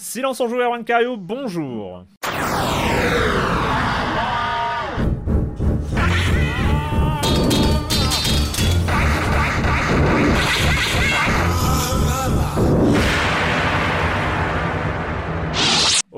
Silence en joueur, Erwan Cario, bonjour.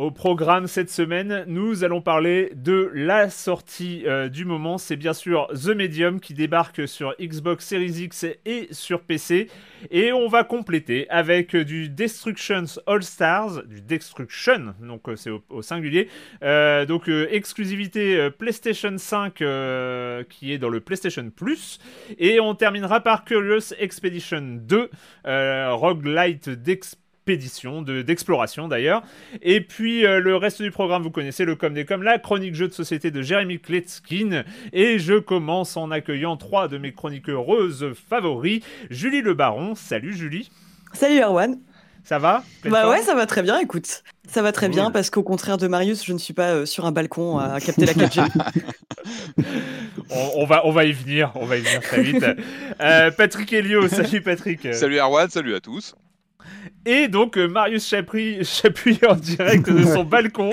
Au programme cette semaine, nous allons parler de la sortie euh, du moment. C'est bien sûr The Medium qui débarque sur Xbox Series X et sur PC. Et on va compléter avec du Destructions All Stars, du Destruction, donc euh, c'est au, singulier. Euh, donc exclusivité PlayStation 5 euh, qui est dans le PlayStation Plus. Et on terminera par Curious Expedition 2, euh, roguelite d'expérience expédition, de- d'exploration d'ailleurs. Et puis euh, le reste du programme, vous connaissez le comme des comme, la chronique jeu de société de Jérémy Kletskin. Et je commence en accueillant trois de mes chroniqueuses favoris. Julie Le Baron, salut Julie, Salut Erwan. ça va? Bah ouais, ça va très bien, écoute. Ça va très Cool. bien parce qu'au contraire de Marius, je ne suis pas euh, sur un balcon à capter la 4G. on, on va, on va y venir, on va y venir très vite. Euh, Patrick Helio, salut Patrick. Salut Erwan, salut à tous. Et donc euh, Marius Chapuis en direct de son balcon.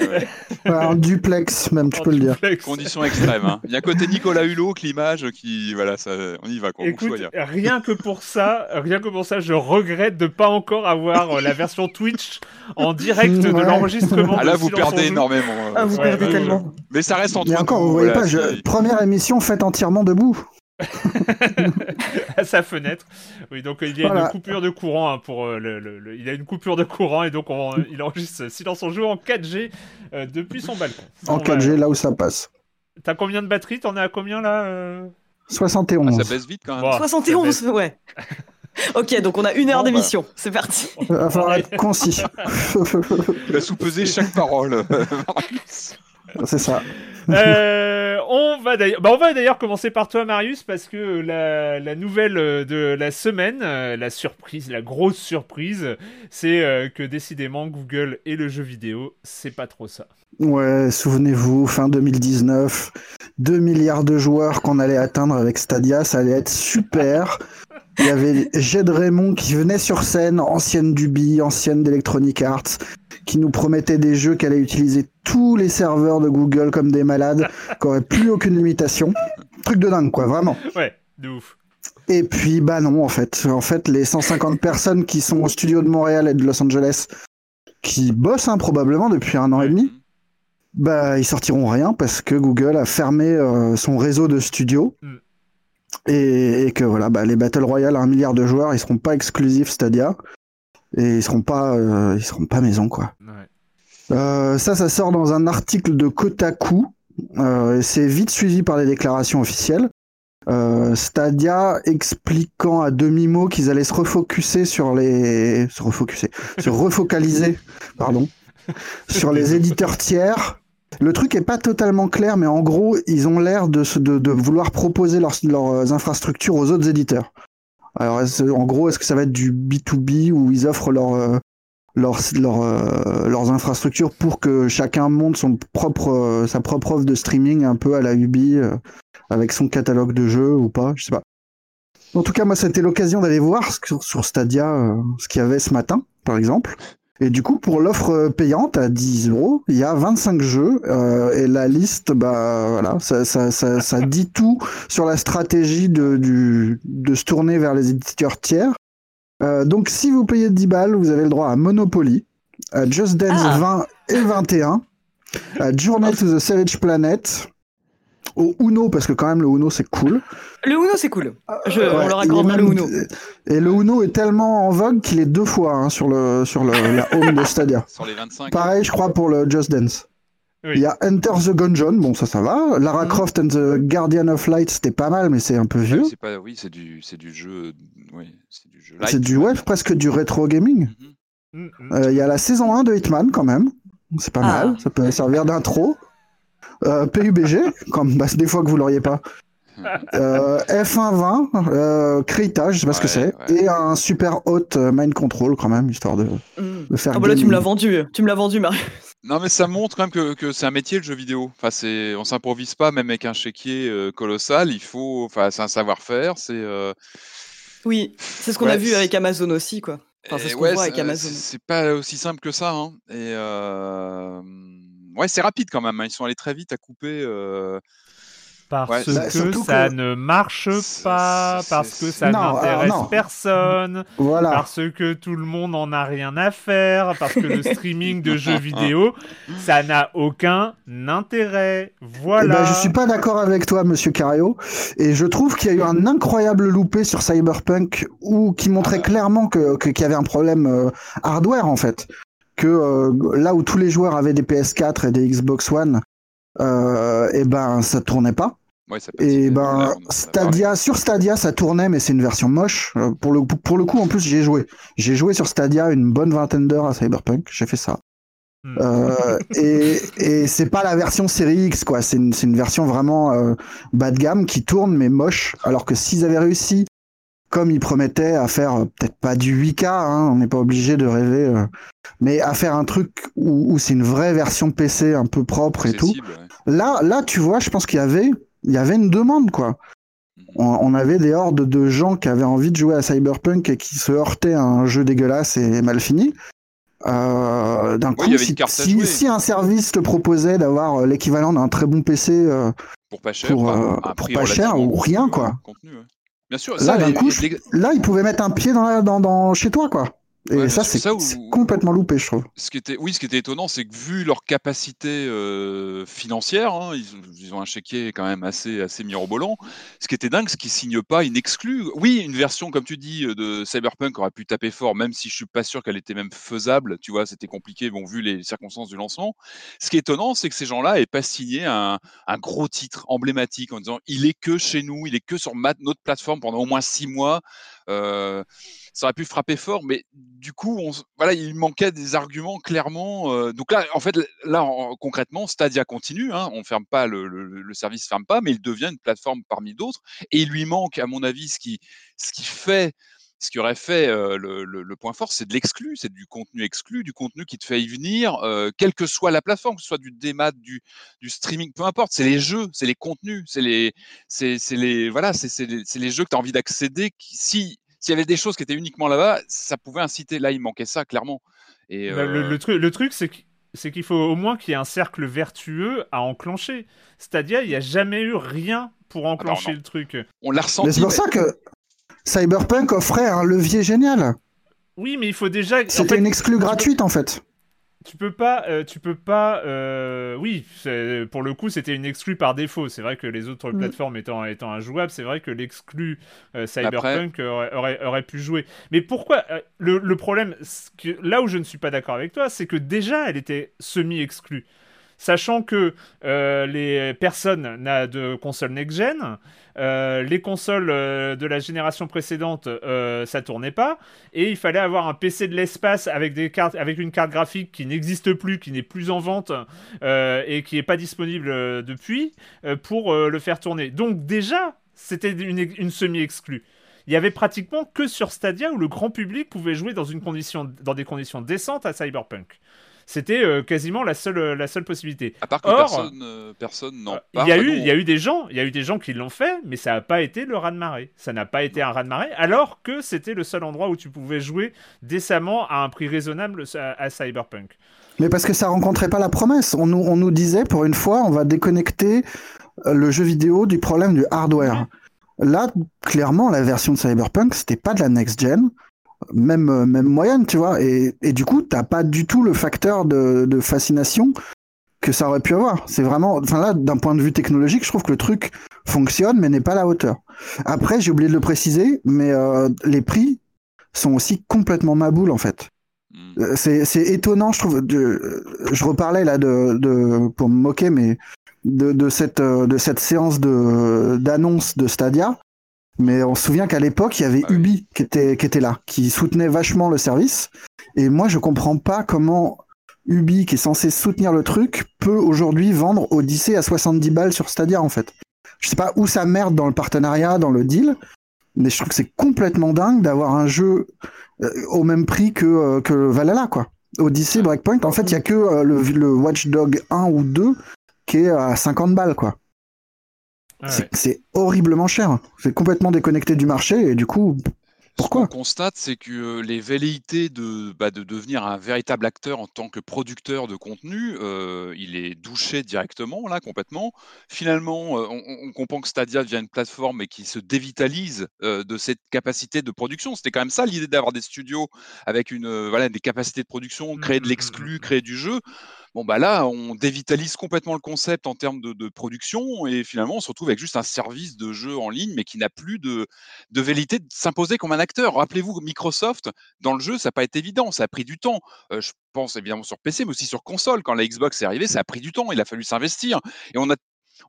Ouais, un duplex, même, tu En peux le dire. Conditions extrêmes. Hein. Il y a côté Nicolas Hulot, l'image qui, voilà, ça, on y va quoi. Écoute, rien que pour ça, rien que pour ça, je regrette de pas encore avoir euh, la version Twitch en direct de l'enregistrement. Ah là, vous en perdez énormément. hein. Ah, vous Ouais, perdez ouais, tellement. Mais ça reste entre Et encore, nous, vous voyez voilà, pas, je- première émission faite entièrement debout. À sa fenêtre. Oui, donc il y a Voilà. une coupure de courant hein, pour euh, le, le- le- il a une coupure de courant et donc on- il enregistre Silence en Joue en 4G euh, depuis son balcon. En bah, 4G, là où ça passe. T'as combien de batterie T'en es à combien là euh? Ah, 71. ça baisse vite quand même. Bon, 71, ouais. ok, donc on a une heure Bon, bah. d'émission. C'est parti. Il va falloir être concis. Il a sous-pesé chaque parole. C'est ça. Euh, on va d'ailleurs, bah, on va d'ailleurs commencer par toi, Marius, parce que la, la nouvelle de la semaine, euh, la surprise, la grosse surprise, c'est euh, que décidément Google et le jeu vidéo, c'est pas trop ça. Ouais, souvenez-vous, fin 2019, 2 milliards de joueurs qu'on allait atteindre avec Stadia, ça allait être super. Il y avait Jed Raymond qui venait sur scène, ancienne d'Ubi, ancienne d'Electronic Arts, qui nous promettait des jeux qui allaient utiliser tous les serveurs de Google comme des malades, qui auraient plus aucune limitation. Truc de dingue, quoi, vraiment. Ouais, de ouf. Et puis, bah non, en fait. En fait, les 150 personnes qui sont au studio de Montréal et de Los Angeles, qui bossent hein, probablement depuis un an et demi, bah ils sortiront rien parce que Google a fermé euh, son réseau de studios. Mm. Et, et que voilà, bah, les Battle Royale à un milliard de joueurs, ils seront pas exclusifs Stadia. Et ils seront pas, euh, ils seront pas maison, quoi. Ouais. Euh, ça, ça sort dans un article de Kotaku. Euh, et c'est vite suivi par les déclarations officielles. Euh, Stadia expliquant à demi-mot qu'ils allaient se refocuser sur les... Se refocuser. Se refocaliser, pardon. sur les éditeurs tiers Le truc est pas totalement clair, mais en gros, ils ont l'air de, vouloir proposer leurs, infrastructures aux autres éditeurs. Alors, en gros, est-ce que ça va être du B2B où ils offrent euh, euh, leurs infrastructures pour que chacun monte euh, sa propre offre de streaming un peu à la Ubi avec son catalogue de jeux ou pas, je sais pas. En tout cas, moi, c'était l'occasion d'aller voir sur Stadia ce qu'il y avait ce matin, par exemple. Et du coup, pour l'offre euh, payante à 10 euros, il y a 25 jeux euh, et la liste, bah voilà, ça, ça, ça, ça dit tout sur la stratégie de, du, de se tourner vers les éditeurs tiers. Euh, donc, si vous payez 10 balles, vous avez le droit à Monopoly, à Just Dance Ah. 20 et 21, à Journey to the Savage Planet, au Uno, parce que quand même le Uno c'est cool. Le Uno, c'est cool. Je, Ouais, on leur accordera le Uno. Et le Uno est tellement en vogue qu'il est deux fois hein, sur, le, sur le, la home de Stadia. Sur les 25. Pareil, je crois, pour le Just Dance. Oui. Il y a Enter the Gungeon, bon, ça, ça va. Lara Mhm. Croft and the Guardian of Light, c'était pas mal, mais c'est un peu vieux. Oui, c'est pas, oui, c'est du, c'est du jeu, oui, c'est du jeu. C'est du web, presque du rétro gaming. Mhm. Mm, mm. Euh, Il y a la saison 1 de Hitman, quand même. C'est pas Ah. mal, ça peut servir d'intro. Euh, PUBG, comme bah, des fois que vous l'auriez pas. Euh, F1 20, euh, Krita, je sais pas ce que c'est, ouais. et un super haute euh, mind control quand même, histoire de, Mm. de faire. Ah bah là, tu me l'as vendu. Tu me l'as vendu, Marie. Non, mais ça montre quand même que, que c'est un métier le jeu vidéo. Enfin, c'est, on s'improvise pas, même avec un chéquier euh, colossal. Il faut, enfin, c'est un savoir-faire. C'est. euh, Oui, c'est ce qu'on Ouais, a vu avec Amazon aussi, quoi. Enfin, c'est ce qu'on ouais, voit avec Amazon. C'est c'est pas aussi simple que ça. hein. Et euh, ouais, c'est rapide quand même. hein. Ils sont allés très vite à couper. euh, Parce Ouais, bah, que surtout ça que- ne marche pas, parce que ça alors n'intéresse personne, Voilà. parce que tout le monde en a rien à faire, parce que le streaming de jeux vidéo, ça n'a aucun intérêt. Eh Voilà. ben, je suis pas d'accord avec toi, Monsieur Cario, et je trouve qu'il y a eu un incroyable loupé sur Cyberpunk où qui montrait clairement que que- qu'il y avait un problème euh, hardware en fait, que euh, là où tous les joueurs avaient des PS4 et des Xbox One, euh, et ben ça tournait pas. Ouais, ça peut Et là, ben Stadia sur Stadia ça tournait, mais c'est une version moche. Euh, pour le pour le coup en plus j'ai joué, j'ai joué sur Stadia une bonne vingtaine d'heures à Cyberpunk, j'ai fait ça. Hmm. Euh, et et c'est pas la version série X quoi, c'est une, c'est une version vraiment euh, bas de gamme qui tourne mais moche. Alors que s'ils avaient réussi, comme ils promettaient, à faire euh, peut-être pas du 8K, hein, on n'est pas obligé de rêver, euh, mais à faire un truc où, où c'est une vraie version PC un peu propre et tout. ouais. Là, là, tu vois, je pense qu'il y avait, il y avait une demande quoi. On, on avait des hordes de gens qui avaient envie de jouer à Cyberpunk et qui se heurtaient à un jeu dégueulasse et mal fini. Euh, D'un coup, il si, un service te proposait d'avoir l'équivalent d'un très bon PC, euh, Pour pas cher, Pour, euh, pour pas ou rien, quoi. contenu, ouais. Bien sûr, Là, ça, coup, les- ils pouvaient mettre un pied dans, la- dans, dans chez toi, quoi. Et Ouais, ça, c'est ça où- c'est complètement loupé, je trouve. ce qui était, oui, ce qui était étonnant, c'est que vu leur capacité euh, financière, hein, ils, ont- ils ont un chéquier quand même assez, assez mirobolant. Ce qui était dingue, c'est qu'ils signent pas une exclue. Oui, une version, comme tu dis, de Cyberpunk aurait pu taper fort, même si je suis pas sûr qu'elle était même faisable. Tu vois, c'était compliqué, bon, vu les circonstances du lancement. Ce qui est étonnant, c'est que ces gens-là n'aient pas signé un, un gros titre emblématique en disant il est que chez nous, il est que sur ma- notre plateforme pendant au moins six mois. Euh, ça aurait pu frapper fort, mais du coup, voilà, il manquait des arguments clairement. euh, donc là, en fait, là, en- concrètement, Stadia continue. Hein, on ferme pas le, le, le service, ferme pas, mais il devient une plateforme parmi d'autres. Et il lui manque, à mon avis, ce qui fait, ce qui aurait fait euh, le, le- le point fort, c'est de l'exclu, c'est du contenu exclu, du contenu qui te fait y venir, euh, quelle que soit la plateforme, que ce soit du démat, du, du streaming, peu importe. C'est les jeux, c'est les contenus, c'est les, c'est c'est les, voilà, c'est c'est les, c'est les jeux que tu as envie d'accéder. qui- Si s'il y avait des choses qui étaient uniquement là-bas, ça pouvait inciter. Là, il manquait ça clairement. Et Bah, le, le truc, le truc c'est qu'- c'est qu'il faut au moins qu'il y ait un cercle vertueux à enclencher. Stadia, il n'y a jamais eu rien pour enclencher non. le truc. on l'a Mais ressenti. c'est pour mais- ça que Cyberpunk offrait un levier génial. Oui, mais il faut déjà. en C'était fait, une exclue gratuite, en fait. tu peux pas, euh, tu peux pas. euh, Oui, pour le coup, c'était une exclue par défaut. C'est vrai que les autres Mm. plateformes étant étant injouables, c'est vrai que l'exclu euh, Cyberpunk aurait, aurait, aurait pu jouer. Mais pourquoi euh, le, le problème, que- là où je ne suis pas d'accord avec toi, c'est que déjà, elle était semi-exclue. Sachant que euh, les personnes n'a de console next-gen, euh, les consoles euh, de la génération précédente, euh, ça tournait pas, et il fallait avoir un PC de l'espace avec une carte graphique qui n'existe plus, qui n'est plus en vente et qui n'est pas disponible depuis pour le faire tourner. Donc déjà, c'était une, semi-exclue. Il y avait pratiquement que sur Stadia où le grand public pouvait jouer dans des conditions décentes à Cyberpunk. C'était euh, quasiment la seule, la seule possibilité. À part que Or, personne, euh, personne n'en euh, parle. Il y, a eu, nous, il y a eu des gens, il y a eu des gens qui l'ont fait, mais ça n'a pas été le raz-de-marée. Ça n'a pas été un raz-de-marée, alors que c'était le seul endroit où tu pouvais jouer décemment à un prix raisonnable à, à Cyberpunk. Mais parce que ça rencontrait pas la promesse. On nous, on nous disait, pour une fois, on va déconnecter euh, le jeu vidéo du problème du hardware. Là, clairement, la version de Cyberpunk, c'était pas de la next-gen, même, euh, même moyenne, tu vois. Et, et du coup, t'as pas du tout le facteur de, de fascination que ça aurait pu avoir. C'est vraiment, enfin là, d'un point de vue technologique, je trouve que le truc fonctionne, mais n'est pas à la hauteur. Après, j'ai oublié de le préciser, mais euh, les prix sont aussi complètement maboules, en fait. hmm. Euh, C'est étonnant, je trouve. de- je reparlais là de, de pour me moquer, mais de, de cette de cette séance de d'annonce de Stadia. Mais on se souvient qu'à l'époque, il y avait Ah oui. Ubi qui était qui était là, qui soutenait vachement le service. Et moi, je comprends pas comment Ubi, qui est censé soutenir le truc, peut aujourd'hui vendre Odyssey à 70 balles sur Stadia en fait. Je sais pas où ça merde dans le partenariat, dans le deal, mais je trouve que c'est complètement dingue d'avoir un jeu euh, au même prix que, euh, que Valhalla, quoi. Odyssey, Breakpoint, en fait, il y a que euh, le, le Watchdog 1 ou 2 qui est à 50 balles, quoi. Ah C'est- ouais. C'est horriblement cher. C'est complètement déconnecté du marché et du coup, Pourquoi? Ce qu'on constate, c'est que euh, les velléités de, bah, de devenir un véritable acteur en tant que producteur de contenu, euh, il est douché directement, là, complètement. Finalement, euh, on, on comprend que Stadia devient une plateforme et qui se dévitalise euh, de cette capacité de production. C'était quand même ça l'idée d'avoir des studios avec une, euh, voilà, des capacités de production, créer de Mhm, l'exclu, mhm. créer du jeu. Bon, bah là, on dévitalise complètement le concept en termes de, production et finalement, on se retrouve avec juste un service de jeu en ligne, mais qui n'a plus de, velléité de s'imposer comme un acteur. Rappelez-vous, Microsoft, dans le jeu, ça n'a pas été évident, ça a pris du temps. Euh, je pense évidemment sur PC, mais aussi sur console. Quand la Xbox est arrivée, ça a pris du temps, il a fallu s'investir. Et on a,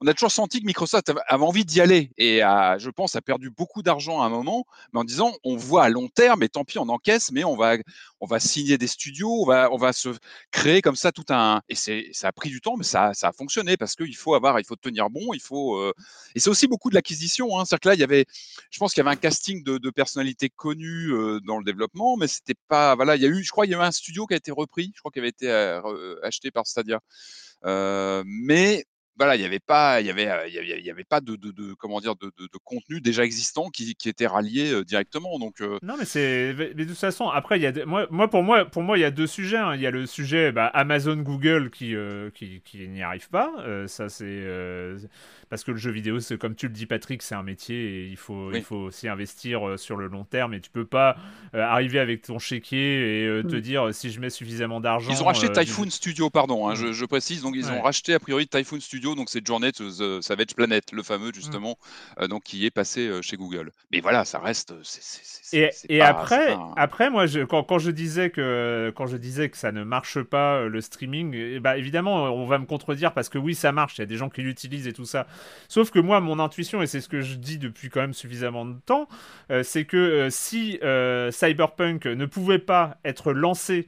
on a toujours senti que Microsoft avait envie d'y aller. Et je pense, a perdu beaucoup d'argent à un moment, mais en disant, on voit à long terme, et tant pis, on encaisse, mais on va, on va signer des studios, on va, on va se créer comme ça tout un. Et c'est, ça a pris du temps, mais ça, ça a fonctionné parce qu'il faut avoir, il faut tenir bon, il faut. euh, Et c'est aussi beaucoup de l'acquisition. Hein. C'est-à-dire que là, il y avait, je pense qu'il y avait un casting de, personnalités connues euh, dans le développement, mais c'était pas. Voilà, il y a eu, je crois, il y a eu un studio qui a été repris, je crois qu'il avait été euh, acheté par Stadia. Mais voilà, il n'y avait pas, il y avait, il y avait, pas de, de, de- comment dire, de, de, contenu déjà existant qui, qui était rallié directement. Donc, euh, Non, mais c'est. Mais de toute façon, après, il y a. Moi, moi, pour moi, pour moi, il y a deux sujets. hein. Il y a le sujet bah, Amazon, Google qui, euh, qui, qui n'y arrive pas. Euh, ça, c'est. Parce que le jeu vidéo, c'est comme tu le dis, Patrick, c'est un métier et il faut, Oui. il faut aussi investir euh, sur le long terme. Et tu peux pas euh, arriver avec ton chéquier et euh, te Mm. dire si je mets suffisamment d'argent. Ils ont racheté Typhoon Studio, pardon, hein, Mm. je, je précise. Donc, ils Ouais. ont racheté a priori Typhoon Studio, donc c'est Journey to the Savage Planet, le Mm. fameux justement, euh, donc qui est passé chez Google. Mais voilà, ça reste. Et, c'est et pas- après, pas après moi, je, quand, quand je disais que quand je disais que ça ne marche pas le streaming, eh bah évidemment, on va me contredire parce que oui, ça marche. Il y a des gens qui l'utilisent et tout ça. Sauf que moi, mon intuition et c'est ce que je dis depuis quand même suffisamment de temps, euh, c'est que euh, si euh, Cyberpunk ne pouvait pas être lancé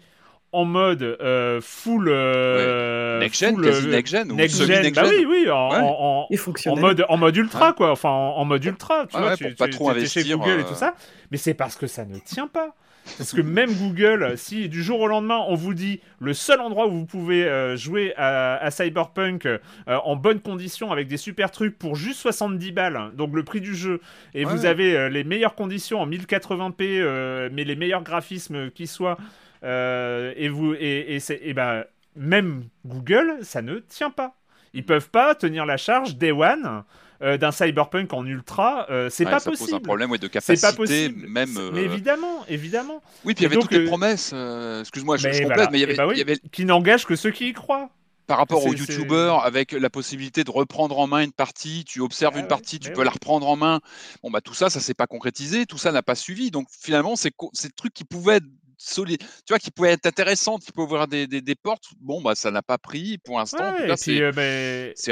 en mode euh, full euh, full, quasi euh, next-gen ou next-gen, semi-next-gen. bah oui, oui, en, Ouais. en- mode, en mode ultra, Ouais. quoi. Enfin, en, en mode ultra, tu Ouais, vois. ouais, tu, pour pas tu- trop t'étais chez investir, Google et tout ça. Mais c'est parce que ça ne tient pas. Parce que même Google, si du jour au lendemain, on vous dit le seul endroit où vous pouvez euh, jouer à, à Cyberpunk euh, en bonnes conditions avec des super trucs pour juste 70 balles, donc le prix du jeu, et Ouais. vous avez euh, les meilleures conditions en 1080p, euh, mais les meilleurs graphismes qui soient, et vous, et, et ben, même Google, ça ne tient pas. Ils peuvent pas tenir la charge Day One euh, d'un Cyberpunk en ultra, euh, c'est Ouais, pas ça possible. pose un problème ouais, de capacité, pas possible. même. C'est- Mais euh, évidemment, évidemment. Oui, puis il y avait donc, toutes les euh, promesses. euh, Excuse-moi, je, je complète, voilà. mais il y Eh avait, oui, il y avait Qui n'engage que ceux qui y croient. par rapport aux youtubeurs, avec la possibilité de reprendre en main une partie, tu observes Ah une ouais, partie, tu peux la reprendre en main. Bon, bah tout ça, ça s'est pas concrétisé, tout ça n'a pas suivi. Donc finalement, c'est c'est des trucs qui pouvaient solide, tu vois, qui pouvait être intéressante, qui pouvait ouvrir des, des, des portes. Bon, bah, ça n'a pas pris pour l'instant. Ouais, c'est euh,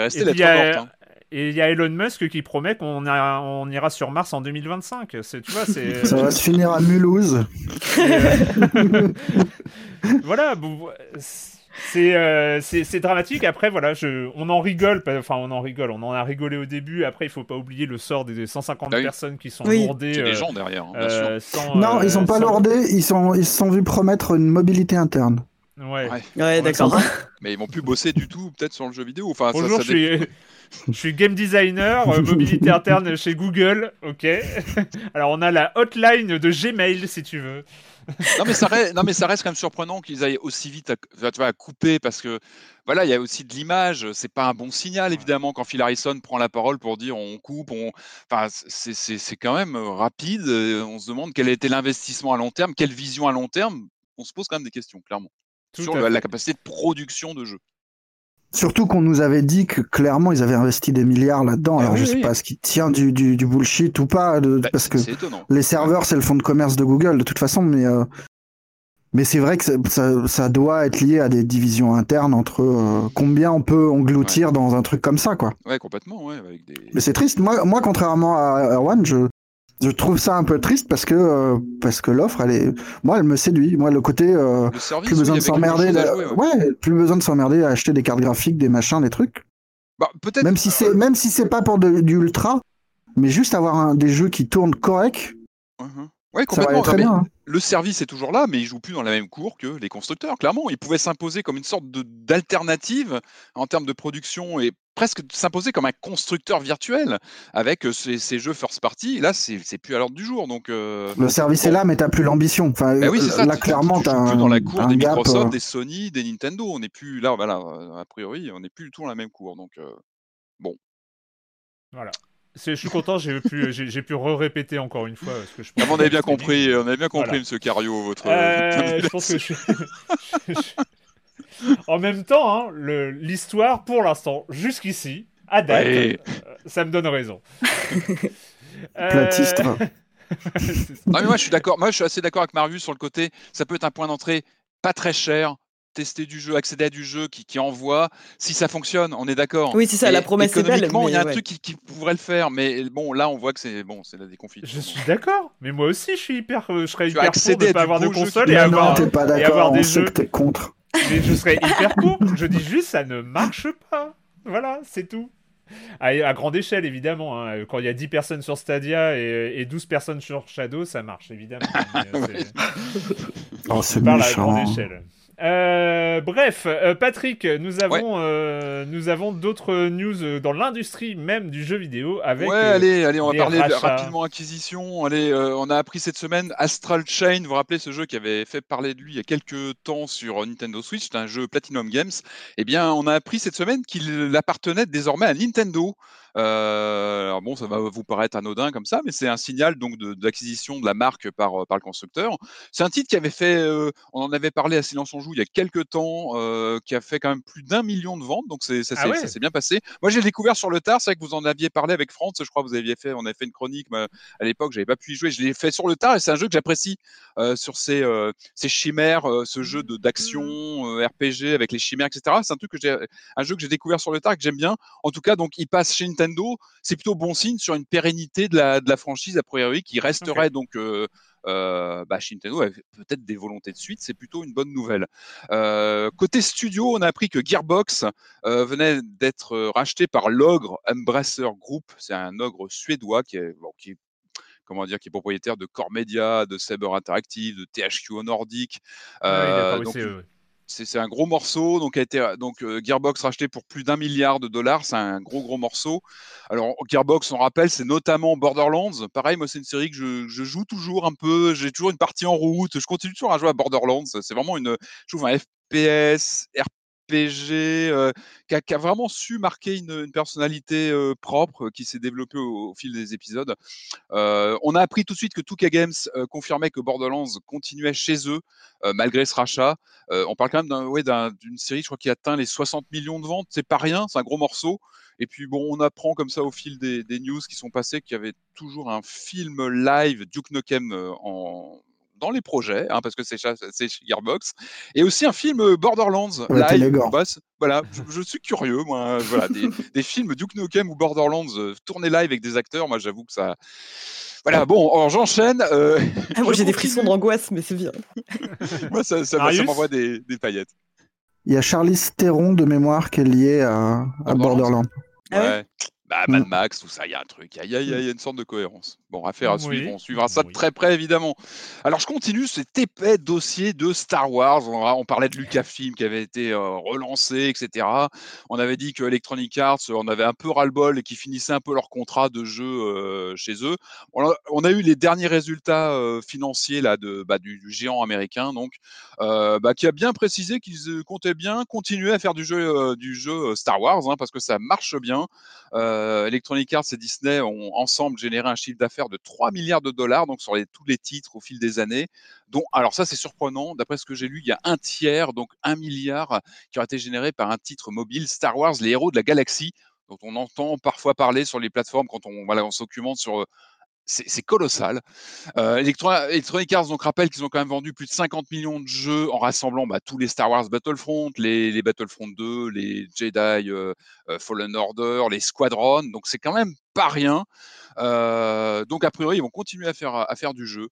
resté et puis, lettre il y a- morte. hein. Et il y a Elon Musk qui promet qu'on ira, on ira sur Mars en 2025. C'est, tu vois, c'est. Ça va se finir à Mulhouse. voilà, bon, c'est, euh, c'est, c'est dramatique. Après, voilà, je, on en rigole. Enfin, on en rigole. On en a rigolé au début. Après, il faut pas oublier le sort des 150 Ah oui. personnes qui sont Oui. lourdées. Euh, les gens derrière, hein, bien euh, sûr. sans, Non, euh, ils sont pas sans- lordés, ils sont, ils se sont vus promettre une mobilité interne. Ouais. Ouais. Ouais, d'accord. Mais ils vont plus bosser du tout, peut-être sur le jeu vidéo. Enfin, ça- Bonjour, ça, je suis, je suis game designer, euh, mobilité interne chez Google, ok. Alors on a la hotline de Gmail si tu veux. non, mais ça reste, non, mais ça reste quand même surprenant qu'ils aillent aussi vite à, tu vois, à couper parce que voilà, il y a aussi de l'image. C'est pas un bon signal, évidemment, quand Phil Harrison prend la parole pour dire on coupe. On... Enfin, c'est- quand même rapide. Euh, On se demande quel était l'investissement à long terme, quelle vision à long terme. On se pose quand même des questions, clairement, Tout sur la, la capacité de production de jeux. Surtout qu'on nous avait dit que clairement ils avaient investi des milliards là-dedans. Ah Alors oui, je sais oui. pas ce qui tient du, du, du bullshit ou pas, de- Bah, parce que étonnant. les serveurs c'est le fonds de commerce de Google de toute façon, mais euh, mais c'est vrai que ça, ça, ça doit être lié à des divisions internes entre euh, combien on peut engloutir dans un truc comme ça, quoi. Ouais, complètement, ouais, avec des. Mais c'est triste. Moi, moi, contrairement à Erwan, je, je trouve ça un peu triste parce que, euh, parce que l'offre, elle est, moi, elle me séduit. Moi, le côté, euh, Le service, plus besoin de s'emmerder, ouais. ouais, plus besoin de s'emmerder à acheter des cartes graphiques, des machins, des trucs. Bah, peut-être. Même si c'est, même si c'est pas pour de- du ultra, mais juste avoir un, des jeux qui tournent correct, Mhm. Ouais, complètement. très bien. hein. Le service est toujours là, mais il joue plus dans la même cour que les constructeurs. Clairement, il pouvait s'imposer comme une sorte de- d'alternative en termes de production et presque s'imposer comme un constructeur virtuel avec euh, ces, ces jeux first party. Et là, c'est plus à l'ordre du jour. Donc, euh, Le service est là, mais t'as plus l'ambition. Enfin, bah oui, c'est ça. là, tu- clairement, tu, plus dans la cour des gap, Microsoft, euh, des Sony, des Nintendo. On n'est plus là. Voilà, euh, a priori, on n'est plus du tout dans la même cour. Donc, euh, Voilà. C'est- Je suis content, j'ai pu, j'ai pu re-répéter encore une fois. Parce que je ah, mais on avait bien pense compris, on avait bien compris, Voilà. Monsieur Cario, votre. Euh, votre je pense que je suis. je- En même temps, hein, le- l'histoire, pour l'instant, jusqu'ici, à date, Ouais. euh, ça me donne raison. Euh, Platiste. Non mais moi je suis d'accord. Moi je suis assez d'accord avec Marius sur le côté. Ça peut être un point d'entrée pas très cher. Tester du jeu, accéder à du jeu qui, qui envoie. Si ça fonctionne, on est d'accord. Oui, c'est ça, Et la promesse est belle. Économiquement, il y a un ouais. truc qui, qui pourrait le faire, mais bon là on voit que c'est bon, c'est la déconfiture. Je suis d'accord, mais moi aussi, je suis hyper, euh, je serais Tu hyper pour à pas avoir de qui console et avoir, non, t'es pas et avoir d'accord, des on sait jeux. que t'es contre. Mais je serais hyper pour. Je dis juste, ça ne marche pas. Voilà, c'est tout. À, à grande échelle, évidemment. hein. Quand il y a 10 personnes sur Stadia et, et 12 personnes sur Shadow, ça marche, évidemment. Mais, euh, c'est- Oh, c'est Je parle à méchant. grande échelle. Euh, bref, euh, Patrick, nous avons, euh, nous avons d'autres news dans l'industrie même du jeu vidéo avec. ouais, allez, allez, on va parler de- rapidement acquisition. Allez, on a appris cette semaine Astral Chain. Vous vous rappelez ce jeu qui avait fait parler de lui il y a quelques temps sur Nintendo Switch, c'est un jeu Platinum Games. Eh bien, on a appris cette semaine qu'il appartenait désormais à Nintendo. Euh, alors bon, ça va vous paraître anodin comme ça, mais c'est un signal donc d'acquisition de, la marque par, par le constructeur. C'est un titre qui avait fait, euh, on en avait parlé à Silence on joue il y a quelques temps, euh, qui a fait quand même plus d'un million de ventes, donc ça, Ah s'est- ouais? bien passé. Moi, j'ai découvert sur le tard, c'est vrai que vous en aviez parlé avec France, je crois que vous aviez fait, on avait fait une chronique mais à l'époque, j'avais pas pu y jouer, je l'ai fait sur le tard et c'est un jeu que j'apprécie euh, sur ces, euh, ces chimères, euh, ce jeu d'action, euh, RPG avec les chimères, etc. C'est un truc que j'ai, un jeu que j'ai découvert sur le tard que j'aime bien. En tout cas, donc il passe chez Nintendo, c'est plutôt bon signe sur une pérennité de la, de la franchise a priori qui resterait donc euh, euh, bah, Nintendo avec peut-être des volontés de suite, c'est plutôt une bonne nouvelle. Euh, côté studio, on a appris que Gearbox euh, venait d'être racheté par l'ogre Embracer Group, c'est un ogre suédois qui est, bon, qui est comment dire, qui est propriétaire de Core Media, de Saber Interactive, de THQ au Nordique. Ah donc, ouais. C'est un gros morceau, donc a été donc euh, Gearbox racheté pour plus d'un milliard de dollars, c'est un gros gros morceau. Alors Gearbox, on rappelle, c'est notamment Borderlands. Pareil, moi c'est une série que je, je joue toujours un peu, j'ai toujours une partie en route, je continue toujours à jouer à Borderlands. C'est vraiment une, je trouve un FPS, Qui, a, vraiment su marquer une, personnalité propre qui s'est développée au, fil des épisodes. On a appris tout de suite que 2K Games confirmait que Borderlands continuait chez eux malgré ce rachat. On parle quand même d'une série, je crois, qui atteint les 60 millions de ventes. C'est pas rien, c'est un gros morceau. Et puis bon, on apprend comme ça au fil des, des news qui sont passées qu'il y avait toujours un film live Duke Nukem en dans les projets, hein, parce que c'est chez Gearbox, et aussi un film Borderlands Ouais, live. Bah, voilà, je, je suis curieux, moi. Voilà, des, des films Duke Nukem ou Borderlands euh, tournés live avec des acteurs, moi j'avoue que ça. Voilà, bon, alors j'enchaîne. euh, Ah, moi j'ai des frissons d'angoisse, mais c'est bien. Moi, ça, ça, m'envoie des, des paillettes. Il y a Charlize Theron de mémoire qui est liée à, à Borderlands. Borderlands. Ah ouais Ouais. Bah, Mad Max, tout ça, il y a un truc, il y y a- y une sorte de cohérence. Bon, affaire à Oui. suivre, on suivra ça de Oui. très près, évidemment. Alors, je continue cet épais dossier de Star Wars. On, on parlait de Lucasfilm qui avait été euh, relancé, etc. On avait dit que Electronic Arts, euh, on avait un peu ras-le-bol et qu'ils finissaient un peu leur contrat de jeu euh, chez eux. On a, on a eu les derniers résultats euh, financiers là, de, bah, du, du géant américain, donc, euh, bah, qui a bien précisé qu'ils euh, comptaient bien continuer à faire du jeu, euh, du jeu euh, Star Wars, hein, parce que ça marche bien. Euh, Electronic Arts et Disney ont ensemble généré un chiffre d'affaires de 3 milliards de dollars, donc sur tous les titres au fil des années. Dont, alors ça c'est surprenant, d'après ce que j'ai lu, il y a un tiers, donc un milliard, qui a été généré par un titre mobile, Star Wars, les héros de la galaxie, dont on entend parfois parler sur les plateformes quand on, voilà, on sur... C'est colossal. Euh, Electro- Electronic Arts donc rappelle qu'ils ont quand même vendu plus de 50 millions de jeux en rassemblant bah, tous les Star Wars Battlefront, les, Battlefront 2, les Jedi euh, euh, Fallen Order, les Squadrons. Donc c'est quand même pas rien. Donc a priori ils vont continuer à faire à faire du jeu.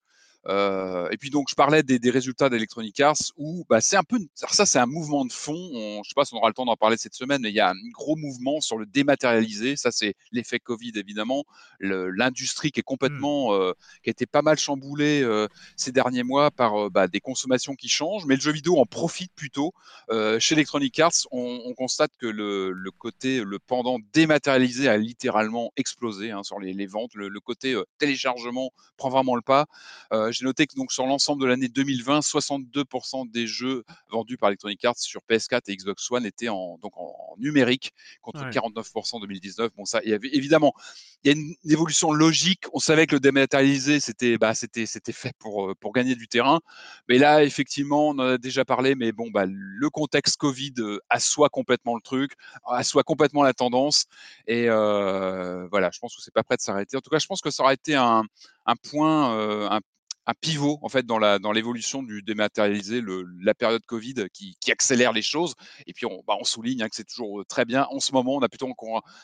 Euh, et puis donc je parlais des, des résultats d'Electronic Arts où bah, c'est un peu ça c'est un mouvement de fond. On, je sais pas si on aura le temps d'en parler cette semaine, mais il y a un gros mouvement sur le dématérialisé. Ça c'est l'effet Covid évidemment. L'industrie qui est complètement euh, qui a été pas mal chamboulée euh, ces derniers mois par bah, des consommations qui changent, mais le jeu vidéo en profite plutôt. Chez Electronic Arts, on, on constate que le, le côté, le pendant dématérialisé a littéralement explosé hein, sur les, les ventes. Le, le côté téléchargement prend vraiment le pas. Euh, J'ai noté que donc sur l'ensemble de l'année 2020, 62% des jeux vendus par Electronic Arts sur PS4 et Xbox One étaient en, donc en, en numérique contre Ouais. 49% en 2019. Bon, ça, il y avait évidemment il y a une, une évolution logique. On savait que le dématérialisé, c'était bah, c'était fait pour, euh, pour gagner du terrain. Mais là, effectivement, on en a déjà parlé, mais bon, bah, le contexte Covid euh, assoit complètement le truc, assoit complètement la tendance. Et euh, voilà, je pense que c'est pas prêt de s'arrêter. En tout cas, je pense que ça aurait été un, un point, euh, un, un pivot en fait dans la dans l'évolution du dématérialisé, le, la période Covid qui, qui accélère les choses. Et puis on, bah, on souligne hein, que c'est toujours euh, très bien. En ce moment, on a plutôt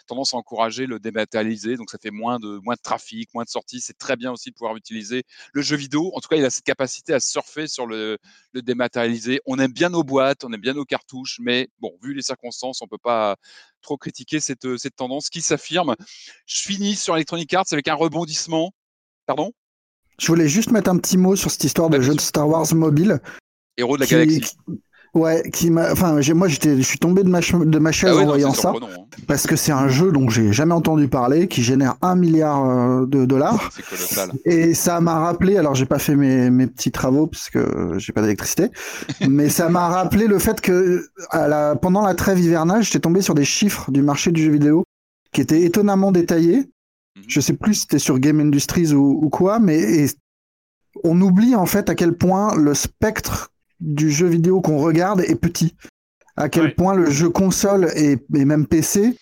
tendance à encourager le dématérialisé, donc ça fait moins de moins de trafic, moins de sorties. C'est très bien aussi de pouvoir utiliser le jeu vidéo. En tout cas, il a cette capacité à surfer sur le, le dématérialisé. On aime bien nos boîtes, on aime bien nos cartouches, mais bon, vu les circonstances, on peut pas trop critiquer cette, cette tendance qui s'affirme. Je finis sur Electronic Arts avec un rebondissement. Pardon? Je voulais juste mettre un petit mot sur cette histoire de bien jeu de. Star Wars mobile. Héros de la qui- galaxie. Ouais, qui m'a. Enfin, moi, j'étais, je suis tombé de ma, de ma chaise Ah ouais, en voyant ça, hein. parce que c'est un jeu dont j'ai jamais entendu parler, qui génère un milliard euh, de dollars. C'est colossal. Et ça m'a rappelé, alors j'ai pas fait mes, mes petits travaux parce que j'ai pas d'électricité, mais ça m'a rappelé le fait que à la, pendant la trêve hivernale, j'étais tombé sur des chiffres du marché du jeu vidéo qui étaient étonnamment détaillés. Mhm. Je sais plus si c'était sur Game Industries ou, ou quoi, mais et on oublie en fait à quel point le spectre du jeu vidéo qu'on regarde est petit. À quel Ouais. point le jeu console et, et même PC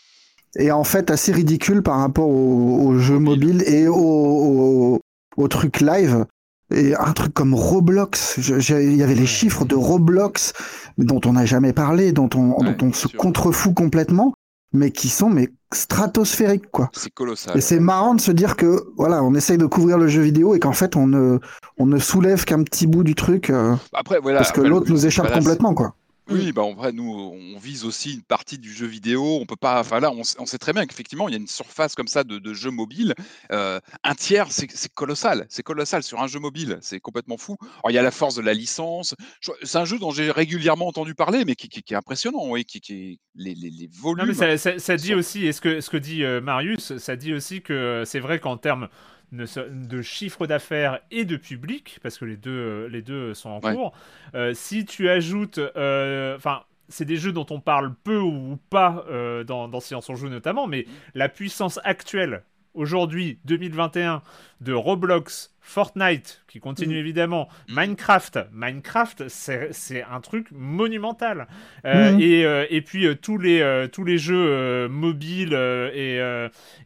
est en fait assez ridicule par rapport aux au jeux Mobile. mobiles et aux au, au trucs live. Et un truc comme Roblox, il y avait les chiffres de Roblox dont on n'a jamais parlé, dont on, Ouais, dont on se contrefout complètement, mais qui sont mais stratosphériques quoi. C'est colossal. Et c'est marrant de se dire que voilà, on essaye de couvrir le jeu vidéo et qu'en fait on ne on ne soulève qu'un petit bout du truc euh, Après, voilà. parce que l'autre nous échappe voilà, complètement quoi. Oui, bah en vrai, nous, on vise aussi une partie du jeu vidéo. On peut pas. Enfin là, on, sait très bien qu'effectivement, il y a une surface comme ça de, de jeu mobile. Euh, un tiers, c'est c'est colossal. C'est colossal sur un jeu mobile. C'est complètement fou. Alors, il y a la force de la licence. Je- C'est un jeu dont j'ai régulièrement entendu parler, mais qui, qui- qui est impressionnant. Oui, qui, qui les, les, les Non, volumes. mais ça, ça- ça dit sont- aussi, et ce que, ce que dit euh, Marius, ça dit aussi que euh, c'est vrai qu'en termes de, chiffre d'affaires et de public, parce que les deux, euh, les deux sont en Ouais. cours, euh, si tu ajoutes. euh, Enfin. c'est des jeux dont on parle peu ou pas euh, dans, dans Silence on joue notamment, mais la puissance actuelle, aujourd'hui, 2021, de Roblox, Fortnite, qui continue Mm. évidemment, Minecraft. Minecraft, c'est un truc monumental. Euh, Mhm. et, euh, et puis euh, tous, les, tous les jeux mobiles et,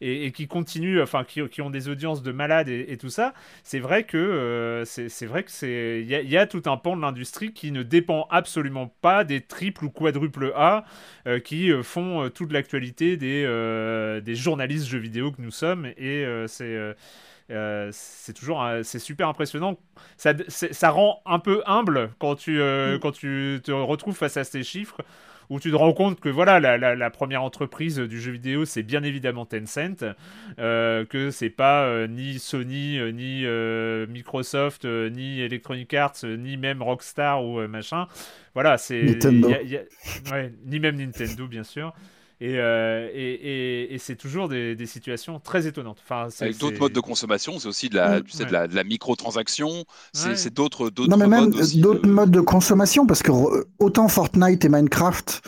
et, et qui continuent, enfin qui, qui ont des audiences de malades et, tout ça, c'est vrai que c'est vrai que c'est il y, y a tout un pan de l'industrie qui ne dépend absolument pas des triples ou quadruples A qui font toute l'actualité des, des journalistes jeux vidéo que nous sommes et c'est euh, euh, c'est toujours un- c'est super impressionnant ça, ça rend un peu humble quand tu, euh, Mm. quand tu te retrouves face à ces chiffres où tu te rends compte que voilà la, la- la première entreprise du jeu vidéo c'est bien évidemment Tencent euh, que c'est pas euh, ni Sony euh, ni euh, Microsoft euh, ni Electronic Arts euh, ni même Rockstar ou euh, machin voilà c'est Nintendo. il y a- il y a- ouais, ni même Nintendo bien sûr et, euh, et, et- et c'est toujours des, des situations très étonnantes enfin c'est- Avec d'autres c'est- modes de consommation, c'est aussi de la, Mm. tu sais, de Ouais. la, de la microtransaction, c'est Ouais. c'est d'autres d'autres Non, mais même modes aussi d'autres de- modes de consommation, parce que re- autant Fortnite et Minecraft,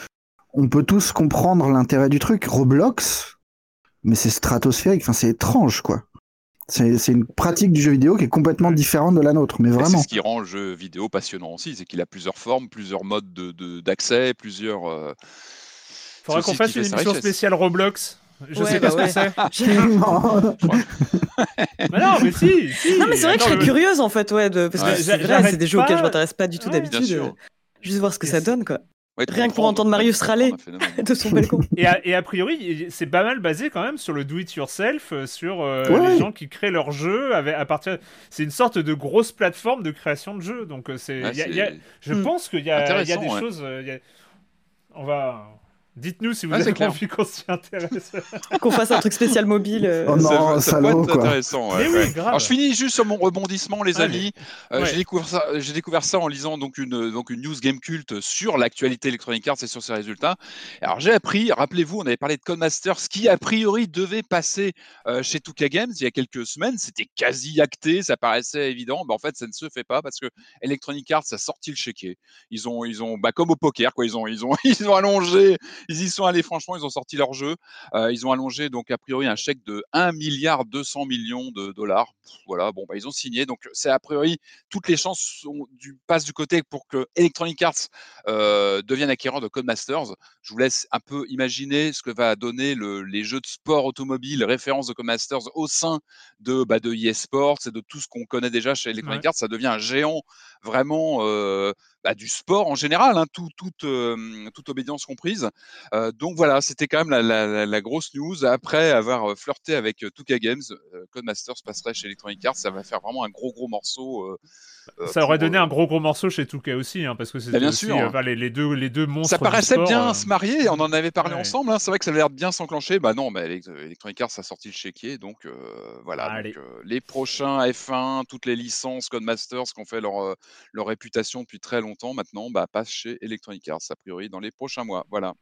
on peut tous comprendre l'intérêt du truc. Roblox, mais c'est stratosphérique, enfin, c'est étrange, quoi. C'est c'est une pratique du jeu vidéo qui est complètement différente de la nôtre, mais Et C'est vraiment. ce qui rend le jeu vidéo passionnant aussi, c'est qu'il a plusieurs formes, plusieurs modes de- de- d'accès, plusieurs. euh, faudra qu'on fasse une émission spéciale Roblox je Ouais, sais pas bah ce que c'est Non. Mais non, mais si, si. Non, mais c'est vrai que je serais curieuse en fait, ouais, de... parce que Ouais. c'est vrai, des jeux auxquels je m'intéresse pas du tout Ouais, d'habitude. Juste voir ce que ça donne, quoi. Rien que pour entendre Marius râler. De son balcon. Et a, et a priori, c'est pas mal basé quand même sur le do-it-yourself, euh, sur euh, Ouais. les gens qui créent leurs jeux avec, à partir. C'est une sorte de grosse plateforme de création de jeux. Donc euh, c'est. Je Hmm. pense qu'il y a, des ouais. choses. il y a- On va. Dites-nous si vous c'est avez clair. envie qu'on s'y intéresse. Qu'on fasse un truc spécial mobile. euh, Oh non, ça, ça peut être quoi. intéressant. ouais, Mais oui, ouais. grave. Alors je finis juste sur mon rebondissement, les Allez. amis. Euh, Ouais. J'ai découvert ça, j'ai découvert ça en lisant donc une donc une news Game Cult sur l'actualité Electronic Arts et sur ses résultats. Alors j'ai appris, rappelez-vous, on avait parlé de Codemasters qui a priori devait passer euh, chez 2K Games il y a quelques semaines. C'était quasi acté, ça paraissait évident. Mais en fait, ça ne se fait pas parce que Electronic Arts a sorti le chéquier. Ils ont ils ont bah, comme au poker quoi. Ils ont ils ont ils ont allongé, ils y sont allés franchement. Ils ont sorti leur jeu. Euh, ils ont allongé donc a priori un chèque de 1 milliard 200 millions de dollars. Pff, Voilà, bon bah ils ont signé. Donc c'est a priori toutes les chances sont du, passent du côté pour que Electronic Arts euh, devienne acquéreur de Codemasters. Je vous laisse un peu imaginer ce que va donner le- les jeux de sport automobile référence de Codemasters au sein de bah, de EA Sports et de tout ce qu'on connaît déjà chez Electronic Ouais. Arts. Ça devient un géant vraiment euh, bah, du sport en général, hein, tout, toute, euh, toute obédience comprise. Euh, donc voilà, c'était quand même la, la- la- la grosse news. Après avoir euh, flirté avec euh, 2K Games, euh, Codemasters passerait chez Electronic Arts. Ça va faire vraiment un gros gros morceau. euh, euh, Ça aurait donné euh, un gros gros morceau chez Touquet aussi, hein, parce que c'était bien aussi, sûr. euh, enfin, les, les deux, les deux monstres. Ça paraissait sport, bien euh, se marier, on en avait parlé ouais. ensemble, hein. c'est vrai que ça avait l'air bien s'enclencher. Bah non, mais Elec- Electronic Arts a sorti le chéquier, donc euh, voilà. Donc, euh, les prochains F1, toutes les licences Codemasters qui ont fait leur, euh, leur réputation depuis très longtemps maintenant, bah, passent chez Electronic Arts, a priori dans les prochains mois. Voilà.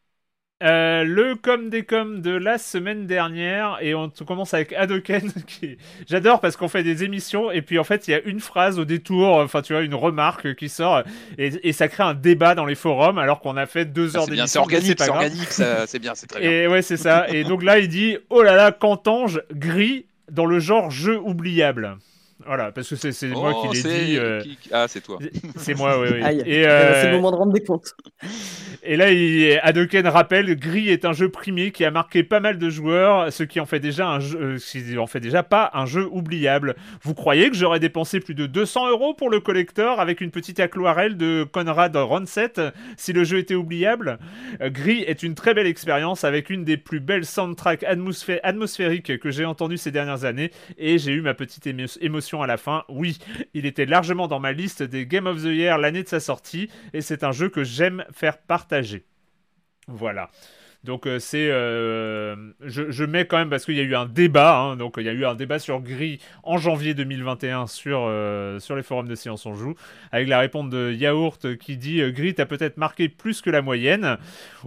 Euh, le com des com de la semaine dernière et on commence avec Hadoken qui j'adore parce qu'on fait des émissions et puis en fait il y a une phrase au détour enfin tu vois une remarque qui sort et, et ça crée un débat dans les forums alors qu'on a fait deux Ah, heures c'est bien, c'est d'émission mais organique, c'est organique, c'est bien, c'est très bien. et ouais c'est ça et donc là il dit oh là là qu'entends-je gris dans le genre jeu oubliable? Voilà parce que c'est moi Oh, qui l'ai dit euh, qui- Ah, c'est toi. c'est moi oui, oui. Aïe. et Euh, C'est le moment de rendre des comptes. et là, il, Hadoken rappelle, Gris est un jeu primé qui a marqué pas mal de joueurs, ce qui en fait déjà un jeu, euh, ce qui en fait déjà pas un jeu oubliable. Vous croyez que j'aurais dépensé plus de 200 euros pour le collector avec une petite aquarelle de Conrad Ronset si le jeu était oubliable? Gris est une très belle expérience avec une des plus belles soundtracks atmosphé- atmosphériques que j'ai entendues ces dernières années et j'ai eu ma petite émo- émotion à la fin. Oui, il était largement dans ma liste des Game of the Year l'année de sa sortie et c'est un jeu que j'aime faire partager. Voilà. Donc euh, c'est, euh, je, mets quand même parce qu'il y a eu un débat, hein, donc il y a eu un débat sur Gris en janvier 2021 sur euh, sur les forums de Silence on joue, avec la réponse de Yaourt qui dit Gris t'as peut-être marqué plus que la moyenne,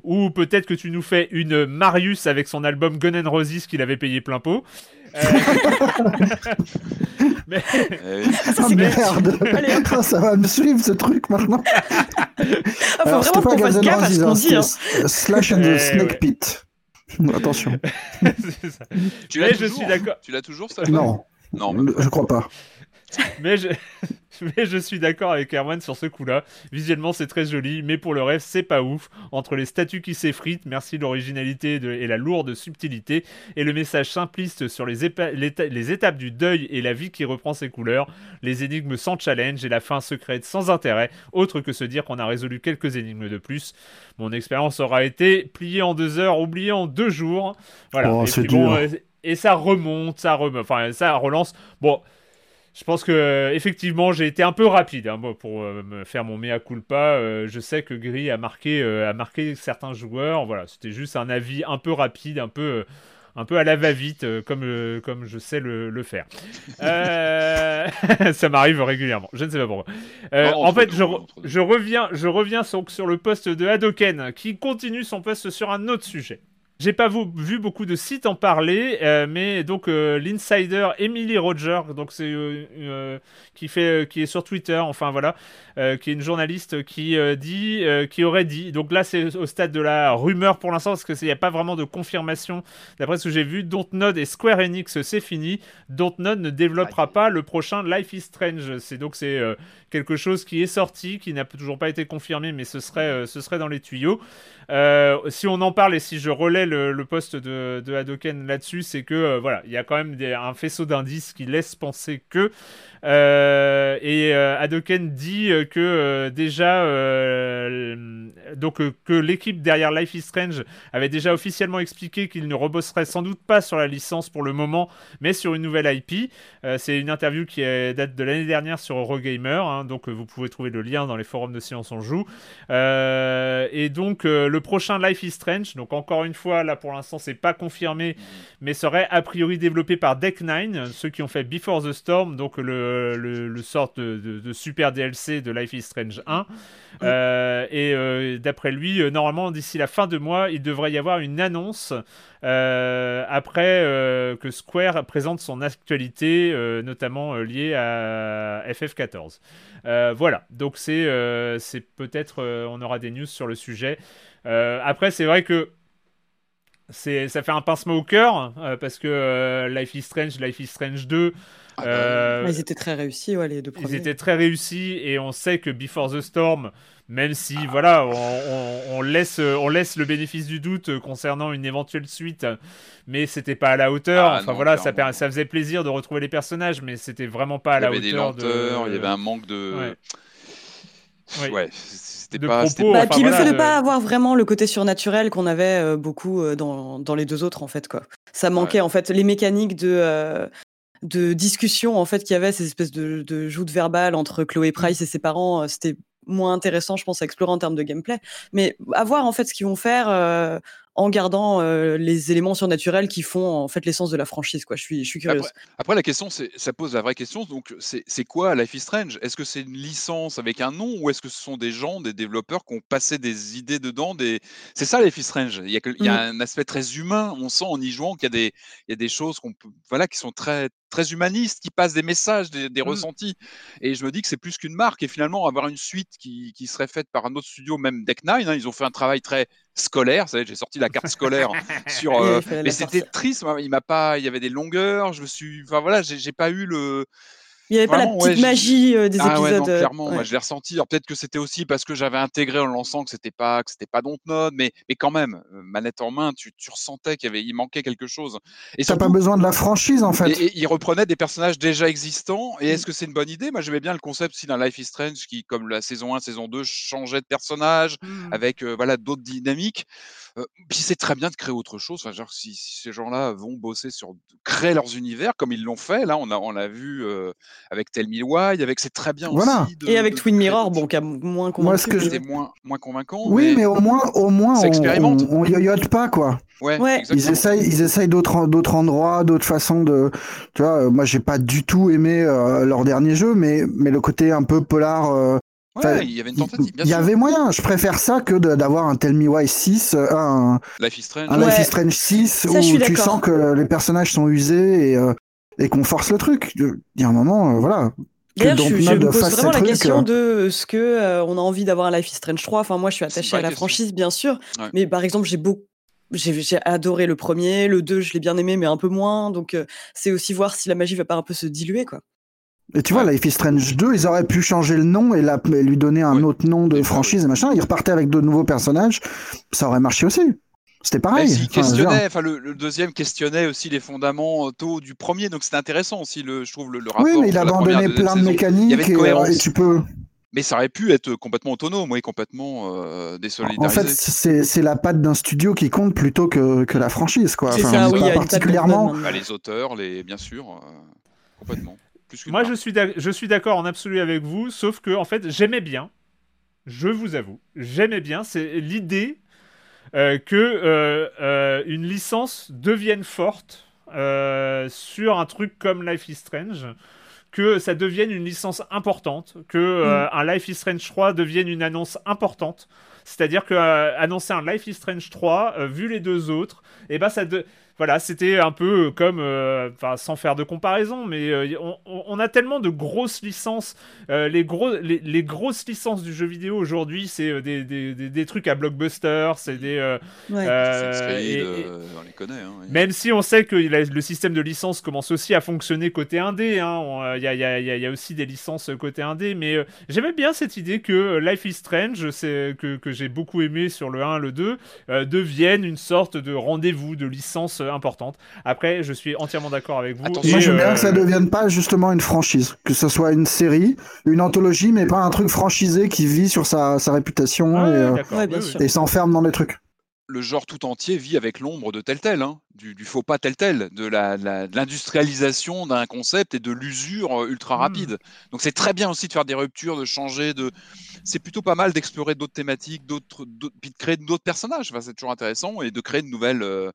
ou peut-être que tu nous fais une Marius avec son album Gun N' Roses qu'il avait payé plein pot. Euh, mais, Eh. Ça, Ah merde Allez, hop. Ça va me suivre ce truc maintenant Ah, faut Alors, vraiment pas qu'on fasse gaffe à ce qu'on hein, dit. hein. S- Slash and the Snake ouais. Pit. Attention. ça. Tu l'as je toujours suis d'accord. Tu l'as toujours, ça Non. Non, mais- Je crois pas. Mais je, mais je suis d'accord avec Erwan sur ce coup-là. Visuellement, c'est très joli, mais pour le rêve, c'est pas ouf. Entre les statues qui s'effritent, merci l'originalité de- et la lourde subtilité, et le message simpliste sur les, épa- l'éta- les étapes du deuil et la vie qui reprend ses couleurs, les énigmes sans challenge et la fin secrète sans intérêt, autre que se dire qu'on a résolu quelques énigmes de plus. Mon expérience aura été pliée en deux heures, oubliée en deux jours. Voilà. Oh, et, c'est puis bon, euh, et ça remonte, ça remonte, enfin ça relance. Bon, je pense que effectivement j'ai été un peu rapide hein, pour euh, me faire mon mea culpa. Euh, je sais que Gris a marqué, euh, a marqué certains joueurs. Voilà, c'était juste un avis un peu rapide, un peu, un peu à la va-vite, comme, comme je sais le, le faire. Ça m'arrive régulièrement. Je ne sais pas pourquoi. Non, en fait, je, re- je reviens, je reviens sur, sur le poste de Hadoken qui continue son poste sur un autre sujet. J'ai pas vu, beaucoup de sites en parler, euh, mais donc euh, l'insider Emily Roger, donc c'est euh, qui fait, qui est sur Twitter, enfin voilà, qui est une journaliste qui dit, qui aurait dit. Donc là, c'est au stade de la rumeur pour l'instant parce que il n'y a pas vraiment de confirmation. D'après ce que j'ai vu, Dontnod et Square Enix, c'est fini. Dontnod ne développera pas le prochain Life is Strange. C'est donc c'est quelque chose qui est sorti, qui n'a toujours pas été confirmé, mais ce serait, ce serait dans les tuyaux. Si on en parle et si je relais le, poste de, Hadoken là-dessus, c'est que euh, voilà, il y a quand même un faisceau d'indices qui laisse penser que et euh, Hadoken dit euh, que euh, déjà euh, donc euh, que l'équipe derrière Life is Strange avait déjà officiellement expliqué qu'il ne rebosserait sans doute pas sur la licence pour le moment, mais sur une nouvelle IP. Euh, c'est une interview qui date de l'année dernière sur Eurogamer, hein, donc euh, vous pouvez trouver le lien dans les forums de Silence on Joue. Euh, et donc euh, le prochain Life is Strange, donc encore une fois là pour l'instant c'est pas confirmé, mais serait a priori développé par Deck Nine, ceux qui ont fait Before the Storm, donc le, le, le sort de, de- de super DLC de Life is Strange 1. Euh, et euh, d'après lui, euh, normalement d'ici la fin de mois, il devrait y avoir une annonce euh, après euh, que Square présente son actualité, euh, notamment euh, liée à FF14. Euh, voilà, donc c'est euh, peut-être euh, on aura des news sur le sujet. Euh, après, c'est vrai que c'est ça fait un pincement au cœur euh, parce que euh, Life is Strange, Life is Strange 2. Ah bah, euh, Ils étaient très réussis, ouais, les deux ils premiers. étaient très réussis et on sait que Before the Storm, même si voilà, on, on- on laisse, on laisse le bénéfice du doute concernant une éventuelle suite, mais c'était pas à la hauteur. Ah, enfin non, voilà, ça, faisait plaisir de retrouver les personnages, mais c'était vraiment pas à il y la avait des hauteur lenteurs, de. il y avait un manque de. Ouais. Ouais, Ouais. c'était De pas. propos, c'était Bah, enfin, puis voilà, le fait de euh, pas avoir vraiment le côté surnaturel qu'on avait euh, beaucoup euh, dans, dans les deux autres en fait quoi. Ça manquait en fait les mécaniques de euh, de discussion en fait qu'il y avait ces espèces de, de joutes verbales entre Chloé Price et ses parents, euh, c'était moins intéressant je pense à explorer en termes de gameplay. Mais à voir en fait ce qu'ils vont faire euh, en gardant euh, les éléments surnaturels qui font en fait l'essence de la franchise quoi. Je suis je suis curieuse. Après, après, la question, ça pose la vraie question. Donc, c'est, quoi Life is Strange? Est-ce que c'est une licence avec un nom ou est-ce que ce sont des gens, des développeurs qui ont passé des idées dedans des... C'est ça Life is Strange. Il y a, que- il y a un aspect très humain. On sent en y jouant qu'il y a des, il y a des choses qu'on peut, voilà, qui sont très, très humanistes, qui passent des messages, des, des Mm. ressentis. Et je me dis que c'est plus qu'une marque. Et finalement, avoir une suite qui, qui serait faite par un autre studio, même Deck Nine, hein, ils ont fait un travail très scolaire. Vous savez, j'ai sorti la carte scolaire sur. Euh, mais c'était triste. moi, Il m'a pas. Il y avait des longueurs. Je me suis. Enfin voilà, j'ai pas eu le. Il y avait pas la vraiment, petite ouais, magie euh, des Ah ouais, épisodes. non, euh, clairement, moi je l'ai ressenti. Peut-être que c'était aussi parce que j'avais intégré en lançant que c'était pas que c'était pas Dontnod, mais mais quand même, euh, manette en main, tu, tu ressentais qu'il y avait il manquait quelque chose. Et T'as pas besoin de la franchise en fait. et, et il reprenait des personnages déjà existants. Et est-ce que c'est une bonne idée? Moi, j'aimais bien le concept aussi d'un Life is Strange qui, comme la saison 1, saison 2, changeait de personnage Mm. avec euh, voilà d'autres dynamiques. Euh, puis c'est très bien de créer autre chose. Enfin, genre, si, si ces gens-là vont bosser sur créer leurs univers comme ils l'ont fait, là, on a on l'a vu euh, avec Tell Me Why, avec c'est très bien Voilà. aussi. de- Et avec de Twin Mirror, bon, qui a moins convaincu. Moi, ce que je- moins moins convaincant. Oui, mais au moins, au moins, on, on, on yoyote pas quoi. ouais, Ouais. Ils essayent, ils essayent d'autres, d'autres endroits, d'autres façons de. Tu vois, moi, j'ai pas du tout aimé euh, leur dernier jeu, mais mais le côté un peu polar. euh, Ouais, il y avait une il tentative. Bien il y sûr. avait moyen. Je préfère ça que de- d'avoir un Tell Me Why 6, euh, un, Life is Strange. un Ouais. Life is Strange 6 Ça, où tu sens que les personnages sont usés et, et qu'on force le truc. Il y a un moment, euh, voilà. Que D'ailleurs, je, me pose vraiment la question euh, de est-ce que euh, on a envie d'avoir un Life is Strange 3 Enfin, moi, je suis attachée à la question. franchise, bien sûr. Ouais. Mais par exemple, j'ai beaucoup j'ai adoré le premier, le 2 je l'ai bien aimé mais un peu moins, donc euh, c'est aussi voir si la magie va pas un peu se diluer quoi. Et tu vois, Life is Strange 2, ils auraient pu changer le nom et, la- et lui donner un Ouais. autre nom de franchise et machin. Ils repartaient avec de nouveaux personnages. Ça aurait marché aussi. C'était pareil. questionnait, enfin le, le deuxième questionnait aussi les fondamentaux du premier, donc c'était intéressant aussi le, je trouve le, le rapport. oui, mais il a et abandonné plein de mécaniques Il y avait une et, euh, et tu peux. Mais ça aurait pu être complètement autonome, oui, complètement euh, En désolidarisé. fait, c'est c'est la patte d'un studio qui compte plutôt que, que la franchise, quoi. Enfin, ça, oui, particulièrement. Bah, les auteurs, les, bien sûr, euh, complètement. Plus Moi, part. je suis d'accord en absolu avec vous, sauf que en fait, j'aimais bien. Je vous avoue, j'aimais bien. C'est l'idée euh, que euh, euh, une licence devienne forte euh, sur un truc comme Life is Strange, que ça devienne une licence importante, que euh, un Life is Strange 3 devienne une annonce importante. C'est-à-dire que euh, annoncer un Life is Strange 3, euh, vu les deux autres, et ben ça de... voilà, c'était un peu comme, euh, enfin sans faire de comparaison, mais euh, on, a tellement de grosses licences, euh, les, gros, les, les grosses licences du jeu vidéo aujourd'hui, c'est euh, des, des, des, des trucs à blockbuster, c'est des... euh, Ouais. euh, et- et- euh, on les connaît. hein, oui. même si on sait que la- le système de licence commence aussi à fonctionner côté indé, hein, on- euh, il y, a, y y y aussi des licences côté indé, mais euh, j'aimais bien cette idée que euh, Life is Strange, que, que j'ai beaucoup aimé sur le 1 et le 2, euh, devienne une sorte de rendez-vous de licence euh, importante. Après, je suis entièrement d'accord avec vous. Attention, Moi, et, j'aime bien euh, que ça devienne pas justement une franchise, que ce soit une série, une anthologie, mais pas un truc franchisé qui vit sur sa, sa réputation et, euh, Ouais, et s'enferme dans des trucs. le genre tout entier vit avec l'ombre de tel tel, hein, du, du faux pas tel tel, de la- la- de l'industrialisation d'un concept et de l'usure euh, ultra Mm. rapide. Donc c'est très bien aussi de faire des ruptures, de changer, de. C'est plutôt pas mal d'explorer d'autres thématiques, d'autres, d'autres- puis de créer d'autres personnages. Enfin, c'est toujours intéressant et de créer de nouvelles. euh,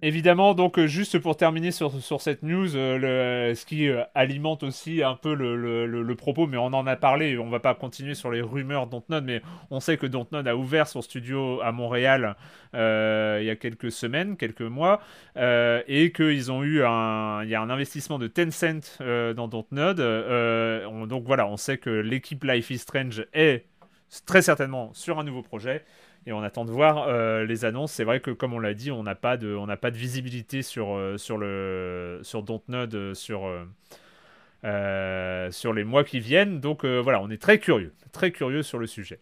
Évidemment, donc euh, juste pour terminer sur, sur cette news, euh, ce qui euh, alimente aussi un peu le, le- propos, mais on en a parlé, on va pas continuer sur les rumeurs Dontnod, mais on sait que Dontnod a ouvert son studio à Montréal il y a quelques semaines, quelques mois, et qu'ils ont eu un, il y a un investissement de Tencent dans Dontnod. On- donc voilà, on sait que l'équipe Life is Strange est très certainement sur un nouveau projet. Et on attend de voir euh, les annonces. C'est vrai que, comme on l'a dit, on n'a pas de, on n'a pas de visibilité sur euh, sur le sur Dontnod euh, sur euh, sur les mois qui viennent. Donc voilà, on est très curieux, très curieux sur le sujet.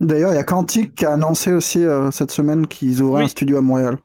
D'ailleurs, il y a Quantic qui a annoncé aussi cette semaine qu'ils ouvraient Oui. un studio à Montréal.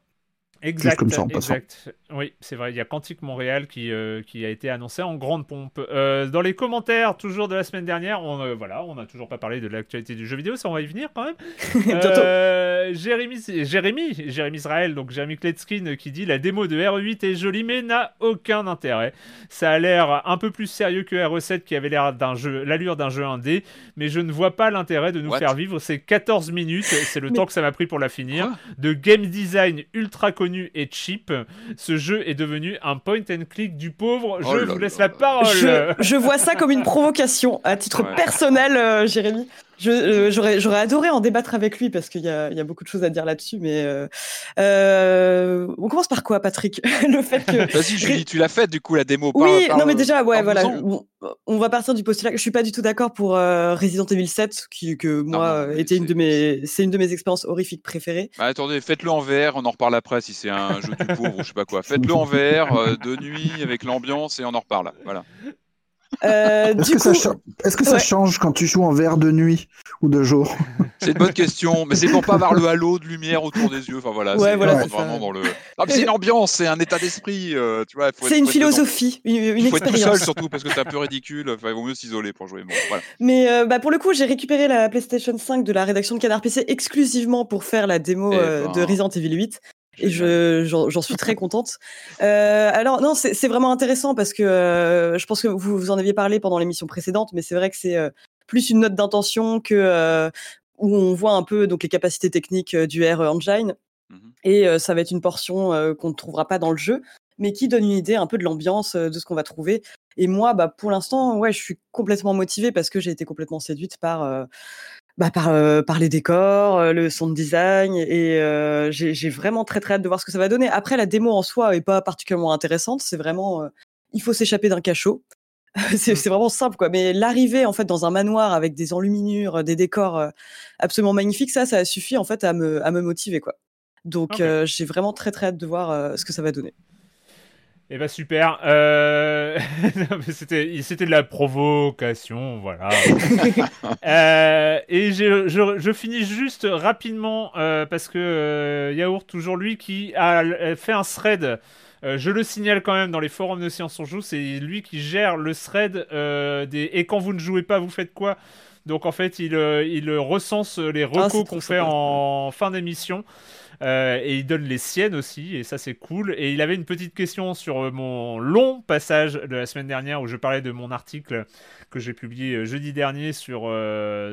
Exact, comme ça, en passant. exact. Oui, c'est vrai. Il y a Quantic Montréal qui, euh, qui a été annoncé en grande pompe. Euh, dans les commentaires, toujours de la semaine dernière, on, euh, voilà, on n'a toujours pas parlé de l'actualité du jeu vidéo, ça on va y venir quand même. Euh, Jérémy, Jérémy, Jérémy Israël, donc Jérémy Kletskin qui dit la démo de RE8 est jolie mais n'a aucun intérêt. Ça a l'air un peu plus sérieux que RE7 qui avait l'air d'un jeu, l'allure d'un jeu indé, mais je ne vois pas l'intérêt de nous What? faire vivre ces 14 minutes, c'est le Mais- temps que ça m'a pris pour la finir, Quoi? De game design ultra connu et cheap. Ce jeu est devenu un point and click du pauvre. Oh je là vous laisse la parole. Je, je vois ça comme une provocation à titre Ouais. personnel, euh, Jérémy. Euh, j'aurais, j'aurais adoré en débattre avec lui parce qu'il y a, il y a beaucoup de choses à dire là-dessus. Mais euh, euh, on commence par quoi, Patrick? Le fait que Vas-y, Julie, tu l'as fait du coup la démo. oui, par- non mais déjà, ouais, voilà, on, on va partir du postulat. que Je suis pas du tout d'accord pour euh, Resident Evil 7, qui que moi non, était une de mes, c'est une de mes expériences horrifiques préférées. Bah, attendez, faites-le en VR, on en reparle après si c'est un jeu du pauvre ou je sais pas quoi. Faites-le en VR, de nuit, avec l'ambiance et on en reparle. Voilà. Euh, Est-ce que, ça, coup, cha- est-ce que ça ouais. change quand tu joues en verre de nuit ou de jour C'est une bonne question, mais c'est pour pas avoir le halo de lumière autour des yeux. Enfin voilà, Ouais, c'est voilà, vraiment, c'est dans le. Une ambiance, c'est un état d'esprit. euh, tu vois, faut être- c'est une être philosophie, une, une Il faut être tout seul expérience. surtout parce que c'est un peu ridicule. Enfin, il vaut mieux s'isoler pour jouer. Bon, voilà. Mais euh, bah, pour le coup, j'ai récupéré la PlayStation 5 de la rédaction de Canard PC exclusivement pour faire la démo Eh euh, ben. de Resident Evil 8. Et je, j'en, suis très contente. Euh, alors non, c'est, vraiment intéressant parce que euh, je pense que vous, vous en aviez parlé pendant l'émission précédente, mais c'est vrai que c'est euh, plus une note d'intention que où on voit un peu donc les capacités techniques du R Engine. Mhm. Et ça va être une portion qu'on ne trouvera pas dans le jeu, mais qui donne une idée un peu de l'ambiance de ce qu'on va trouver. Et moi, bah, pour l'instant, ouais, je suis complètement motivée parce que j'ai été complètement séduite par, bah, par, euh, par les décors, euh, le sound design, et euh, j'ai vraiment très très hâte de voir ce que ça va donner. Après, la démo en soi est pas particulièrement intéressante. C'est vraiment, euh, il faut s'échapper d'un cachot. c'est c'est vraiment simple, quoi. Mais l'arrivée en fait dans un manoir avec des enluminures, des décors absolument magnifiques, ça, ça suffit en fait à me, à me motiver, quoi. Donc j'ai vraiment très très hâte de voir ce que ça va donner. Eh ben super. Euh... c'était, c'était de la provocation, voilà. Euh, et je, je, je finis juste rapidement euh, parce que Yaourt, toujours lui, qui a fait un thread. je le signale quand même dans les forums de Science on Joue, c'est lui qui gère le thread des et quand vous ne jouez pas, vous faites quoi? Donc en fait, il, il recense les Ah, recos qu'on fait sympa. en fin d'émission. Euh, et il donne les siennes aussi, et ça c'est cool. Et il avait une petite question sur euh, mon long passage de la semaine dernière où je parlais de mon article que j'ai publié euh, jeudi dernier sur,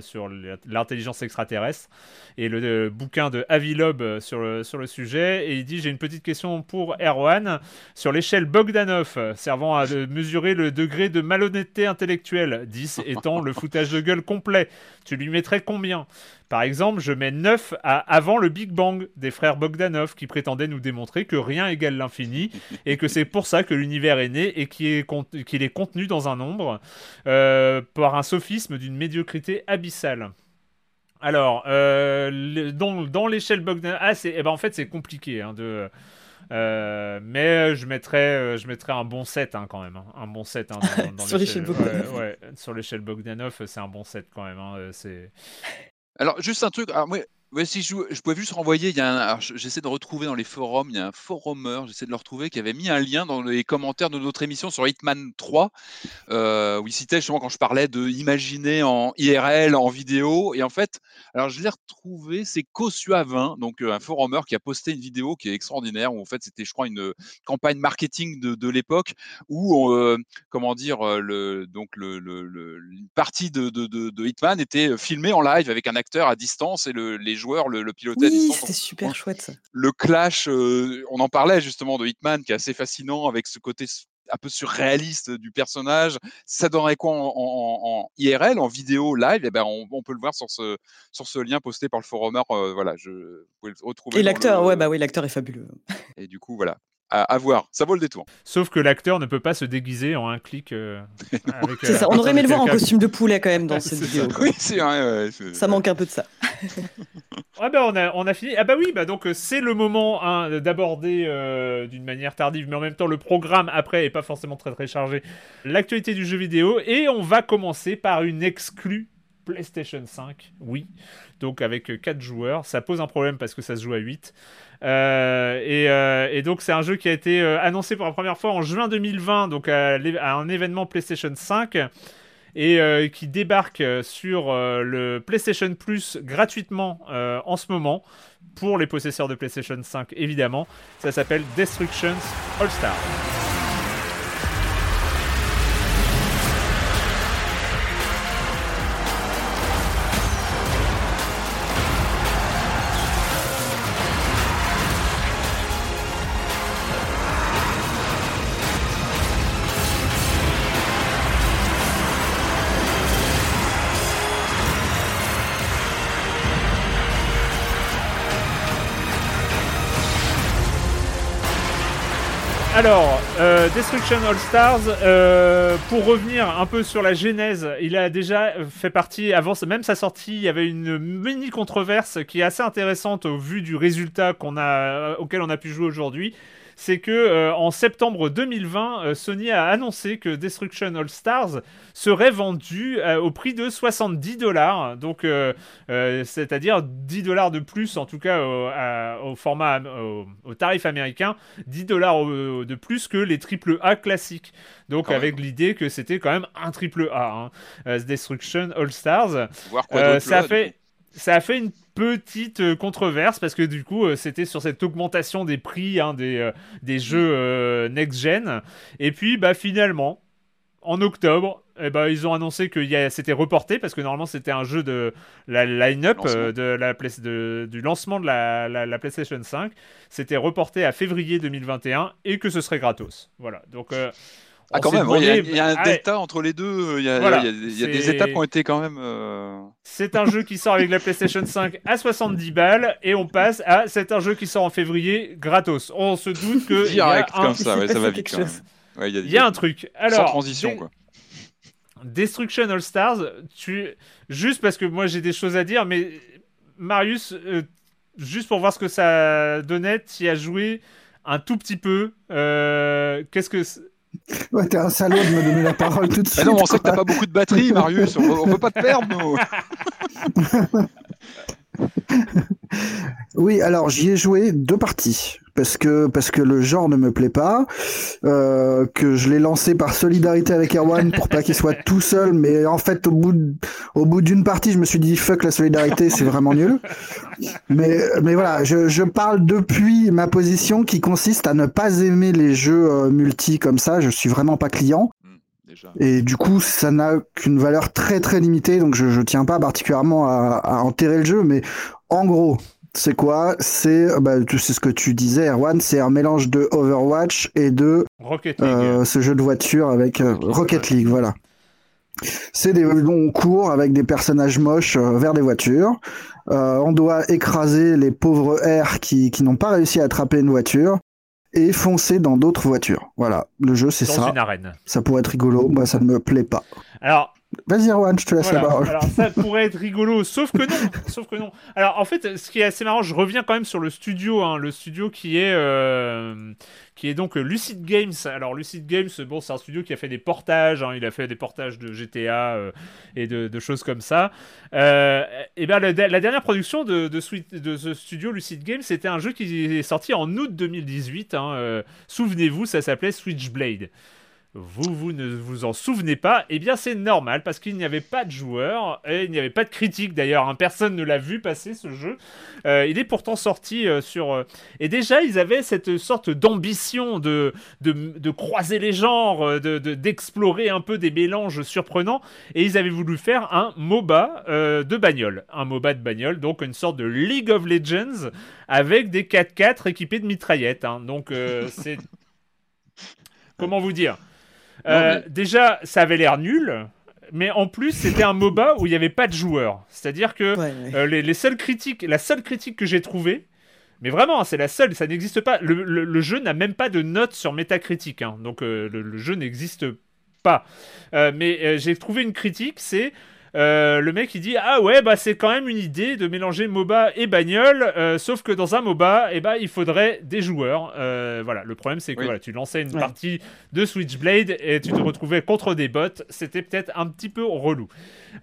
sur l'intelligence extraterrestre et le bouquin de Avi Loeb sur le, sur le sujet. Et il dit J'ai une petite question pour Erwan sur l'échelle Bogdanov, servant à mesurer le degré de malhonnêteté intellectuelle, 10 étant le foutage de gueule complet. Tu lui mettrais combien? Par exemple, je mets 9 à avant le Big Bang des frères Bogdanov qui prétendaient nous démontrer que rien égale l'infini et que c'est pour ça que l'univers est né et qu'il est, con- qu'il est contenu dans un nombre euh, par un sophisme d'une médiocrité abyssale. Alors, euh, le- dans, dans l'échelle Bogdanov, ah, eh ben, en fait, c'est compliqué hein, de. euh, mais je mettrais, je mettrais un bon 7 hein, quand même. hein, un bon 7 hein, dans, dans Sur l'échelle Bogdanov. Ouais, ouais, sur l'échelle Bogdanov, c'est un bon 7 quand même. c'est... Alors, juste un truc. Moi, ouais, si je, pouvais juste renvoyer, j'essaie de retrouver dans les forums, il y a un forumeur, j'essaie de le retrouver, qui avait mis un lien dans les commentaires de notre émission sur Hitman 3, euh, où il citait justement quand je parlais de imaginer en IRL, en vidéo. Et en fait, alors je l'ai retrouvé, c'est Kosuavin, donc euh, un forumeur qui a posté une vidéo qui est extraordinaire, où en fait c'était, je crois, une campagne marketing de, de l'époque, où, euh, comment dire, donc une partie de, de, de- de Hitman était filmée en live avec un acteur à distance et le- les joueurs le, le pilotaient Oui, c'était super chouette ça. le clash, euh, on en parlait justement de Hitman, qui est assez fascinant avec ce côté un peu surréaliste du personnage. Ça donnerait quoi en, en- en- en IRL, en vidéo live? Eh ben, on, on peut le voir sur ce, sur ce lien posté par le forumeur. euh, voilà, je vous pouvez le retrouver. Et l'acteur, le- ouais, bah oui, l'acteur est fabuleux. Et du coup, voilà, à, à voir. Ça vaut le détour. Sauf que l'acteur ne peut pas se déguiser en un clic. euh, avec, C'est euh, ça. On aurait aimé le voir en costume de poulet quand même dans cette ça. vidéo. quoi. Oui, c'est vrai. ouais, c'est- Ça manque un peu de ça. Ah bah on a, on a fini. Ah bah oui, bah donc euh, c'est le moment hein, d'aborder euh, d'une manière tardive, mais en même temps le programme après est pas forcément très très chargé. L'actualité du jeu vidéo et on va commencer par une exclue PlayStation 5. Oui, donc avec 4 joueurs, ça pose un problème parce que ça se joue à 8. Euh, et, euh, et donc c'est un jeu qui a été euh, annoncé pour la première fois en juin 2020, donc à, un événement PlayStation 5 et euh, qui débarque euh, sur euh, le PlayStation Plus gratuitement euh, en ce moment pour les possesseurs de PlayStation 5 évidemment. Ça s'appelle Destructions All Star. Alors, euh, Destruction All Stars, euh, pour revenir un peu sur la genèse, il a déjà fait partie, avant même sa sortie, il y avait une mini controverse qui est assez intéressante au vu du résultat a, auquel on a pu jouer aujourd'hui. C'est que euh, en septembre 2020, euh, Sony a annoncé que Destruction All Stars serait vendu euh, au prix de 70 dollars, donc c'est-à-dire 10 dollars de plus, en tout cas au, à- au format, au, au tarif américain, 10 dollars de plus que les triple A classiques. Donc Quand avec l'idée que c'était quand même un triple A, hein, Destruction All Stars. Voir quoi d'autre ça, a fait, ça a fait une petite euh, controverse parce que du coup euh, c'était sur cette augmentation des prix hein, des, euh, des jeux next-gen. Et puis bah, finalement, en octobre, eh ben, ils ont annoncé que c'était reporté parce que normalement c'était un jeu de la line-up euh, de la de- du lancement de la, la- la PlayStation 5. C'était reporté à février 2021 et que ce serait gratos. Voilà. Donc euh, Ah, quand même, il y a- demandé- il y, a un Ah, delta entre les deux. euh, Il y a, Voilà, il y a- il y a des étapes qui ont été quand même. euh, C'est un jeu qui sort avec la PlayStation 5 à 70 balles et on passe à c'est un jeu qui sort en février gratos. On se doute que il y a Direct un, comme ça, ouais, ça va vite quelque quand même. chose. Ouais, il y a, il y a un truc. Alors, sans transition Des- quoi. Destruction All Stars, tu juste parce que moi j'ai des choses à dire, mais Marius, euh, juste pour voir ce que ça donnait, tu y as joué un tout petit peu. Euh, Qu'est-ce que. Ouais, t'es un salaud de me donner la parole tout de suite. non, on sait que quoi. t'as pas beaucoup de batterie, Marius. On, on veut pas te perdre, nous. Oui, alors j'y ai joué deux parties parce que parce que le genre ne me plaît pas, euh, que je l'ai lancé par solidarité avec Erwan pour pas qu'il soit tout seul, mais en fait au bout au bout d'une partie, je me suis dit fuck la solidarité, c'est vraiment nul. Mais mais voilà, je, je parle depuis ma position qui consiste à ne pas aimer les jeux euh, multi comme ça. Je suis vraiment pas client. Déjà. Et du coup, ça n'a qu'une valeur très très limitée, donc je, je tiens pas particulièrement à, à enterrer le jeu, mais en gros, c'est quoi? C'est bah, c'est ce que tu disais, Erwan, c'est un mélange de Overwatch et de Rocket League. euh, ce jeu de voiture avec euh, Rocket League, voilà. C'est des longs cours avec des personnages moches euh, vers des voitures. Euh, on doit écraser les pauvres R qui, qui n'ont pas réussi à attraper une voiture et foncer dans d'autres voitures. Voilà, le jeu c'est ça. une arène. Ça pourrait être rigolo, moi ça ne me plaît pas. Alors, Vas-y Erwan, je te laisse Voilà. la parole. Alors ça pourrait être rigolo, sauf que non, sauf que non. Alors en fait, ce qui est assez marrant, je reviens quand même sur le studio, hein, le studio qui est euh, qui est donc Lucid Games. Alors Lucid Games, bon, c'est un studio qui a fait des portages, hein, il a fait des portages de GTA euh, et de, de choses comme ça. Euh, et ben la, la dernière production de, de, Sweet- de ce studio Lucid Games, c'était un jeu qui est sorti en août 2018. hein, Souvenez-vous, ça s'appelait Switchblade. Vous, vous ne vous en souvenez pas, eh bien c'est normal parce qu'il n'y avait pas de joueurs et il n'y avait pas de critique d'ailleurs. hein. Personne ne l'a vu passer ce jeu. Euh, il est pourtant sorti euh, sur. euh, Et déjà, ils avaient cette sorte d'ambition de, de, de croiser les genres, euh, de- de- d'explorer un peu des mélanges surprenants. Et ils avaient voulu faire un MOBA de bagnole. Un MOBA de bagnole, donc une sorte de League of Legends avec des 4x4 équipés de mitraillettes. hein. Donc c'est. Comment vous dire? Euh, mais- Déjà, ça avait l'air nul. Mais en plus, c'était un MOBA où il n'y avait pas de joueurs. C'est-à-dire que Ouais, ouais. euh, les, les seules critiques, la seule critique que j'ai trouvée, mais vraiment, hein, c'est la seule, ça n'existe pas. Le, le- le jeu n'a même pas de note sur Metacritic, hein. donc euh, le, le jeu n'existe pas. Euh, mais euh, j'ai trouvé une critique, c'est euh, le mec qui dit ah ouais bah c'est quand même une idée de mélanger MOBA et bagnole, euh, sauf que dans un MOBA, eh ben il faudrait des joueurs. Euh, voilà, le problème c'est que Oui. voilà, tu lançais une Ouais. partie de Switchblade et tu te retrouvais contre des bots, c'était peut-être un petit peu relou.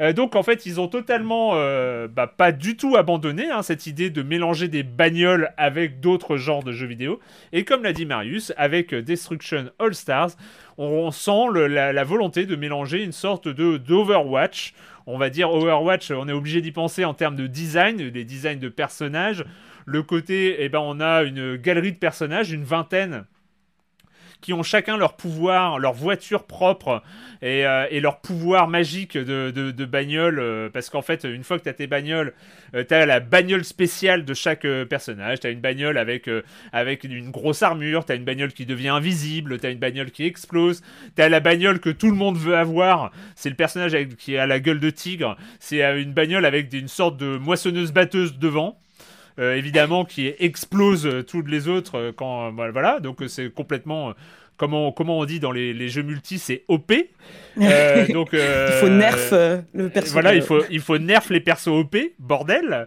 Euh, donc en fait, ils ont totalement euh, bah, pas du tout abandonné hein, cette idée de mélanger des bagnoles avec d'autres genres de jeux vidéo. Et comme l'a dit Marius, avec Destruction All Stars, on sent le- la, la volonté de mélanger une sorte de d'Overwatch. On va dire Overwatch, on est obligé d'y penser en termes de design, des designs de personnages. Le côté, eh ben, on a une galerie de personnages, une vingtaine qui ont chacun leur pouvoir, leur voiture propre et, euh, leur pouvoir magique de, bagnole. euh, parce qu'en fait, une fois que tu as tes bagnoles, tu as la bagnole spéciale de chaque euh, personnage. Tu as une bagnole avec, euh, avec une grosse armure, tu as une bagnole qui devient invisible, tu as une bagnole qui explose, tu as la bagnole que tout le monde veut avoir. C'est le personnage qui a la gueule de tigre. C'est euh, une bagnole avec une sorte de moissonneuse-batteuse devant. Euh, évidemment qui explose euh, toutes les autres euh, quand euh, voilà donc c'est complètement euh, comment comment on dit dans les, les jeux multi c'est OP Euh, donc euh, Il faut nerf euh, le personnage. voilà il faut il faut nerf les persos OP bordel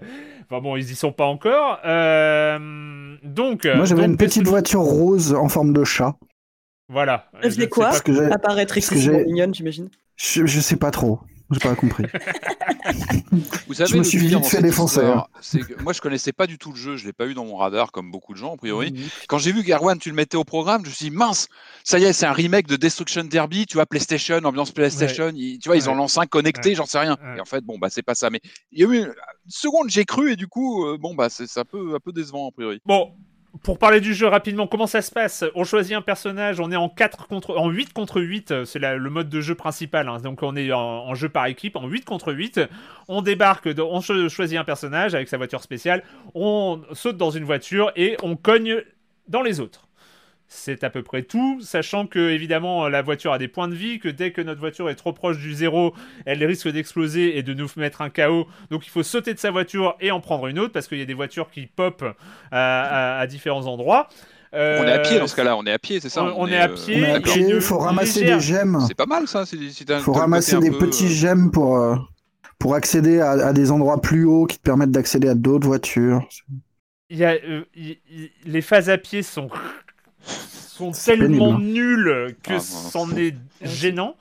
enfin bon ils y sont pas encore Euh, donc Moi j'avais une petite voiture rose en forme de chat. voilà Elle faisait quoi excessivement j'ai- mignonne, j'imagine. Je, je sais pas trop. J'ai pas compris. Vous savez, me suis vite fait défoncer, moi, je connaissais pas du tout le jeu. Je l'ai pas eu dans mon radar, comme beaucoup de gens, a priori. Mhm. Quand j'ai vu qu'Erwan, tu le mettais au programme, je me suis dit, mince, ça y est, c'est un remake de Destruction Derby, tu vois, PlayStation, ambiance PlayStation. ils- tu vois, ils ont lancé un connecté, Ouais. j'en sais rien. Ouais. Et en fait, bon, bah, c'est pas ça. Mais il y a eu une seconde, j'ai cru, et du coup, euh, bon, bah, c'est c'est un peu, un peu décevant, a priori. Bon, pour parler du jeu rapidement, comment ça se passe? On choisit un personnage, on est en 4 contre en 8 contre 8, euh, c'est le mode de jeu principal. hein. Donc on est en, jeu par équipe en 8 contre 8. On débarque, on cho- choisit un personnage avec sa voiture spéciale, on saute dans une voiture et on cogne dans les autres. C'est à peu près tout, sachant que évidemment la voiture a des points de vie, que dès que notre voiture est trop proche du zéro, elle risque d'exploser et de nous mettre un KO. Donc il faut sauter de sa voiture et en prendre une autre parce qu'il y a des voitures qui pop à, à- à différents endroits. Euh, On est à pied dans ce cas-là, on est à pied, c'est ça on- on est à euh, pied. On est à il pied, faut une ramasser légère- des gemmes. C'est pas mal ça. c'est- c'est un- Il faut ramasser des peu, petits euh, gemmes pour, euh, pour accéder à, à des endroits plus hauts qui te permettent d'accéder à d'autres voitures. il y a, euh, il- il- les phases à pied sont, sont tellement pénible, nulles que Ah, non. c'en est gênant.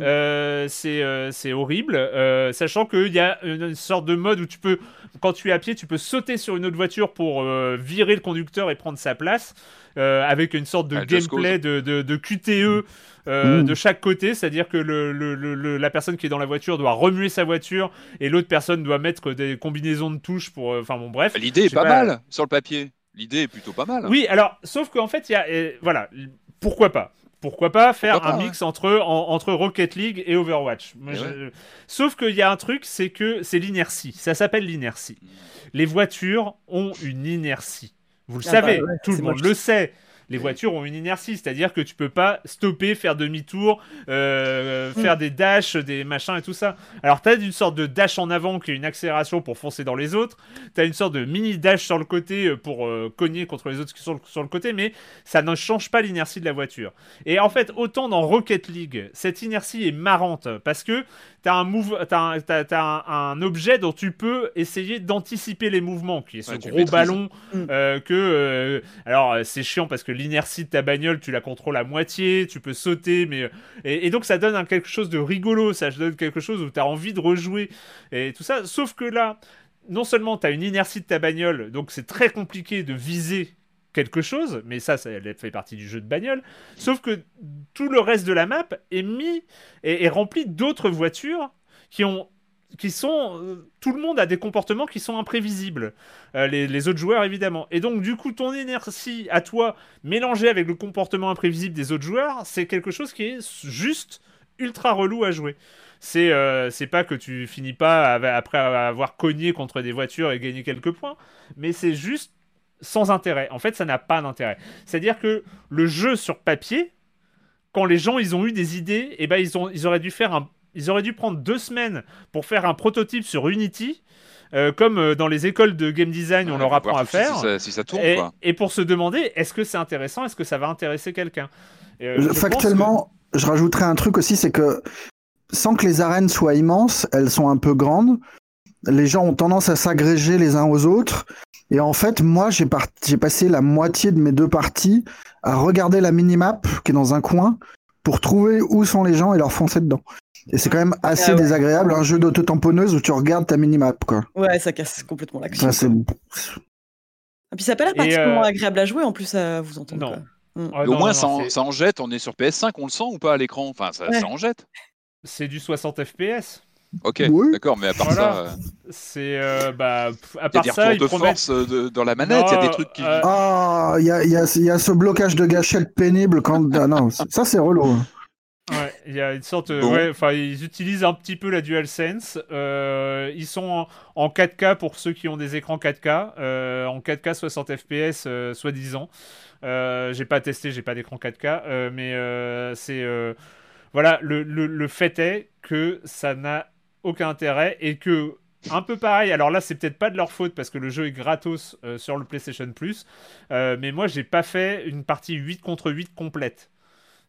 Euh, c'est euh, c'est horrible, euh, sachant qu'il y a une, sorte de mode où tu peux, quand tu es à pied, tu peux sauter sur une autre voiture pour euh, virer le conducteur et prendre sa place, euh, avec une sorte de Ah, gameplay de, de, de QTE euh, Mm. de chaque côté, c'est-à-dire que le, le- le- le- la personne qui est dans la voiture doit remuer sa voiture et l'autre personne doit mettre des combinaisons de touches pour, euh, enfin bon bref. L'idée Je est pas. mal sur le papier. L'idée est plutôt pas mal. Oui, alors, sauf qu'en fait, il y a. euh, voilà, pourquoi pas? Pourquoi pas faire Pourquoi un pas, mix entre, en- entre Rocket League et Overwatch? Et je- Sauf qu'il y a un truc, c'est que c'est l'inertie. Ça s'appelle l'inertie. Les voitures ont une inertie. Vous le Ah savez, bah ouais, tout le monde moche. le sait. Les voitures ont une inertie, c'est-à-dire que tu peux pas stopper, faire demi-tour, euh, Mm. faire des dashs, des machins et tout ça. Alors t'as une sorte de dash en avant qui est une accélération pour foncer dans les autres. T'as une sorte de mini dash sur le côté euh, pour euh, cogner contre les autres qui sont sur le côté, mais ça ne change pas l'inertie de la voiture. Et en fait, autant dans Rocket League, cette inertie est marrante parce que t'as un, move, t'as un, t'as- t'as un, un objet dont tu peux essayer d'anticiper les mouvements, qui est ce Ouais, gros ballon Mm. euh, que. euh, alors, euh, c'est chiant parce que l'inertie de ta bagnole, tu la contrôles à moitié, tu peux sauter, mais. Et, et donc, ça donne un quelque chose de rigolo, ça donne quelque chose où t'as envie de rejouer et tout ça. Sauf que là, non seulement t'as une inertie de ta bagnole, donc c'est très compliqué de viser quelque chose, mais ça, ça fait partie du jeu de bagnole. Sauf que tout le reste de la map est mis et est rempli d'autres voitures qui ont qui sont euh, tout le monde a des comportements qui sont imprévisibles. Euh, les, autres joueurs évidemment. Et donc du coup ton inertie à toi mélangée avec le comportement imprévisible des autres joueurs c'est quelque chose qui est juste ultra relou à jouer. C'est euh, c'est pas que tu finis pas après avoir cogné contre des voitures et gagné quelques points mais c'est juste sans intérêt en fait ça n'a pas d'intérêt c'est à dire que le jeu sur papier quand les gens ils ont eu des idées, et ben ils ont ils auraient dû faire un ils auraient dû prendre deux semaines pour faire un prototype sur Unity, euh, comme euh, dans les écoles de game design on leur apprend à faire. Si ça, si ça tourne, Et, quoi. et pour se demander est-ce que c'est intéressant, est-ce que ça va intéresser quelqu'un? Et, euh, Factuellement, je rajouterais un truc aussi, c'est que sans que les arènes soient immenses, elles sont un peu grandes. Les gens ont tendance à s'agréger les uns aux autres. Et en fait, moi, j'ai passé la moitié de mes deux parties à regarder la minimap qui est dans un coin pour trouver où sont les gens et leur foncer dedans. Et c'est quand même assez Ah ouais. désagréable, un jeu d'auto-tamponneuse où tu regardes ta minimap, quoi. Ouais, ça casse complètement l'action. Ça, c'est... Et puis ça n'a pas l'air Et, particulièrement euh, agréable à jouer en plus à vous entendre. Non. quoi. Ah, non, au moins, non, ça, en, c'est- ça en jette. On est sur PS5, on le sent ou pas à l'écran? Enfin, ça, Ouais. ça en jette. c'est du 60 FPS. Ok, Oui. d'accord, mais à part Voilà. ça, euh, C'est euh, bah à il y a part des ça, retours de promettent force euh, de- dans la manette, il y a des trucs qui. euh, Ah, il y a, il y, a, il y a ce blocage de gâchette pénible quand... Ah non, ça c'est relou. Ouais, il y a une sorte. Bon. ouais, enfin, ils utilisent un petit peu la DualSense. Euh, ils sont en, en 4K pour ceux qui ont des écrans 4K. euh, en 4K 60 FPS, euh, soi-disant. Euh, j'ai pas testé, j'ai pas d'écran 4K. euh, mais euh, c'est. euh, voilà, le, le, le fait est que ça n'a aucun intérêt et que. Un peu pareil, alors là c'est peut-être pas de leur faute parce que le jeu est gratos euh, sur le PlayStation Plus, euh, mais moi j'ai pas fait une partie 8 contre 8 complète.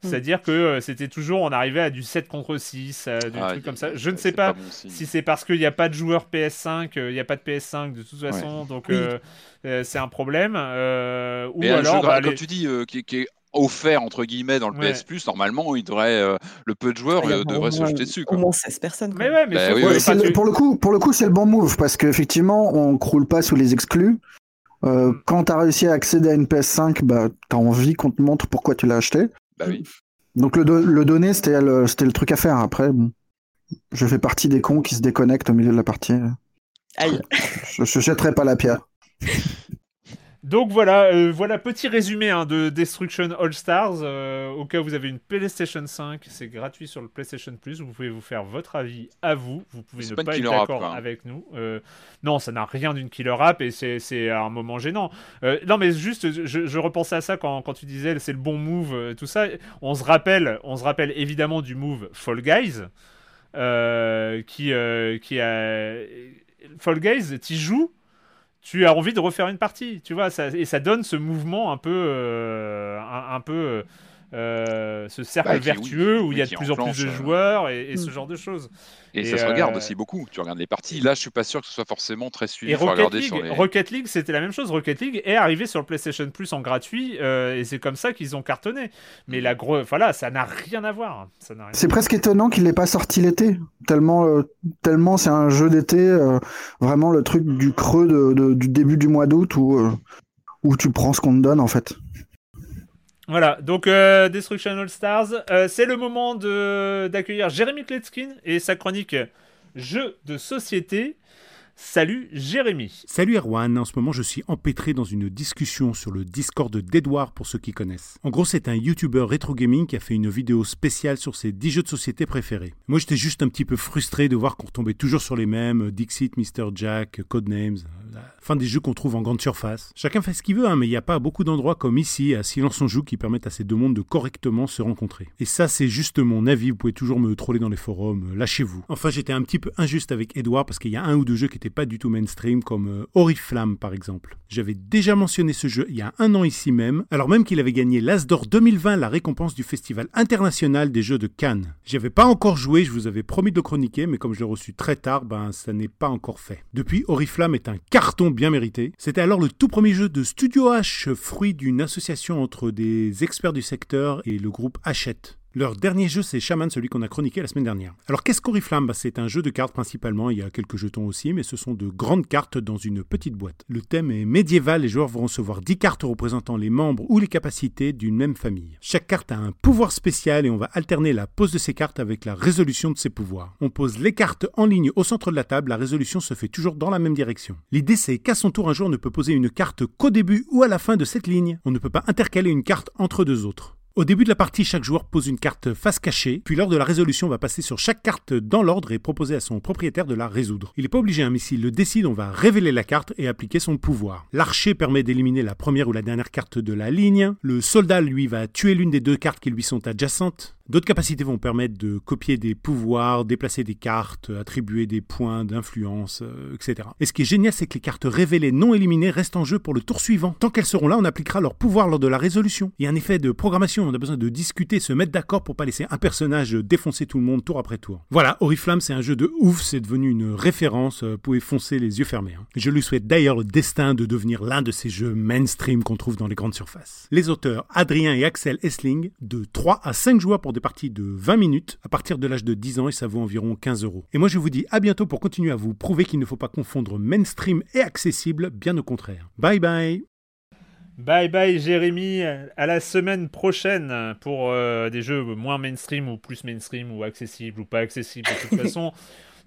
Mm. C'est-à-dire que euh, c'était toujours, on arrivait à du 7 contre 6, euh, du Ah, truc comme ça. Je ne sais pas, bon si c'est parce qu'il n'y a pas de joueur PS5, euh, il n'y a pas de PS5 de toute façon, donc Oui. c'est un problème. euh, ou Mais un jeu alors, bah, comme les- tu dis, euh, qui, qui est offert entre guillemets dans le Ouais. PS Plus, normalement, il devrait, euh, le peu de joueurs Il y a euh, devrait se jeter dessus. Au Quoi. moins 16 personnes. quoi. Mais ouais, mais Bah oui, Ouais, tu- pour, le coup, pour le coup, c'est le bon move parce qu'effectivement, on croule pas sous les exclus. Euh, Mm. Quand tu as réussi à accéder à une PS5, bah, tu as envie qu'on te montre pourquoi tu l'as acheté. Bah oui. Donc le, do- le donner, c'était le, truc à faire. Après, bon, je fais partie des cons qui se déconnectent au milieu de la partie. Aïe. Je, je jetterai pas la pierre. Donc voilà, euh, voilà petit résumé hein, de Destruction All Stars. euh, au cas où vous avez une PlayStation 5, c'est gratuit sur le PlayStation Plus. Vous pouvez vous faire votre avis à vous. Vous pouvez ne pas pas être d'accord avec nous. Euh, non, ça n'a rien d'une killer app et c'est un moment gênant. Non, mais juste, je, je repensais à ça quand, quand tu disais c'est le bon move, tout ça. On se rappelle, on se rappelle évidemment du move Fall Guys, qui, qui a Fall Guys, t'y joues tu as envie de refaire une partie, tu vois, et ça donne ce mouvement un peu, euh, un, un peu, euh, ce cercle Bah, qui- vertueux oui, où il y a de plus en plus de euh, joueurs et, et ce Mm. genre de choses. Et, Et, ça se regarde euh, aussi beaucoup. Tu regardes les parties. Là, je suis pas sûr que ce soit forcément très suivi. Et Rocket League, sur les. Rocket League, c'était la même chose. Rocket League est arrivé sur le PlayStation Plus en gratuit euh, et c'est comme ça qu'ils ont cartonné. Mais la gros, voilà, ça n'a rien à voir. Rien. C'est presque étonnant qu'il n'ait pas sorti l'été, tellement, euh, tellement c'est un jeu d'été, euh, vraiment le truc du creux de- de- du début du mois d'août où, euh, où tu prends ce qu'on te donne en fait. Voilà, donc euh, Destruction All Stars, euh, c'est le moment d'accueillir Jérémy Kletskin et sa chronique Jeux de société. Salut Jérémy. Salut Erwan, en ce moment je suis empêtré dans une discussion sur le Discord d'Edouard pour ceux qui connaissent. En gros c'est un YouTuber rétro gaming qui a fait une vidéo spéciale sur ses 10 jeux de société préférés. Moi j'étais juste un petit peu frustré de voir qu'on retombait toujours sur les mêmes, Dixit, Mr. Jack, Codenames, fin des jeux qu'on trouve en grande surface. Chacun fait ce qu'il veut, hein, mais il n'y a pas beaucoup d'endroits comme ici, à Silence on Joue, qui permettent à ces deux mondes de correctement se rencontrer. Et ça c'est juste mon avis, vous pouvez toujours me troller dans les forums, euh, lâchez-vous. Enfin j'étais un petit peu injuste avec Edouard parce qu'il y a un ou deux jeux qui n'étaient pas du tout mainstream, comme euh, Oriflamme par exemple. J'avais déjà mentionné ce jeu il y a un an ici même, alors même qu'il avait gagné l'As d'Or 2020, la récompense du Festival international des jeux de Cannes. J'y avais pas encore joué, je vous avais promis de le chroniquer, mais comme je l'ai reçu très tard, ben ça n'est pas encore fait. Depuis, Oriflamme est un carton bien mérité. C'était alors le tout premier jeu de Studio H, fruit d'une association entre des experts du secteur et le groupe Hachette. Leur dernier jeu, c'est Shaman, celui qu'on a chroniqué la semaine dernière. Alors, qu'est-ce qu'Oriflamme bah, C'est un jeu de cartes principalement, il y a quelques jetons aussi, mais ce sont de grandes cartes dans une petite boîte. Le thème est médiéval, les joueurs vont recevoir 10 cartes représentant les membres ou les capacités d'une même famille. Chaque carte a un pouvoir spécial et on va alterner la pose de ces cartes avec la résolution de ces pouvoirs. On pose les cartes en ligne au centre de la table, la résolution se fait toujours dans la même direction. L'idée c'est qu'à son tour, un joueur ne peut poser une carte qu'au début ou à la fin de cette ligne. On ne peut pas intercaler une carte entre deux autres. Au début de la partie, chaque joueur pose une carte face cachée, puis lors de la résolution, on va passer sur chaque carte dans l'ordre et proposer à son propriétaire de la résoudre. Il n'est pas obligé, mais s'il le décide, on va révéler la carte et appliquer son pouvoir. L'archer permet d'éliminer la première ou la dernière carte de la ligne. Le soldat, lui, va tuer l'une des deux cartes qui lui sont adjacentes. D'autres capacités vont permettre de copier des pouvoirs, déplacer des cartes, attribuer des points d'influence, euh, etc. Et ce qui est génial, c'est que les cartes révélées non éliminées restent en jeu pour le tour suivant. Tant qu'elles seront là, on appliquera leur pouvoir lors de la résolution. Il y a un effet de programmation, on a besoin de discuter, se mettre d'accord pour pas laisser un personnage défoncer tout le monde tour après tour. Voilà, Oriflamme, c'est un jeu de ouf, c'est devenu une référence, euh, vous pouvez foncer les yeux fermés. hein. Je lui souhaite d'ailleurs le destin de devenir l'un de ces jeux mainstream qu'on trouve dans les grandes surfaces. Les auteurs Adrien et Axel Essling, de 3 à 5 joueurs pour des parties de 20 minutes, à partir de l'âge de 10 ans et ça vaut environ 15 euros. Et moi je vous dis à bientôt pour continuer à vous prouver qu'il ne faut pas confondre mainstream et accessible, bien au contraire. Bye bye Bye bye Jérémy, à la semaine prochaine pour euh, des jeux moins mainstream ou plus mainstream ou accessible ou pas accessible. De toute façon,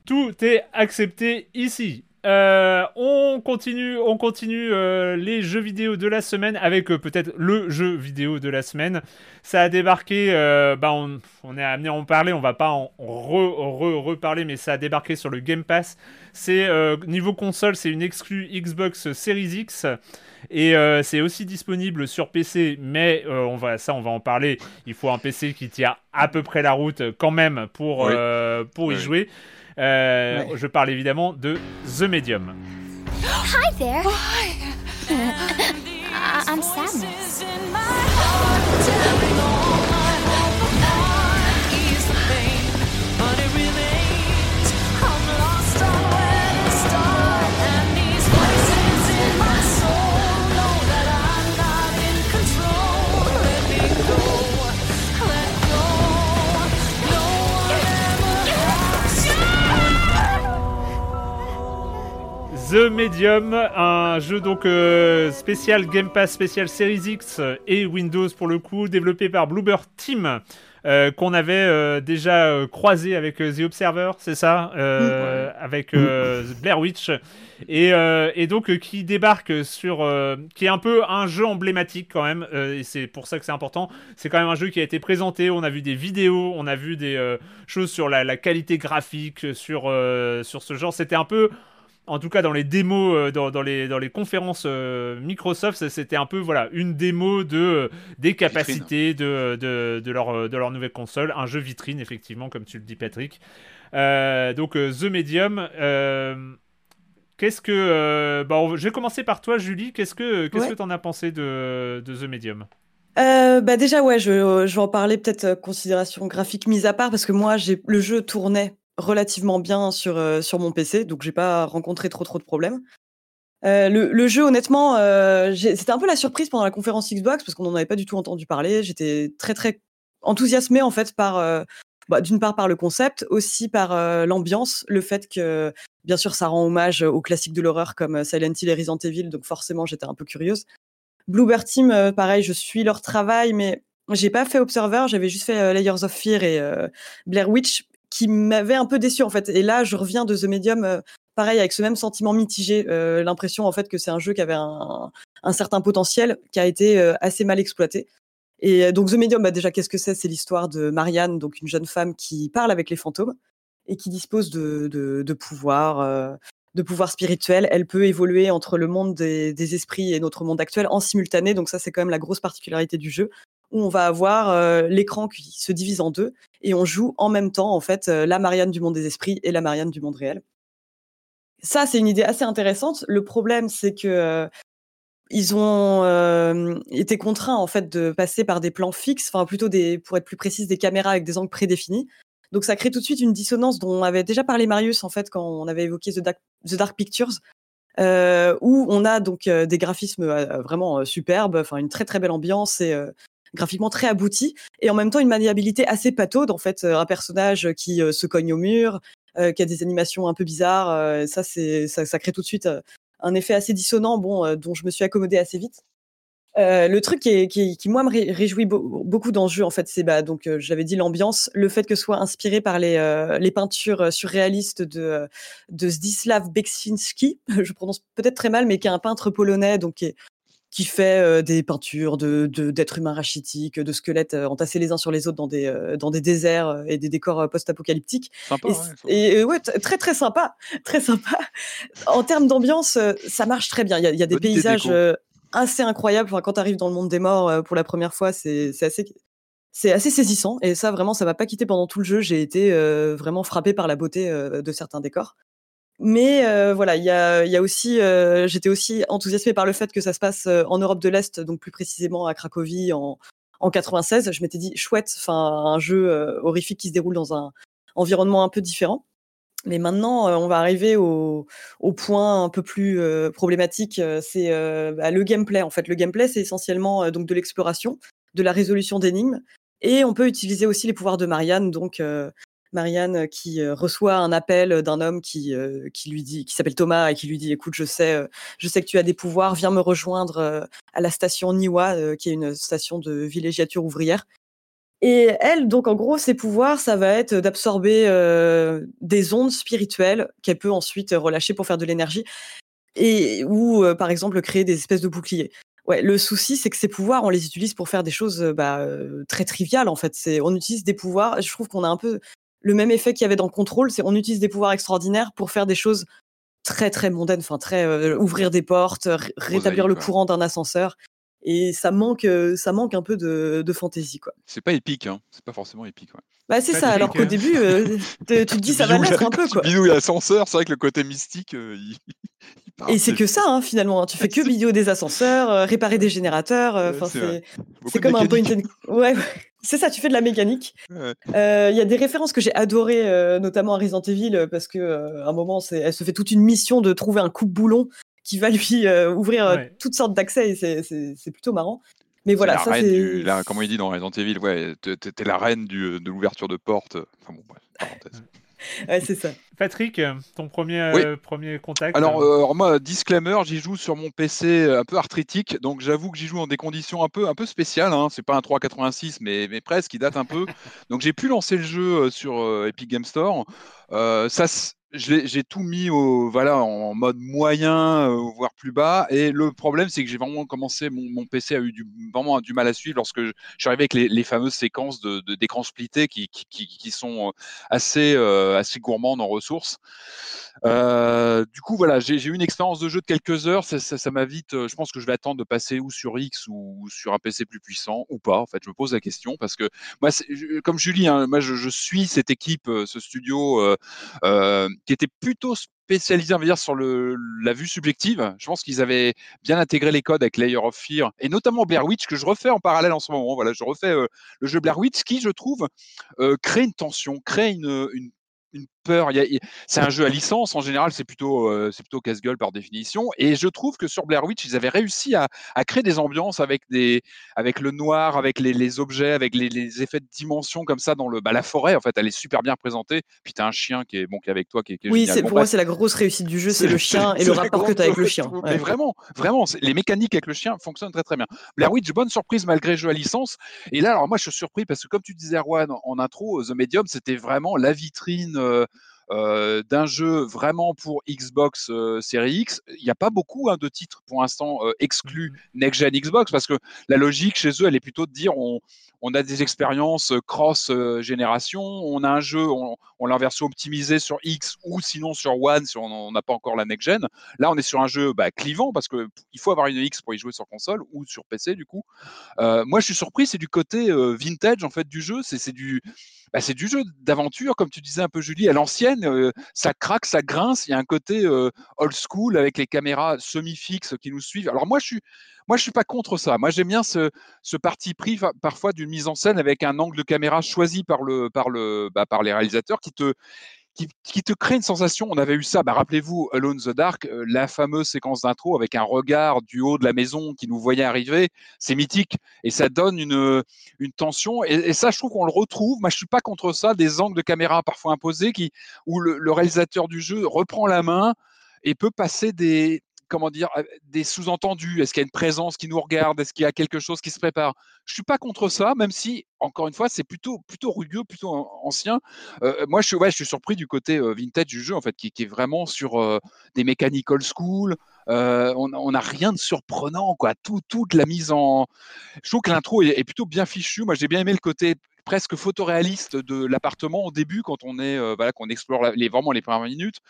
tout est accepté ici. Euh, on continue, on continue euh, les jeux vidéo de la semaine avec euh, peut-être le jeu vidéo de la semaine. Ça a débarqué, bah on, on est amené à en parler, on va pas en re, re, reparler, mais ça a débarqué sur le Game Pass. C'est niveau console, c'est une exclue Xbox Series X. Et c'est aussi disponible sur PC, mais on va, ça on va en parler. Il faut un PC qui tient à peu près la route quand même pour, Oui. y jouer. Euh, Ouais. Je parle évidemment de The Medium. Hi there. I- I'm Sadness. The Medium, un jeu donc euh, spécial Game Pass, spécial Series X et Windows pour le coup, développé par Bluebird Team. euh, qu'on avait euh, déjà croisé avec The Observer, c'est ça Avec Blair Witch. Et, et donc qui débarque sur... qui est un peu un jeu emblématique quand même, et c'est pour ça que c'est important. C'est quand même un jeu qui a été présenté, on a vu des vidéos, on a vu des choses sur la, la qualité graphique, sur, sur ce genre. C'était un peu en tout cas dans les démos, euh, dans, dans les, dans les conférences euh, Microsoft, c'était un peu voilà une démo de euh, des capacités de, de, de leur, de leur nouvelle console, un jeu vitrine effectivement comme tu le dis Patrick. Euh, donc The Medium. euh, Qu'est-ce que euh, bah, on- je vais commencer par toi Julie. Qu'est-ce que qu'est-ce Ouais. que t'en as pensé de, de The Medium? Euh, bah déjà ouais, je, je vais en parler peut-être euh, considération graphique mise à part parce que moi j'ai le jeu tournait relativement bien sur euh, sur mon PC donc j'ai pas rencontré trop trop de problèmes. Euh, le, le jeu honnêtement euh, c'était un peu la surprise pendant la conférence Xbox parce qu'on n'en avait pas du tout entendu parler. J'étais très très enthousiasmée en fait par euh, bah, d'une part par le concept, aussi par euh, l'ambiance, le fait que bien sûr ça rend hommage aux classiques de l'horreur comme euh, Silent Hill et Resident Evil donc forcément j'étais un peu curieuse. Bluebird Team, pareil, je suis leur travail, mais j'ai pas fait Observer, j'avais juste fait Layers of Fear et Blair Witch, qui m'avaient un peu déçu en fait. Et là, je reviens de The Medium, euh, pareil, avec ce même sentiment mitigé, euh, l'impression en fait que c'est un jeu qui avait un, un certain potentiel, qui a été euh, assez mal exploité. Et euh, donc The Medium, bah, déjà, qu'est-ce que c'est? C'est l'histoire de Marianne, donc une jeune femme qui parle avec les fantômes et qui dispose de, de, de pouvoirs. euh, de pouvoir spirituel, elle peut évoluer entre le monde des, des esprits et notre monde actuel en simultané. Donc ça, c'est quand même la grosse particularité du jeu, où on va avoir euh, l'écran qui se divise en deux et on joue en même temps en fait euh, la Marianne du monde des esprits et la Marianne du monde réel. Ça, c'est une idée assez intéressante. Le problème, c'est que euh, ils ont été contraints en fait de passer par des plans fixes, enfin plutôt des, pour être plus précise, des caméras avec des angles prédéfinis. Donc ça crée tout de suite une dissonance dont on avait déjà parlé Marius en fait quand on avait évoqué The Dark, Pictures, où on a donc des graphismes vraiment superbes, enfin une très très belle ambiance graphiquement très abouti, et en même temps une maniabilité assez pataude en fait, euh, un personnage qui euh, se cogne au mur, euh, qui a des animations un peu bizarres, ça c'est ça, crée tout de suite un effet assez dissonant, bon, dont je me suis accommodée assez vite. Le truc qui, qui, moi me ré- réjouit beau- beaucoup dans ce jeu en fait c'est bah donc euh, j'avais dit l'ambiance le fait que ce soit inspiré par les les peintures surréalistes de de Zdzislaw Beksinski je prononce peut-être très mal mais qui est un peintre polonais donc qui, est- qui fait euh, des peintures de de- d'êtres humains rachitiques de squelettes euh, entassés les uns sur les autres dans des euh, dans des déserts et des décors post-apocalyptiques Sympa, et, ouais, et, très très sympa, très sympa. En termes d'ambiance, ça marche très bien. Il y a, il y a des Bonne paysages assez incroyables. Enfin, quand tu arrives dans le monde des morts pour la première fois, c'est c'est assez c'est assez saisissant. Et ça, vraiment, ça m'a pas quitté pendant tout le jeu. J'ai été vraiment frappé par la beauté de certains décors. Mais euh, voilà, il y a, y a aussi, euh, j'étais aussi enthousiasmée par le fait que ça se passe euh, en Europe de l'Est, donc plus précisément à Cracovie en, en 96. Je m'étais dit chouette, enfin un jeu euh, horrifique qui se déroule dans un environnement un peu différent. Mais maintenant, euh, on va arriver au, au point un peu plus euh, problématique, c'est bah, le gameplay. En fait, le gameplay, c'est essentiellement donc de l'exploration, de la résolution d'énigmes, et on peut utiliser aussi les pouvoirs de Marianne. Donc, euh, Marianne euh, qui euh, reçoit un appel d'un homme qui euh, qui lui dit, qui s'appelle Thomas et qui lui dit, écoute, je sais, euh, je sais que tu as des pouvoirs, viens me rejoindre euh, à la station Niwa, euh, qui est une station de villégiature ouvrière. Et elle, donc en gros, ses pouvoirs, ça va être d'absorber euh, des ondes spirituelles qu'elle peut ensuite relâcher pour faire de l'énergie, et ou euh, par exemple créer des espèces de boucliers. Ouais, le souci, c'est que ces pouvoirs, on les utilise pour faire des choses euh, bah, euh, très triviales en fait. C'est, on utilise des pouvoirs. Je trouve qu'on a un peu le même effet qu'il y avait dans Control, c'est on utilise des pouvoirs extraordinaires pour faire des choses très très mondaines, enfin très euh, ouvrir des portes, ré- rétablir le courant d'un ascenseur. Et ça manque, euh, ça manque un peu de, de fantaisie, quoi. C'est pas épique, hein. C'est pas forcément épique. Ouais. Bah c'est ça, Patrick, alors qu'au euh, début, euh, tu te dis ça va l'être un peu, quoi. bidouilles l'ascenseur, c'est vrai que le côté mystique, euh, il, Et c'est que ça, hein, finalement. hein. Tu fais que vidéo des ascenseurs, euh, réparer des générateurs. euh, Enfin, c'est vrai. c'est comme un point and- Ouais, ouais. C'est ça. Tu fais de la mécanique. Ouais. Euh, Il y a des références que j'ai adorées, euh, notamment à Resident Evil, euh, parce que euh, à un moment, elle se fait toute une mission de trouver un coupe-boulon qui va lui euh, ouvrir Ouais. toutes sortes d'accès. Et c'est- plutôt marrant. Mais voilà, la ça c'est. du, comment il dit dans Resident Evil, ouais, t'es la reine du, de l'ouverture de porte. Enfin bon, bref, parenthèse. Ouais, c'est ça. Patrick, ton premier, Oui. euh, premier contact Alors, euh, euh, alors moi, disclaimer, j'y joue sur mon PC un peu arthritique, donc j'avoue que j'y joue dans des conditions un peu, un peu spéciales. Hein. C'est pas un 386, mais, mais presque, il date un peu. Donc j'ai pu lancer le jeu sur euh, Epic Game Store. Euh, ça, j'ai tout mis au, voilà, en mode moyen, euh, voire plus bas. Et le problème, c'est que j'ai vraiment commencé, mon, mon PC a eu du, vraiment du mal à suivre lorsque je, suis arrivé avec les, les fameuses séquences de, de- d'écran splitté qui, qui, qui- qui sont assez, euh, assez gourmandes en ressources. Euh, du coup, voilà, j'ai eu une expérience de jeu de quelques heures. Ça, m'a vite. euh, Je pense que je vais attendre de passer ou sur X ou sur un PC plus puissant ou pas. En fait, je me pose la question parce que moi, comme Julie, hein, moi, je, je suis cette équipe, euh, ce studio euh, euh, qui était plutôt spécialisé, on va dire, sur la vue subjective. Je pense qu'ils avaient bien intégré les codes avec Layer of Fear et notamment Blair Witch que je refais en parallèle en ce moment. Voilà, je refais euh, le jeu Blair Witch qui, je trouve, euh, crée une tension, crée une peur. c'est un jeu à licence en général, c'est plutôt euh, c'est plutôt casse-gueule par définition. Et je trouve que sur Blair Witch, ils avaient réussi à, à créer des ambiances avec des avec le noir, avec les, les objets, avec les, les, effets de dimension comme ça dans le bah, la forêt. En fait, elle est super bien représentée. Puis t'as un chien qui est bon qui est avec toi, qui est, oui, c'est pour moi c'est la grosse réussite du jeu, c'est le chien et le rapport que tu as avec le chien. Mais vraiment, vraiment, les mécaniques avec le chien fonctionnent très très bien. Blair Witch, bonne surprise malgré le jeu à licence. Et là, alors moi, je suis surpris parce que comme tu disais, Erwan, en intro, The Medium, c'était vraiment la vitrine. Euh, euh, d'un jeu vraiment pour Xbox euh, Series X. Il n'y a pas beaucoup hein, de titres pour l'instant euh, exclus mmh. Next Gen Xbox parce que la logique chez eux, elle est plutôt de dire on, on a des expériences cross génération, on a un jeu, on, on l'a version optimisée sur X ou sinon sur One si on n'a pas encore la next gen. Là, on est sur un jeu bah, clivant parce que il faut avoir une X pour y jouer sur console ou sur PC du coup. moi, je suis surpris, c'est du côté vintage en fait du jeu, c'est du bah, c'est du jeu d'aventure, comme tu disais un peu Julie, à l'ancienne, euh, ça craque, ça grince, il y a un côté euh, old school avec les caméras semi-fixes qui nous suivent. Alors moi je suis moi je suis pas contre ça. Moi j'aime bien ce, ce, parti pris parfois d'une mise en scène avec un angle de caméra choisi par le par le bah, par les réalisateurs qui te qui, crée une sensation. On avait eu ça, bah, rappelez-vous, Alone the Dark, euh, la fameuse séquence d'intro avec un regard du haut de la maison qui nous voyait arriver. C'est mythique et ça donne une, tension. Et, ça, je trouve qu'on le retrouve. Moi, je suis pas contre ça. Des angles de caméra parfois imposés qui, où le réalisateur du jeu reprend la main et peut passer des, comment dire, des sous-entendus. Est-ce qu'il y a une présence qui nous regarde? Est-ce qu'il y a quelque chose qui se prépare? Je suis pas contre ça, même si, encore une fois, c'est plutôt plutôt rugueux, plutôt ancien. Euh, moi, je suis, ouais, je suis surpris du côté vintage du jeu, en fait, qui, est vraiment sur des mécaniques old school. on n'a rien de surprenant, quoi. Tout, toute la mise en. Je trouve que l'intro est, plutôt bien fichu. Moi, j'ai bien aimé le côté presque photoréaliste de l'appartement au début quand on est voilà qu'on explore les, vraiment les premières minutes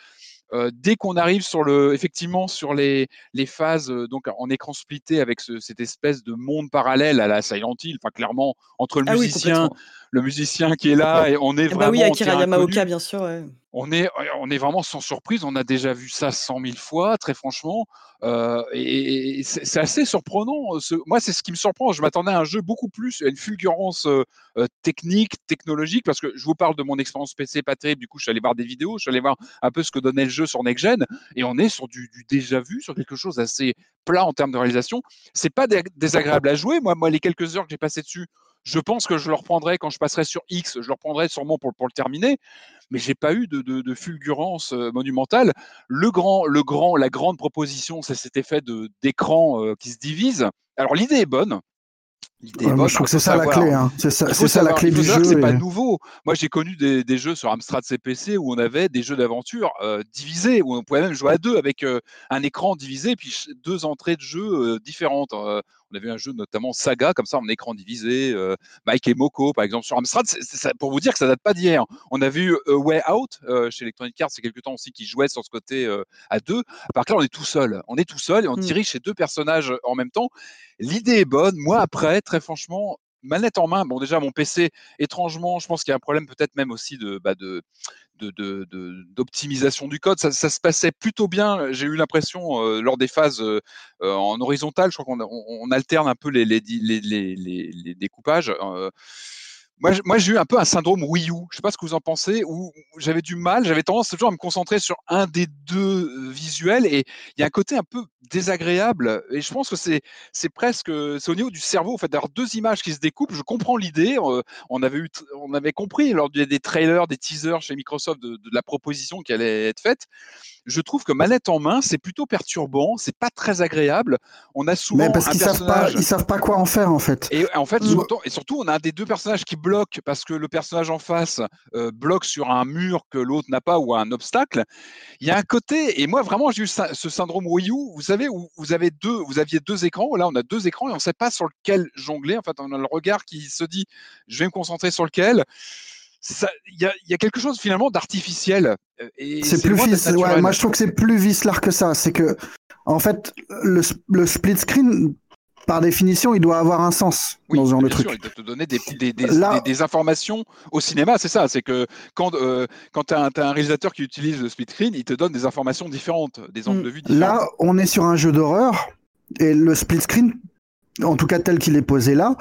euh, dès qu'on arrive sur le, effectivement sur les, les phases euh, donc en écran splitté avec ce, cette espèce de monde parallèle à la Silent Hill, enfin clairement entre le ah musicien, le musicien qui est là et on est vraiment. Bah oui, Akira Yamaoka bien sûr. Ouais on est, on est vraiment sans surprise. On a déjà vu ça cent mille fois, très franchement. Euh, et, c'est assez surprenant. moi, c'est ce qui me surprend. Je m'attendais à un jeu beaucoup plus, à une fulgurance euh, euh, technique, technologique, parce que je vous parle de mon expérience PC pas terrible. Du coup, je suis allé voir des vidéos, je suis allé voir un peu ce que donnait le jeu sur Next Gen, et on est sur du, déjà vu, sur quelque chose assez plat en termes de réalisation. C'est pas désagréable à jouer. Moi, moi, les quelques heures que j'ai passées dessus, je pense que je le reprendrai quand je passerai sur X, je le reprendrai sûrement pour, pour le terminer, mais j'ai pas eu de, de, fulgurance euh, monumentale. Le grand, le grand, la grande proposition, c'est cet effet de d'écran euh, qui se divise. Alors l'idée est bonne, moi, je trouve que c'est ça la clé. Hein. C'est ça, ça la clé du jeu. C'est pas nouveau. Moi, j'ai connu des, des, jeux sur Amstrad CPC où on avait des jeux d'aventure euh, divisés, où on pouvait même jouer à deux avec euh, un écran divisé, puis deux entrées de jeu euh, différentes. on avait un jeu notamment Saga, comme ça, en écran divisé. Mike et Moko, par exemple, sur Amstrad. c'est pour vous dire que ça date pas d'hier. On a vu Way Out chez Electronic Arts, c'est quelque temps aussi qui jouait sur ce côté à deux. Par contre, là, on est tout seul. On est tout seul et on mmh. dirige ces deux personnages en même temps. L'idée est bonne. Moi, après, très franchement, manette en main, bon déjà mon PC, étrangement, je pense qu'il y a un problème peut-être même aussi de, bah d'optimisation du code. Ça, se passait plutôt bien. J'ai eu l'impression euh, lors des phases euh, en horizontal, je crois qu'on on, alterne un peu les, découpages. Euh, moi, j'ai eu un peu un syndrome Wii U. Je sais pas ce que vous en pensez, où j'avais du mal, j'avais tendance toujours à me concentrer sur un des deux euh, visuels, et il y a un côté un peu désagréable. Et je pense que c'est presque c'est au niveau du cerveau, en fait, d'avoir deux images qui se découpent. Je comprends l'idée. Euh, on avait eu, on avait compris lors des trailers, des teasers chez Microsoft de la proposition qui allait être faite je trouve que manette en main, c'est plutôt perturbant, c'est pas très agréable. On a souvent Mais parce qu'ils savent pas, ils savent pas quoi en faire en fait. Et en fait, surtout, et surtout, on a des deux personnages qui bloquent parce que le personnage en face euh, bloque sur un mur que l'autre n'a pas ou un obstacle. Il y a un côté, et moi vraiment, j'ai eu ce syndrome Wii U. Vous savez où vous avez deux, vous aviez deux écrans. Là, on a deux écrans et on ne sait pas sur lequel jongler. En fait, on a le regard qui se dit, je vais me concentrer sur lequel il y a, y a, quelque chose finalement d'artificiel. Euh, c'est plus moi je trouve que c'est plus vicelard que ça. C'est que en fait le, le split screen par définition, il doit avoir un sens Oui, dans ce genre de bien truc. sûr, il doit te donner des, des- des- Là- des- des informations au cinéma, c'est ça. C'est que quand, euh, quand tu as, un réalisateur qui utilise le split screen, il te donne des informations différentes, des angles de vue différents. Là, on est sur un jeu d'horreur et le split screen, en tout cas tel qu'il est posé là,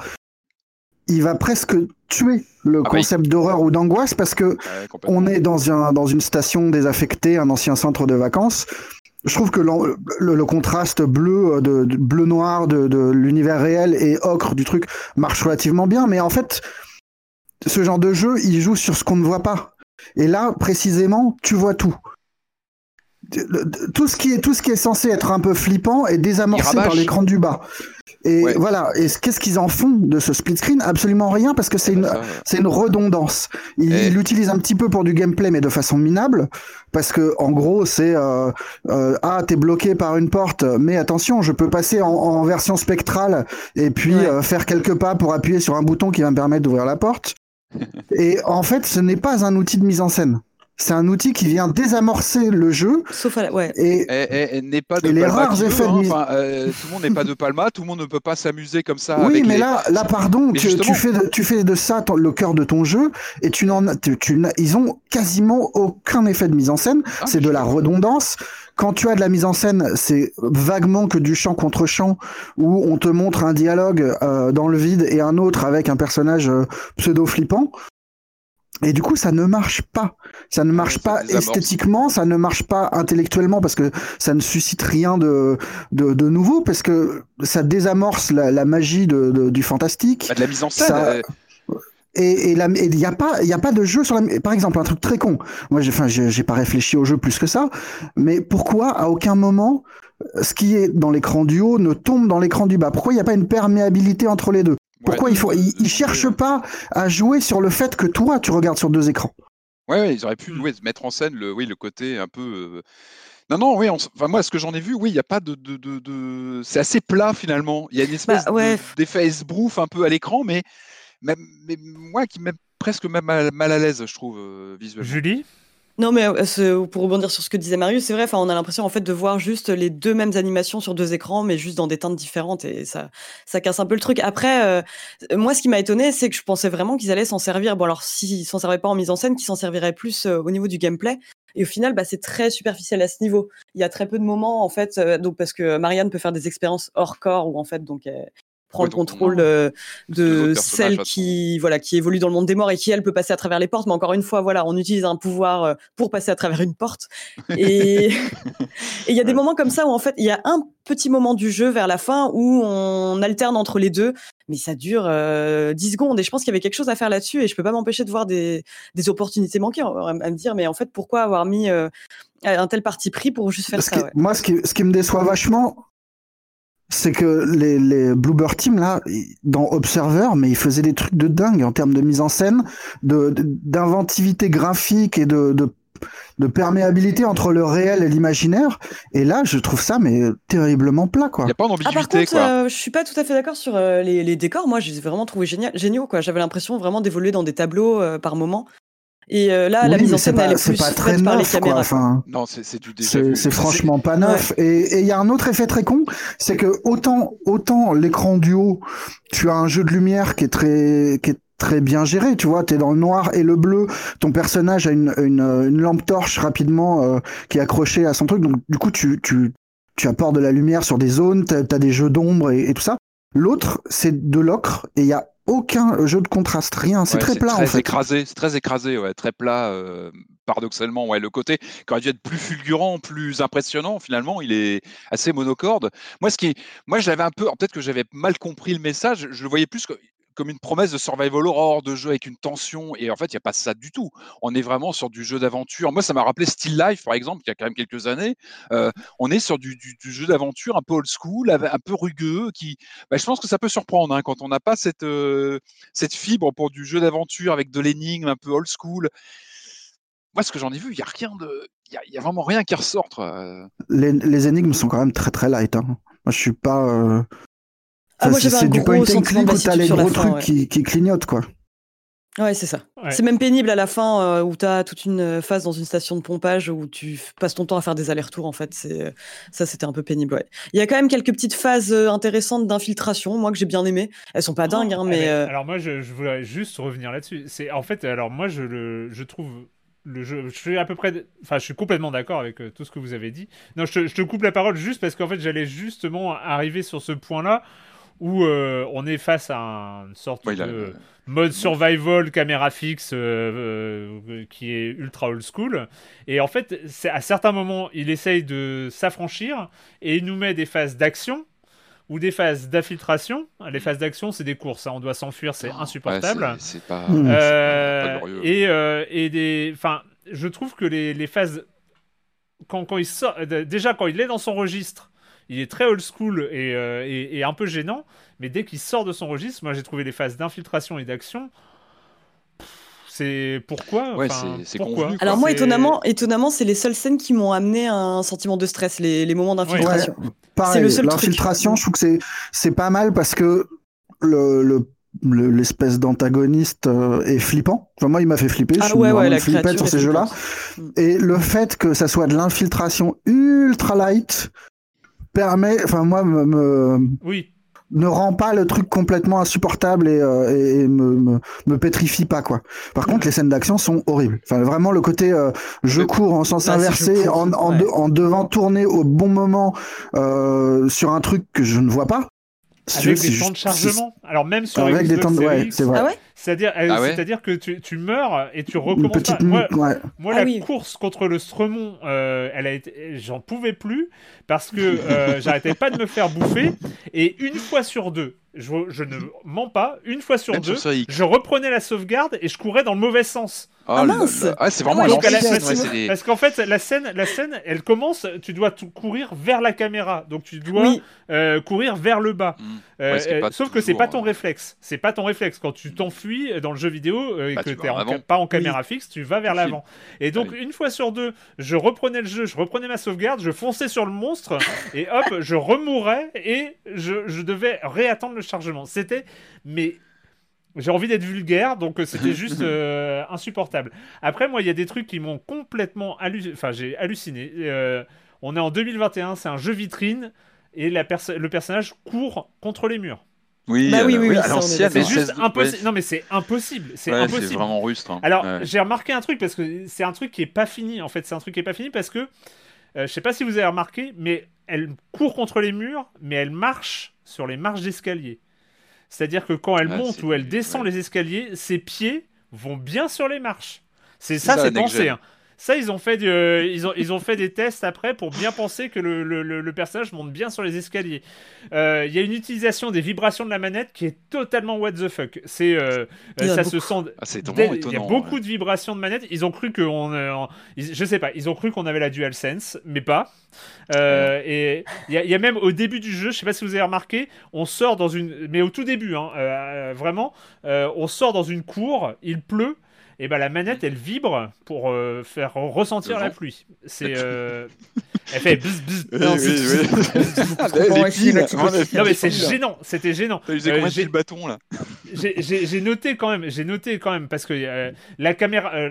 il va presque tuer le Ah bah, concept d'horreur ou d'angoisse parce que Ouais, complètement. on est dans, un, dans une station désaffectée, un ancien centre de vacances. Je trouve que le, le contraste bleu, euh, de, de- bleu-noir de, de l'univers réel et ocre du truc marche relativement bien, mais en fait, ce genre de jeu, il joue sur ce qu'on ne voit pas. Et là, précisément, tu vois tout. Tout ce, qui est, tout ce qui est censé être un peu flippant est désamorcé par l'écran du bas. Et Ouais. voilà. Et qu'est-ce qu'ils en font de ce split screen? Absolument rien, parce que c'est une, Ça, c'est une redondance. Il Et- il l'utilise un petit peu pour du gameplay, mais de façon minable, parce que en gros, c'est euh, euh, ah t'es bloqué par une porte, mais attention, je peux passer en, en version spectrale et puis Ouais. euh, faire quelques pas pour appuyer sur un bouton qui va me permettre d'ouvrir la porte. et en fait, ce n'est pas un outil de mise en scène. C'est un outil qui vient désamorcer le jeu Sauf à la... Ouais. et Et, et- pas de Et les Palma rares veut, effets de hein. Enfin, euh, tout le monde n'est pas de Palma, tout le monde ne peut pas s'amuser comme ça. Oui, avec mais les- là, là, pardon, tu, justement- tu fais de, tu fais de ça ton- le cœur de ton jeu et tu n'en, as- tu, tu n'as- ils ont quasiment aucun effet de mise en scène. Ah, c'est de la redondance. Quand tu as de la mise en scène, c'est vaguement que du chant contre chant où on te montre un dialogue euh, dans le vide et un autre avec un personnage euh, pseudo flippant. Et du coup, ça ne marche pas. Ça ne marche pas esthétiquement, ça ne marche pas intellectuellement parce que ça ne suscite rien de, de, de nouveau parce que ça désamorce la, la magie de, de- du fantastique. Bah, de la mise en scène. Ça- euh, Et il n'y a pas, il y a pas de jeu sur la. Par exemple, un truc très con. Moi, j'ai, enfin, j'ai pas réfléchi au jeu plus que ça. Mais pourquoi, à aucun moment, ce qui est dans l'écran du haut ne tombe dans l'écran du bas? Pourquoi il n'y a pas une perméabilité entre les deux? Pourquoi ouais, il faut, ils, cherchent pas à jouer sur le fait que toi, tu regardes sur deux écrans? Ouais, ouais, ils auraient pu ouais, mettre en scène le, oui, le côté un peu. euh, Non, non, oui, on enfin, moi, ce que j'en ai vu, oui, il n'y a pas de. de, de, de- C'est assez plat finalement. Il y a une espèce Bah, d'effet esbrouf un peu à l'écran, mais, même, mais moi qui m'aime presque même mal, mal à l'aise, je trouve, euh, visuellement. Julie? Non, mais euh, pour rebondir sur ce que disait Marius, c'est vrai, on a l'impression en fait de voir juste les deux mêmes animations sur deux écrans, mais juste dans des teintes différentes, et ça, ça casse un peu le truc. Après, euh, moi, ce qui m'a étonné, c'est que je pensais vraiment qu'ils allaient s'en servir. Bon, alors, s'ils s'en servaient pas en mise en scène, qu'ils s'en serviraient plus euh, au niveau du gameplay. Et au final, bah, c'est très superficiel à ce niveau. Il y a très peu de moments, en fait, donc parce que Marianne peut faire des expériences hors corps, où en fait, donc, prend le contrôle euh, de celle qui voilà qui évolue dans le monde des morts et qui elle peut passer à travers les portes. Mais encore une fois voilà on utilise un pouvoir euh, pour passer à travers une porte. Et il y a des Ouais. moments comme ça où en fait il y a un petit moment du jeu vers la fin où on alterne entre les deux. Mais ça dure euh, 10 secondes. Et je pense qu'il y avait quelque chose à faire là-dessus. Et je peux pas m'empêcher de voir des, des opportunités manquées à, à me dire mais en fait pourquoi avoir mis euh, un tel parti pris pour juste faire Ce ça ouais. Moi, ce qui, ce qui me déçoit vachement, c'est que les, les Bluebird Team, là, dans Observer, mais ils faisaient des trucs de dingue en termes de mise en scène, de- de- d'inventivité graphique et de, de, de perméabilité entre le réel et l'imaginaire. Et là, je trouve ça, mais terriblement plat, quoi. Il n'y a pas Ah par d'ambiguïté, contre, quoi. euh, je suis pas tout à fait d'accord sur euh, les, les décors. Moi, je les ai vraiment trouvés génial, géniaux. Quoi. J'avais l'impression vraiment d'évoluer dans des tableaux euh, par moment. Et euh, là, la mise en scène, pas- elle est c'est plus pas très faite par les caméras. quoi. Enfin, Non, c'est du C'est franchement pas neuf. Et et il y a un autre effet très con, c'est que autant autant l'écran du haut, tu as un jeu de lumière qui est très qui est très bien géré, tu vois, t'es dans le noir et le bleu, ton personnage a une, une, une lampe torche rapidement euh, qui est accrochée à son truc, donc du coup tu, tu, tu apportes de la lumière sur des zones, t'as as des jeux d'ombre et, et tout ça. L'autre, c'est de l'ocre et il y a aucun jeu de contraste, rien, c'est Ouais, très plat en fait. écrasé, c'est très écrasé, ouais, très plat. euh, paradoxalement, ouais, le côté qui aurait dû être plus fulgurant, plus impressionnant, finalement, il est assez monocorde. Moi, ce qui, moi, je l'avais un peu, peut-être que j'avais mal compris le message. Je le voyais plus que- comme une promesse de survival horror, de jeu avec une tension. Et en fait, il n'y a pas ça du tout. On est vraiment sur du jeu d'aventure. Moi, ça m'a rappelé Still Life, par exemple, il y a quand même quelques années. Euh, on est sur du, jeu d'aventure un peu old school, un peu rugueux, qui, bah, je pense que ça peut surprendre hein, quand on n'a pas cette, euh, cette fibre pour du jeu d'aventure avec de l'énigme un peu old school. Moi, ce que j'en ai vu, il y a rien de, il y a, vraiment rien qui ressort. euh. Les, énigmes sont quand même très très light. Hein. Moi, je suis pas. Ah, moi, c'est j'avais un du gros sentiment de t'as les gros fin, trucs ouais. qui, qui clignotent, quoi. Ouais, c'est ça. Ouais. C'est même pénible à la fin euh, où tu as toute une phase dans une station de pompage où tu passes ton temps à faire des allers-retours. En fait, c'est ça, c'était un peu pénible. Ouais. Il y a quand même quelques petites phases euh, intéressantes d'infiltration, moi que j'ai bien aimé. Elles sont pas dingues, hein, Eh mais ben, euh, Alors moi, je, je voudrais juste revenir là-dessus. C'est en fait, alors moi, je le, je trouve le jeu. Je suis à peu près, enfin, je suis complètement d'accord avec euh, tout ce que vous avez dit. Non, je te, je te coupe la parole juste parce qu'en fait, j'allais justement arriver sur ce point-là où euh, on est face à une sorte Ouais, il a- de mode survival caméra fixe euh, euh, qui est ultra old school. Et en fait, c'est- à certains moments, il essaye de s'affranchir et il nous met des phases d'action ou des phases d'infiltration. Les phases d'action, c'est des courses, hein, on doit s'enfuir, c'est insupportable. c'est- c'est pas. Glorieux. et, euh, et des, enfin, je trouve que les, les phases, quand, quand il sort, déjà quand il est dans son registre, il est très old school et, euh, et, et un peu gênant, mais dès qu'il sort de son registre, moi j'ai trouvé les phases d'infiltration et d'action. C'est pourquoi? Ouais, enfin, c'est- convenu, quoi. alors moi étonnamment, étonnamment, c'est les seules scènes qui m'ont amené à un sentiment de stress, les, les moments d'infiltration. Ouais, C'est pareil, le seul truc. l'infiltration, je trouve que c'est c'est pas mal parce que le le- le- l'espèce d'antagoniste euh, est flippant. Enfin, moi, il m'a fait flipper. Ah je suis ouais, ouais, la flippette sur ces jeux-là. Et le fait que ça soit de l'infiltration ultra light permet, enfin moi, me, me- Oui, ne rend pas le truc complètement insupportable et, euh, et, et me, me, me pétrifie pas quoi. Par contre, les scènes d'action sont horribles. Enfin, vraiment le côté euh, je cours en sens inversé, cours, en, en, ouais. de- en devant tourner au bon moment euh, sur un truc que je ne vois pas. Avec des temps de chargement. Alors même sur Avec des temps de, ouais, c'est vrai. Ah ouais? C'est-à-dire, euh, Ah ouais c'est-à-dire que tu, tu meurs et tu recommences. petite. Moi, minute, ouais. Moi, Ah la oui. course contre le Stremont, euh, elle a été, j'en pouvais plus parce que euh, j'arrêtais pas de me faire bouffer. Et une fois sur deux, je, je ne mens pas, une fois sur Même deux, sur je reprenais la sauvegarde et je courais dans le mauvais sens. Oh Ah, là mince. là. Ah, c'est vraiment Ah donc la- l'ancienne, parce- ouais, c'est des- Parce qu'en fait, la scène, la scène, elle commence, tu dois tout courir vers la caméra, donc tu dois Oui. euh, courir vers le bas. Mm. Euh, Ouais, euh, pas sauf que c'est toujours, pas ton euh, réflexe. C'est pas ton réflexe. Quand tu t'enfuis dans le jeu vidéo euh, et Bah, que tu ca- pas en caméra fixe, tu vas vers l'avant. Et donc, une fois sur deux, je reprenais le jeu, je reprenais ma sauvegarde, je fonçais sur le monstre et hop, je remourais et je, je devais réattendre le chargement. C'était, mais j'ai envie d'être vulgaire, donc euh, c'était juste euh, insupportable. Après, moi, il y a des trucs qui m'ont complètement halluciné. Enfin, j'ai halluciné. Euh, on est en 2021, c'est un jeu vitrine et la perso- le personnage court contre les murs. Oui, Bah oui, euh, oui, oui, à l'ancienne, C'est juste 16 impossible. Non, mais c'est impossible. C'est ouais, impossible. C'est vraiment rustre. hein. Alors, Ouais. j'ai remarqué un truc parce que c'est un truc qui est pas fini. En fait, c'est un truc qui est pas fini parce que euh, je sais pas si vous avez remarqué, mais elle court contre les murs, mais elle marche sur les marches d'escalier. C'est-à-dire que quand elle Ah, monte ou elle descend ouais. les escaliers, ses pieds vont bien sur les marches. C'est ça, c'est pensé. hein. Ça, ils ont fait, du- euh, ils ont, ils ont fait des tests après pour bien penser que le, le- le- le personnage monte bien sur les escaliers. Euh, Il y a une utilisation des vibrations de la manette qui est totalement what the fuck. C'est, euh, ça se sent. Ah, Il y a beaucoup ouais. de vibrations de manette. Ils ont cru qu'on, euh, en- ils- je sais pas, ils ont cru qu'on avait la DualSense, mais pas. Euh, et il y, a- il y a même au début du jeu, je sais pas si vous avez remarqué, on sort dans une, mais au tout début, hein, euh, vraiment, euh, on sort dans une cour, il pleut. Et ben la manette elle vibre pour euh, faire ressentir la pluie. C'est, euh, elle fait bzz, bzz. Oui, Non. Ah, mais c'est gênant, c'était gênant. T'as usé Euh, combien de bâton là j'ai- noté quand même, j'ai noté quand même parce que euh, la caméra, euh,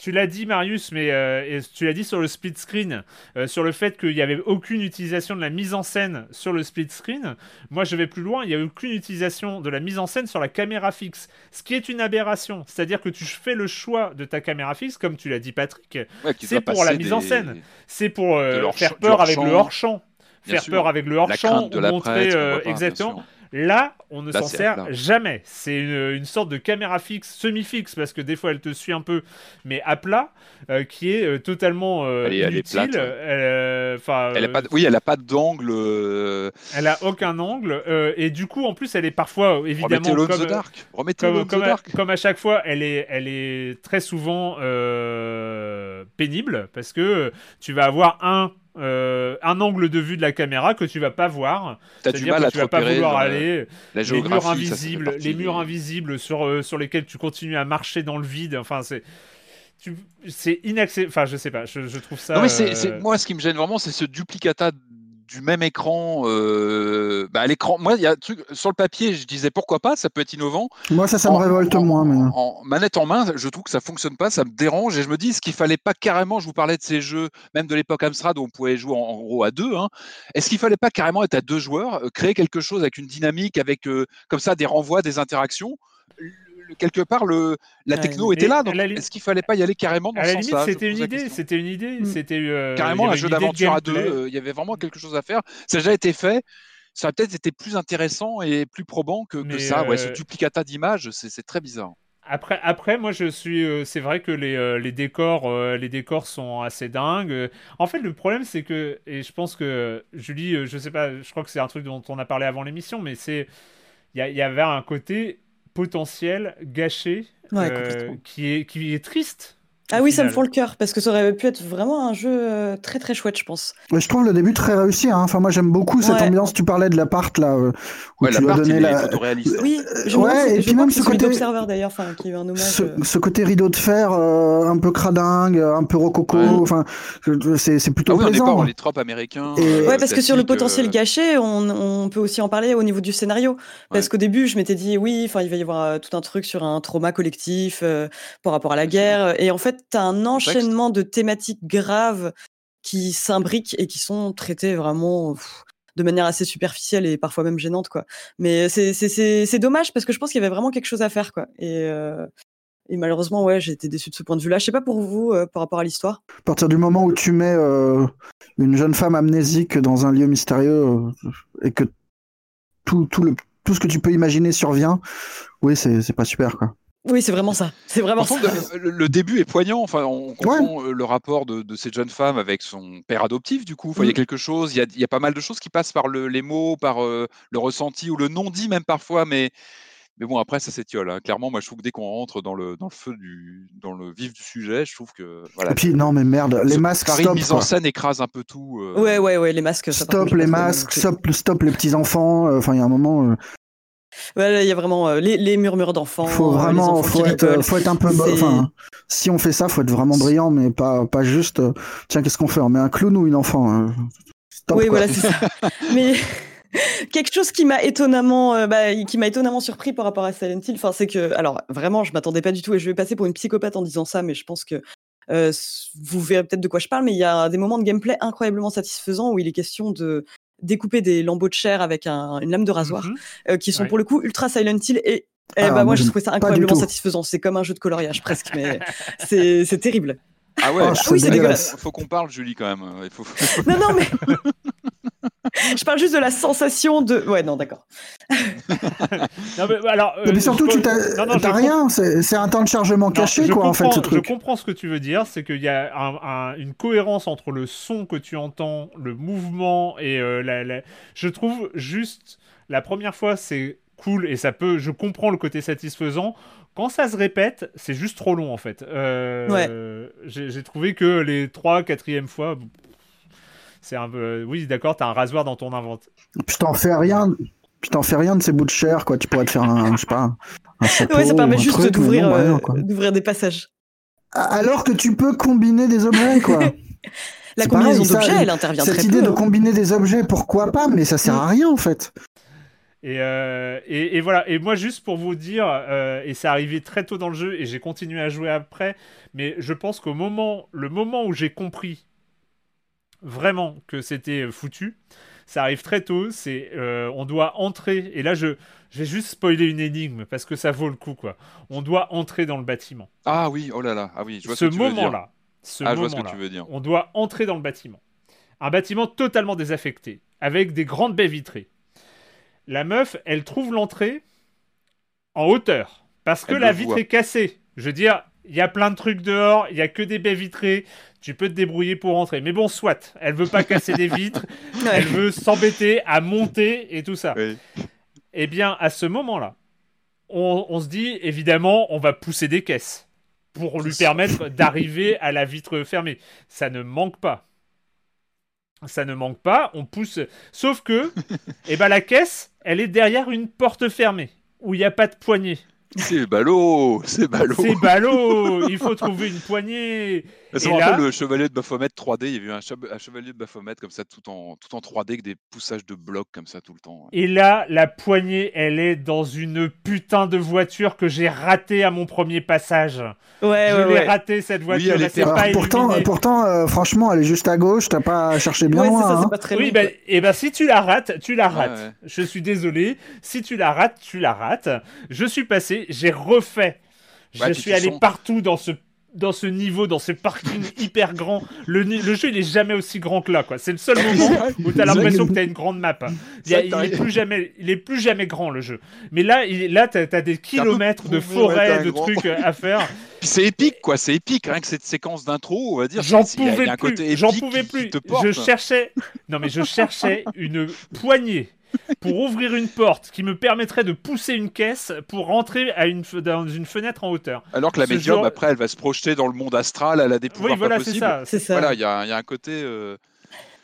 tu l'as dit Marius, mais euh, tu l'as dit sur le split screen, euh, sur le fait qu'il n'y avait aucune utilisation de la mise en scène sur le split screen. Moi, je vais plus loin, il n'y a aucune utilisation de la mise en scène sur la caméra fixe, ce qui est une aberration. C'est-à-dire que tu fais le choix de ta caméra fixe, comme tu l'as dit Patrick, Ouais, C'est pour la mise en scène. c'est pour euh, faire peur avec le hors-champ. Faire peur avec le hors-champ, ou montrer pas, exactement. Là, on ne s'en sert là. jamais. C'est une, une sorte de caméra fixe, semi-fixe, parce que des fois elle te suit un peu, mais à plat, euh, qui est euh, totalement euh, Elle est- elle est inutile. plate, ouais. Euh, Elle a pas Oui, elle a pas d'angle. elle a aucun angle. et du coup, en plus, elle est parfois, évidemment, comme, the dark. Comme, the à, dark. comme à chaque fois, elle est, elle est très souvent pénible parce que tu vas avoir un, euh, un angle de vue de la caméra que tu vas pas voir. T'as du C'est-à-dire mal que à tu te vas pas vouloir aller. la les murs invisibles, les murs invisibles sur, euh, sur lesquels tu continues à marcher dans le vide. Enfin, c'est. tu- C'est inaccessible. Enfin, je sais pas. Je, je trouve ça. Non mais c'est, euh, c'est- moi ce qui me gêne vraiment c'est ce duplicata du même écran euh, bah, à l'écran. Moi, il y a un truc sur le papier, je disais pourquoi pas, ça peut être innovant. Moi, ça, ça me révolte en- moins. Mais... En manette en main, je trouve que ça fonctionne pas, ça me dérange et je me dis ce qu'il fallait pas carrément. Je vous parlais de ces jeux, même de l'époque Amstrad où on pouvait jouer en, gros à deux. hein. Est-ce qu'il fallait pas carrément être à deux joueurs, euh, créer quelque chose avec une dynamique, avec euh, comme ça des renvois, des interactions? Quelque part, le, la techno était là. Donc, la est-ce qu'il fallait pas y aller carrément dans À ce la Je c'était une idée. question. C'était une idée. C'était euh, carrément un jeu de d'aventure à deux. euh, Il y avait vraiment quelque chose à faire. Ça a déjà été fait. Ça aurait peut-être été plus intéressant et plus probant que, ça. Ouais, ce euh, duplicata d'images, c'est très bizarre. Après, après, moi, je suis. euh, c'est vrai que les, euh, les décors, euh, les décors sont assez dingues. Euh, En fait, le problème, c'est que, et je pense que Julie, euh, je sais pas, je crois que c'est un truc dont on a parlé avant l'émission, mais c'est, il y, a- il y avait un côté potentiel gâché Ouais, euh, qui est qui est triste. Ah oui, ça me fend le cœur parce que ça aurait pu être vraiment un jeu euh, très très chouette, je pense. Ouais, je trouve le début très réussi. Hein. Enfin, moi, j'aime beaucoup cette Ouais. ambiance. Tu parlais de l'appart là, euh, où Ouais, tu as donné la. Oui, je Ouais, et puis même ce côté- d'ailleurs, enfin, qui est un hommage. Ce, euh. ce côté rideau de fer, euh, un peu cradingue, un peu rococo, Ouais. enfin, c'est c'est plutôt Ah oui, on n'est pas plaisant. dans les tropes américains. Et- euh, Ouais, parce que sur le potentiel euh, gâché, on, on peut aussi en parler au niveau du scénario. Parce Ouais. qu'au début, je m'étais dit, oui, enfin, il va y avoir tout un truc sur un trauma collectif euh, par rapport à la guerre. Et en fait, tu as un enchaînement de thématiques graves qui s'imbriquent et qui sont traitées vraiment pff, de manière assez superficielle et parfois même gênante, quoi. Mais c'est- c'est c'est- c'est dommage parce que je pense qu'il y avait vraiment quelque chose à faire, quoi. Et, euh, et malheureusement, ouais, j'ai été déçu de ce point de vue-là. Je sais pas pour vous, euh, par rapport à l'histoire. À partir du moment où tu mets euh, une jeune femme amnésique dans un lieu mystérieux euh, et que tout, tout, le, tout ce que tu peux imaginer survient, oui, c'est c'est pas super, quoi. Oui, c'est vraiment ça. C'est vraiment ça. contre, le, le début est poignant. Enfin, on comprend euh, le rapport de, de cette jeune femme avec son père adoptif. Du coup, Enfin, il y a Mm. quelque chose. Il y a, il y a pas mal de choses qui passent par le- les mots, par euh, le ressenti ou le non dit même parfois. Mais mais bon, après, ça s'étiole. hein. Clairement, moi, je trouve que dès qu'on rentre dans le dans le feu du dans le vif du sujet, je trouve que voilà. Et puis, non, mais merde, les masques, pari de stop, mise en scène écrase un peu tout. euh, Ouais, ouais, ouais, les masques. Stop contre, les masques, stop, stop les petits-enfants. euh, Enfin, il y a un moment, euh, Ouais, là, il y a vraiment euh, les, les murmures d'enfants. faut euh, vraiment, enfants faut être, rigolent. faut être un peu. Enfin, si on fait ça, faut être vraiment brillant, mais pas, pas juste. euh, tiens, qu'est-ce qu'on fait On met un clown ou une enfant hein Stop, oui, quoi. voilà, c'est ça. Mais quelque chose qui m'a étonnamment, euh, bah, qui m'a étonnamment surpris par rapport à Silent Hill, enfin, c'est que, alors vraiment, je m'attendais pas du tout, et je vais passer pour une psychopathe en disant ça, mais je pense que euh, vous verrez peut-être de quoi je parle, mais il y a des moments de gameplay incroyablement satisfaisants où il est question de découper des lambeaux de chair avec un- une lame de rasoir, Mhm. euh, qui sont Ouais. pour le coup ultra Silent Hill et eh Alors, bah, moi, je trouvais ça incroyablement satisfaisant. C'est comme un jeu de coloriage presque, mais c'est c'est terrible. Ah ouais. Oh, Ah oui, c'est dégueulasse. dégueulasse. Faut qu'on parle, Julie, quand même. Il faut... Non, non, mais. je parle juste de la sensation de. Ouais, non, d'accord. Non, mais, alors, euh, Mais surtout, tu com- rien. C'est un temps de chargement Non, caché, je quoi, en fait, comprends- ce truc. Je comprends ce que tu veux dire, c'est qu'il y a un- un- une cohérence entre le son que tu entends, le mouvement et euh, la, la- Je trouve juste la première fois c'est cool et ça peut. Je comprends le côté satisfaisant. Quand ça se répète, c'est juste trop long en fait. Euh, Ouais. J'ai j'ai trouvé que les trois, quatrième fois. C'est un peu. Oui, d'accord, t'as un rasoir dans ton inventaire. Puis t'en fais rien. Puis t'en fais rien de ces bouts de chair, quoi. Tu pourrais te faire un, je sais pas, un chapeau. Ouais, ça permet un juste truc, d'ouvrir bah, euh, non, quoi. d'ouvrir des passages. Alors que tu peux combiner des objets, quoi. La C'est combinaison pareil, ça, d'objets, elle intervient Cette très idée peu. de hein. combiner des objets, pourquoi pas, mais ça sert à rien, en fait. Et, euh, et, et voilà. Et moi, juste pour vous dire, euh, et c'est arrivé très tôt dans le jeu, et j'ai continué à jouer après, mais je pense qu'au moment, le moment où j'ai compris vraiment que c'était foutu, ça arrive très tôt. C'est, euh, on doit entrer, et là, je, vais juste spoiler une énigme parce que ça vaut le coup, quoi. On doit entrer dans le bâtiment. Ah oui, oh là là. Ah oui, je vois ce ce moment-là, ce Ah, je vois ce que tu veux dire. on doit entrer dans le bâtiment. Un bâtiment totalement désaffecté, avec des grandes baies vitrées. La meuf, elle trouve l'entrée en hauteur, parce que Elle la vitre voit. est cassée. Je veux dire, il y a plein de trucs dehors, il y a que des baies vitrées, tu peux te débrouiller pour entrer. Mais bon, soit, elle veut pas casser des vitres, Ouais. elle veut s'embêter à monter et tout ça. Oui. Eh bien, à ce moment-là, on, on se dit, évidemment, on va pousser des caisses pour lui permettre d'arriver à la vitre fermée. Ça ne manque pas. Ça ne manque pas, on pousse. Sauf que, eh ben, la caisse, elle est derrière une porte fermée, où il n'y a pas de poignée. C'est ballot, c'est ballot. C'est ballot Il faut trouver une poignée Ça Et me rappelle le chevalier de Baphomet 3D. Il y a eu un, che- un chevalier de Baphomet comme ça, tout en, tout en 3D, avec des poussages de blocs comme ça tout le temps. Et là, la poignée, elle est dans une putain de voiture que j'ai ratée à mon premier passage. Ouais, je ouais, l'ai ouais. ratée cette voiture, elle était- Alors, pas pourtant, illuminée. pourtant euh, franchement, elle est juste à gauche, t'as pas cherché bien Ouais, loin. ça, hein. c'est pas très Oui, long, ben, et ben si tu la rates, tu la rates. ouais. Je suis désolé. Si tu la rates, tu la rates. Je suis passé, j'ai refait. Je Ouais, suis allé sens- partout dans ce dans ce niveau, dans ce parking hyper grand. Le, le jeu, il est jamais aussi grand que là, quoi. C'est le seul moment où t'as l'impression que t'as une grande map. Il, a- est plus jamais, il est plus jamais grand le jeu. Mais là, il, là, t'as as des kilomètres de prouvé, ouais, forêt, t'as un de grand- trucs à faire. Puis c'est épique, quoi. C'est épique. Rien que cette séquence d'intro, on va dire. J'en pouvais a un côté plus. J'en pouvais qui- plus. qui te porte. Je cherchais. Non mais je cherchais une poignée pour ouvrir une porte qui me permettrait de pousser une caisse pour rentrer à une fe- dans une fenêtre en hauteur. Alors que la Ce médium, genre- après, elle va se projeter dans le monde astral. Elle a des pouvoirs Oui, voilà, pas c'est possibles. ça. C'est ça. Voilà, il y, a il y a un côté. euh,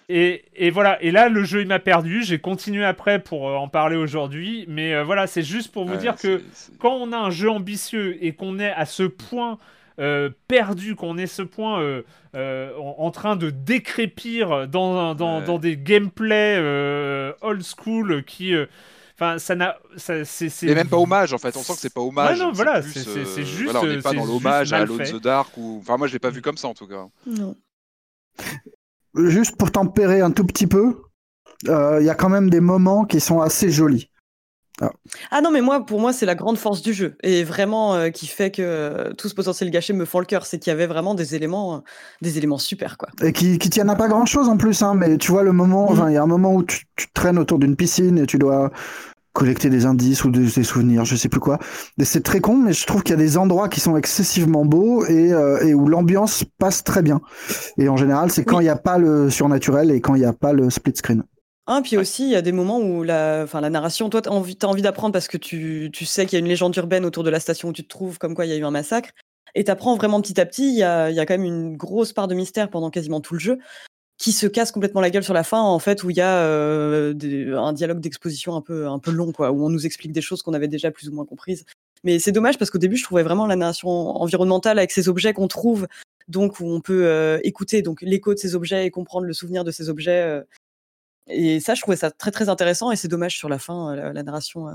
Et, et voilà. Et là, le jeu, il m'a perdu. J'ai continué après pour euh, en parler aujourd'hui. Mais euh, voilà, c'est juste pour vous ouais, dire que quand on a un jeu ambitieux et qu'on est à ce point euh, perdu, qu'on est ce point euh, euh, en, en train de décrépir dans, dans, des gameplays euh, old school qui. euh, Enfin, ça n'a. ça- C'est même pas hommage, en fait. On sent que c'est pas hommage. Ouais, non, voilà, c'est- euh, juste, Voilà, on n'est pas dans l'hommage à Alone the Dark. Ou... Enfin, moi, je l'ai pas vu comme ça, en tout cas. Non. Juste pour tempérer un tout petit peu, euh, il y a quand même des moments qui sont assez jolis. Ah non, mais moi, pour moi, c'est la grande force du jeu. Et vraiment, euh, qui fait que euh, tout ce potentiel gâché me fend le cœur. C'est qu'il y avait vraiment des éléments, euh, des éléments super, quoi. Et qui, qui tiennent à pas grand chose en plus, hein, mais tu vois le moment, Mhm. enfin, il y a un moment où tu, tu traînes autour d'une piscine et tu dois collecter des indices ou des, des souvenirs, je sais plus quoi. Et c'est très con, mais je trouve qu'il y a des endroits qui sont excessivement beaux et, euh, et où l'ambiance passe très bien. Et en général, c'est quand il Oui. n'y a pas le surnaturel et quand il n'y a pas le split screen. Hein, puis aussi, il y a des moments où la, enfin, la narration, toi, tu as envie, t'as envie d'apprendre parce que tu, tu sais qu'il y a une légende urbaine autour de la station où tu te trouves, comme quoi il y a eu un massacre. Et tu apprends vraiment petit à petit. Il y a, y a quand même une grosse part de mystère pendant quasiment tout le jeu qui se casse complètement la gueule sur la fin, en fait, où il y a euh, des- un dialogue d'exposition un peu, un peu long, quoi, où on nous explique des choses qu'on avait déjà plus ou moins comprises. Mais c'est dommage parce qu'au début, je trouvais vraiment la narration environnementale avec ces objets qu'on trouve, donc où on peut euh, écouter donc l'écho de ces objets et comprendre le souvenir de ces objets. euh, et ça, je trouvais ça très très intéressant et c'est dommage sur la fin, la, la narration.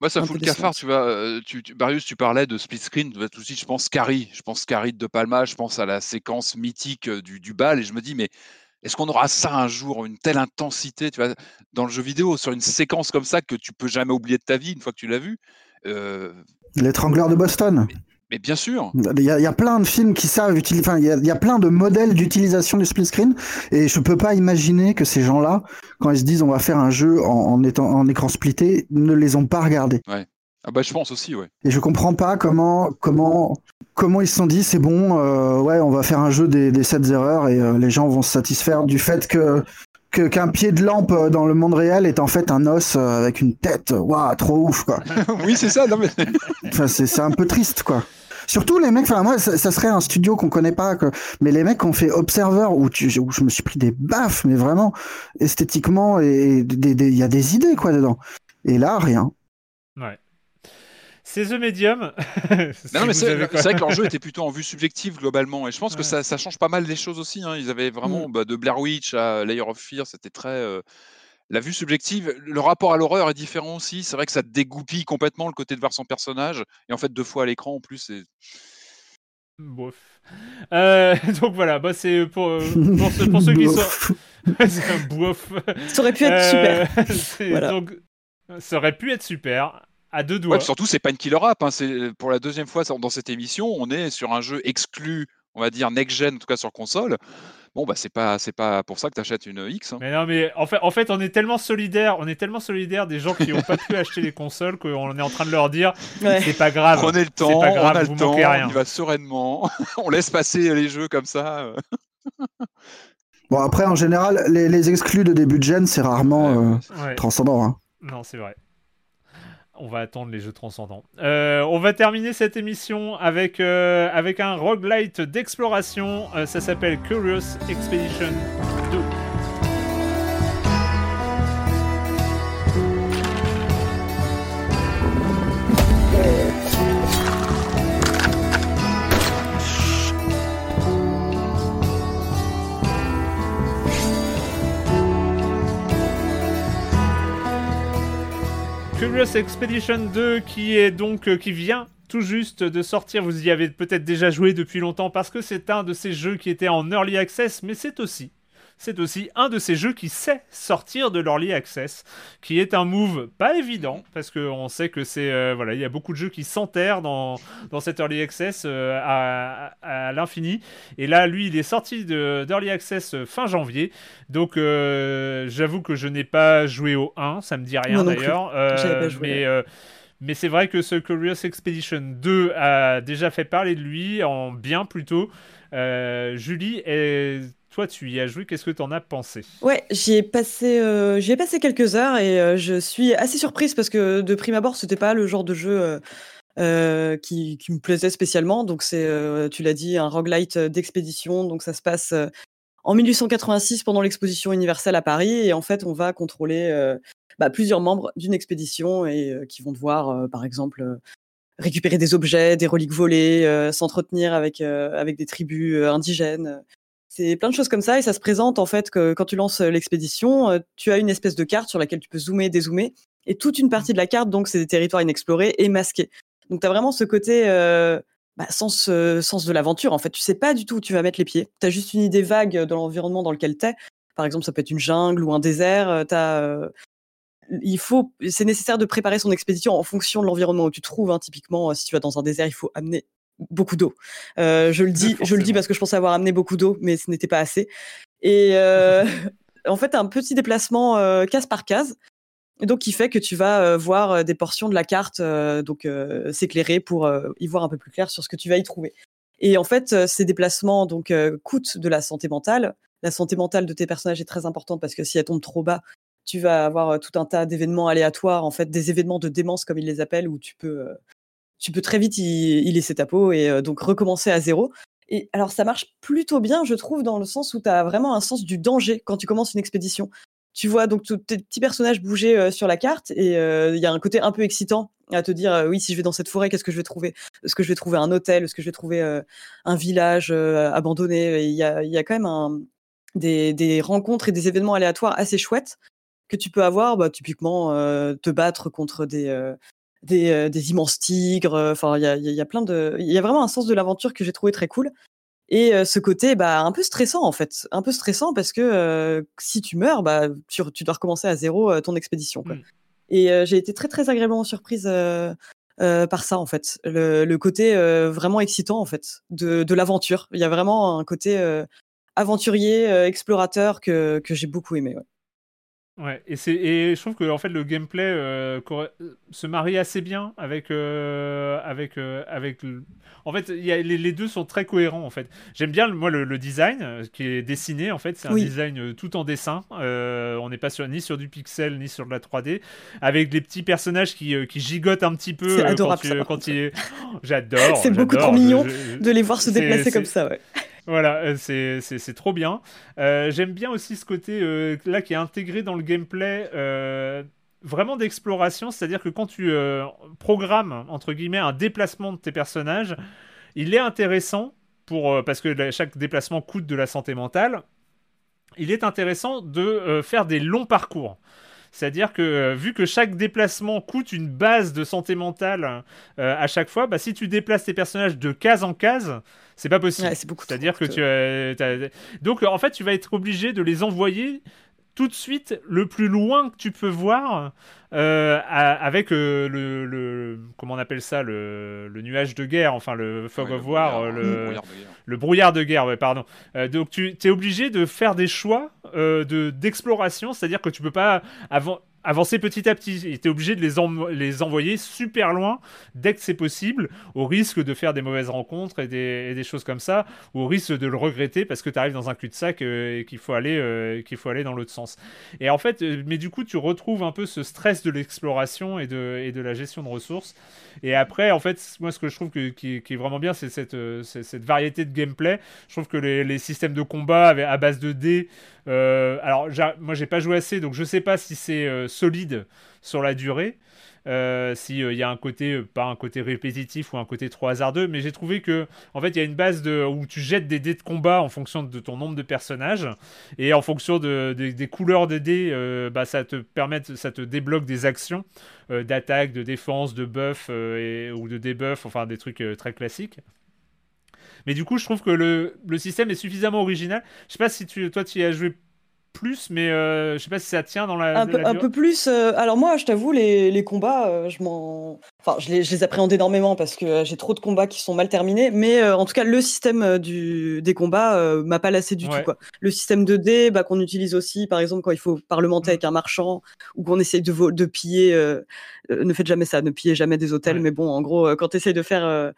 Moi, ça fout le cafard, tu vois. euh, Tu, tu- Marius, tu parlais de split screen. Tout de suite, je pense Carrie. Je pense Carrie de Palma. Je pense à la séquence mythique du, du bal. Et je me dis, mais est-ce qu'on aura ça un jour, une telle intensité, tu vois, dans le jeu vidéo, sur une séquence comme ça que tu peux jamais oublier de ta vie une fois que tu l'as vu Euh, L'étrangleur de Boston. Mais bien sûr. Il y, a, il y a plein de films qui savent utiliser. Enfin, il y, a, il y a plein de modèles d'utilisation du split screen, et je peux pas imaginer que ces gens-là, quand ils se disent on va faire un jeu en, en étant en écran splitté, ne les ont pas regardés. Ah bah, je pense aussi, ouais. Et je comprends pas comment comment comment ils se sont dit c'est bon, euh, ouais, on va faire un jeu des, des 7 erreurs et euh, les gens vont se satisfaire du fait que qu'un pied de lampe dans le monde réel est en fait un os euh, avec une tête. Waouh, trop ouf quoi. oui, c'est ça. Non, mais... Enfin, c'est un peu triste, quoi. Surtout les mecs, enfin moi, ça, ça serait un studio qu'on connaît pas, que... mais les mecs qui ont fait Observer, où, tu, où je me suis pris des baffes, mais vraiment esthétiquement, et il y a des idées quoi dedans. Et là, rien. Ouais. C'est The Medium. Si Non, mais c'est vrai que leur jeu était plutôt en vue subjective globalement, et je pense que ça, ça change pas mal les choses aussi. hein. Ils avaient vraiment bah, de Blair Witch à Layer of Fear, c'était très euh, la vue subjective. Le rapport à l'horreur est différent aussi. C'est vrai que ça dégoupille complètement le côté de voir son personnage, et en fait deux fois à l'écran en plus. c'est- Bof. Euh, donc voilà, bah c'est pour, euh, pour, ceux, pour ceux qui sont. c'est un bof. Ça aurait pu être Euh, super. c'est- Voilà. Donc, ça aurait pu être super. À deux Ouais, doigts. puis surtout, c'est pas une killer app. hein. C'est pour la deuxième fois dans cette émission, on est sur un jeu exclu, on va dire next gen, en tout cas sur console. Bon, bah c'est pas c'est pas pour ça que tu achètes une X. hein. Mais non, mais en fait, en fait, on est tellement solidaires, on est tellement solidaires des gens qui n'ont pas pu acheter les consoles qu'on est en train de leur dire Ouais. c'est pas grave. Prenez le c'est temps, pas grave, on a vous le temps, manquez rien. on y va sereinement, on laisse passer les jeux comme ça. Bon après, en général, les, les exclus de début de gen, c'est rarement euh, Ouais. transcendant. Hein. Non, c'est vrai. On va attendre les jeux transcendants. Euh, on va terminer cette émission avec, euh, avec un roguelite d'exploration. Euh, ça s'appelle Curious Expedition 2. Curious Expedition 2 qui est donc euh, qui vient tout juste de sortir. Vous y avez peut-être déjà joué depuis longtemps parce que c'est un de ces jeux qui était en early access, mais c'est aussi c'est aussi un de ces jeux qui sait sortir de l'early access, qui est un move pas évident, parce qu'on sait que c'est. euh, voilà, il y a beaucoup de jeux qui s'enterrent dans, dans cet early access euh, à, à- à l'infini. Et là, lui, il est sorti de- d'early access euh, fin janvier. Donc, euh, j'avoue que je n'ai pas joué au 1, ça me dit rien d'ailleurs. Mais. mais c'est vrai que ce Curious Expedition 2 a déjà fait parler de lui, en bien plutôt. Euh, Julie, et toi tu y as joué, qu'est-ce que tu en as pensé? Ouais, j'y ai passé, euh, passé quelques heures et euh, je suis assez surprise parce que de prime abord, c'était pas le genre de jeu euh, qui, me plaisait spécialement. Donc c'est, tu l'as dit, un roguelite d'expédition. Donc ça se passe en 1886 pendant l'exposition universelle à Paris et en fait, on va contrôler bah, plusieurs membres d'une expédition et qui vont devoir, par exemple, récupérer des objets, des reliques volées, s'entretenir avec avec des tribus indigènes. C'est plein de choses comme ça et ça se présente en fait que quand tu lances euh, l'expédition, euh, tu as une espèce de carte sur laquelle tu peux zoomer, dézoomer et toute une partie de la carte donc c'est des territoires inexplorés et masqués. Donc tu as vraiment ce côté euh, bah, sens sens de l'aventure en fait, tu sais pas du tout où tu vas mettre les pieds. Tu as juste une idée vague de l'environnement dans lequel tu es. Par exemple, ça peut être une jungle ou un désert, il faut c'est nécessaire de préparer son expédition en fonction de l'environnement où tu te trouves hein. Typiquement, si tu vas dans un désert, il faut amener beaucoup d'eau. Euh, je le dis, je le dis parce que je pensais avoir amené beaucoup d'eau, mais ce n'était pas assez. Et euh, en fait, un petit déplacement euh, case par case, donc qui fait que tu vas voir des portions de la carte, donc s'éclairer pour y voir un peu plus clair sur ce que tu vas y trouver. Et en fait, ces déplacements donc coûtent de la santé mentale. La santé mentale de tes personnages est très importante parce que si elle tombe trop bas, tu vas avoir tout un tas d'événements aléatoires, en fait, des événements de démence comme ils les appellent, où tu peux, tu peux très vite y, laisser ta peau et euh, donc recommencer à zéro. Et alors, ça marche plutôt bien, je trouve, dans le sens où tu as vraiment un sens du danger quand tu commences une expédition. Tu vois donc tes petits personnages bouger euh, sur la carte et euh, il y a un côté un peu excitant à te dire oui si je vais dans cette forêt qu'est-ce que je vais trouver? Est-ce que je vais trouver un hôtel? Est-ce que je vais trouver un village abandonné? Il y a, quand même des, rencontres et des événements aléatoires assez chouettes que tu peux avoir bah, typiquement te battre contre des des, euh, des immenses tigres euh, enfin il y a, il y a- plein de il y a vraiment un sens de l'aventure que j'ai trouvé très cool et euh, ce côté bah un peu stressant en fait un peu stressant parce que euh, si tu meurs bah tu, tu dois recommencer à zéro euh, ton expédition quoi. Mm. et euh, j'ai été très très agréablement surprise euh, euh, par ça en fait le, le côté euh, vraiment excitant en fait de, de l'aventure il y a vraiment un côté euh, aventurier euh, explorateur que, que j'ai beaucoup aimé ouais. Ouais, et, c'est, et je trouve que en fait, le gameplay euh, se marie assez bien avec. euh, avec, euh, avec le- En fait, y a, les, les deux sont très cohérents en fait. J'aime bien moi le, le design qui est dessiné en fait. C'est un Oui. design tout en dessin. On n'est pas sur, ni sur du pixel ni sur de la 3D. Avec des petits personnages qui, qui gigotent un petit peu. C'est adorable, Quand, tu, il- Oh, j'adore. C'est beaucoup trop mignon Je- je- de les voir se déplacer c'est- comme ça ouais. Voilà, euh, c'est- trop bien. Euh, J'aime bien aussi ce côté euh, là qui est intégré dans le gameplay vraiment d'exploration, c'est-à-dire que quand tu programmes entre guillemets un déplacement de tes personnages, il est intéressant pour parce que chaque déplacement coûte de la santé mentale. Il est intéressant de faire des longs parcours. C'est-à-dire que euh, vu que chaque déplacement coûte une base de santé mentale euh, à chaque fois, bah, si tu déplaces tes personnages de case en case, c'est pas possible. Ouais, c'est beaucoup C'est-à-dire que tu as, t'as- donc en fait tu vas être obligé de les envoyer tout de suite le plus loin que tu peux voir euh, à- avec euh, le, le- comment on appelle ça le, le nuage de guerre enfin le fog Ouais, of le war brouillard, le brouillard de guerre. le brouillard de guerre, ouais, pardon. Euh, donc tu es obligé de faire des choix de d'exploration, c'est-à-dire que tu peux pas avan- avancer petit à petit. Tu es obligé de les, en- les envoyer super loin dès que c'est possible, au risque de faire des mauvaises rencontres et des, choses comme ça, au risque de le regretter parce que tu arrives dans un cul-de-sac euh, et qu'il faut aller euh, faut aller dans l'autre sens. Et en fait, euh, mais du coup, tu retrouves un peu ce stress de l'exploration et de, la gestion de ressources. Et après, en fait, moi, ce que je trouve qui, est vraiment bien, c'est cette, variété de gameplay. Je trouve que les, les systèmes de combat à base de dés, alors j'a- moi, j'ai pas joué assez, donc je sais pas si c'est euh, solide sur la durée. euh, s'il y a un côté, euh, pas un côté répétitif ou un côté trop hasardeux, mais j'ai trouvé que, en fait, il y a une base de, où tu jettes des dés de combat en fonction de ton nombre de personnages, et en fonction de, des couleurs des dés, euh, bah, ça te permet, ça te débloque des actions d'attaque, de défense, de buff ou de debuff, enfin des trucs très classiques. Mais du coup, je trouve que le, le, système est suffisamment original. Je sais pas si tu, toi, tu y as joué plus, mais euh, je sais pas si ça tient dans la. Un, peu, un peu, plus. Euh, alors moi, je t'avoue, les, les, combats, euh, je m'en, enfin, je les, je les, appréhende énormément parce que j'ai trop de combats qui sont mal terminés. Mais en tout cas, le système du, des combats m'a pas lassé du tout. Quoi. Le système de dés, bah, qu'on utilise aussi, par exemple, quand il faut parlementer mm. avec un marchand ou qu'on essaye de, de piller. ne faites jamais ça, ne pillez jamais des hôtels. Mais bon, en gros, quand tu essayes de faire euh,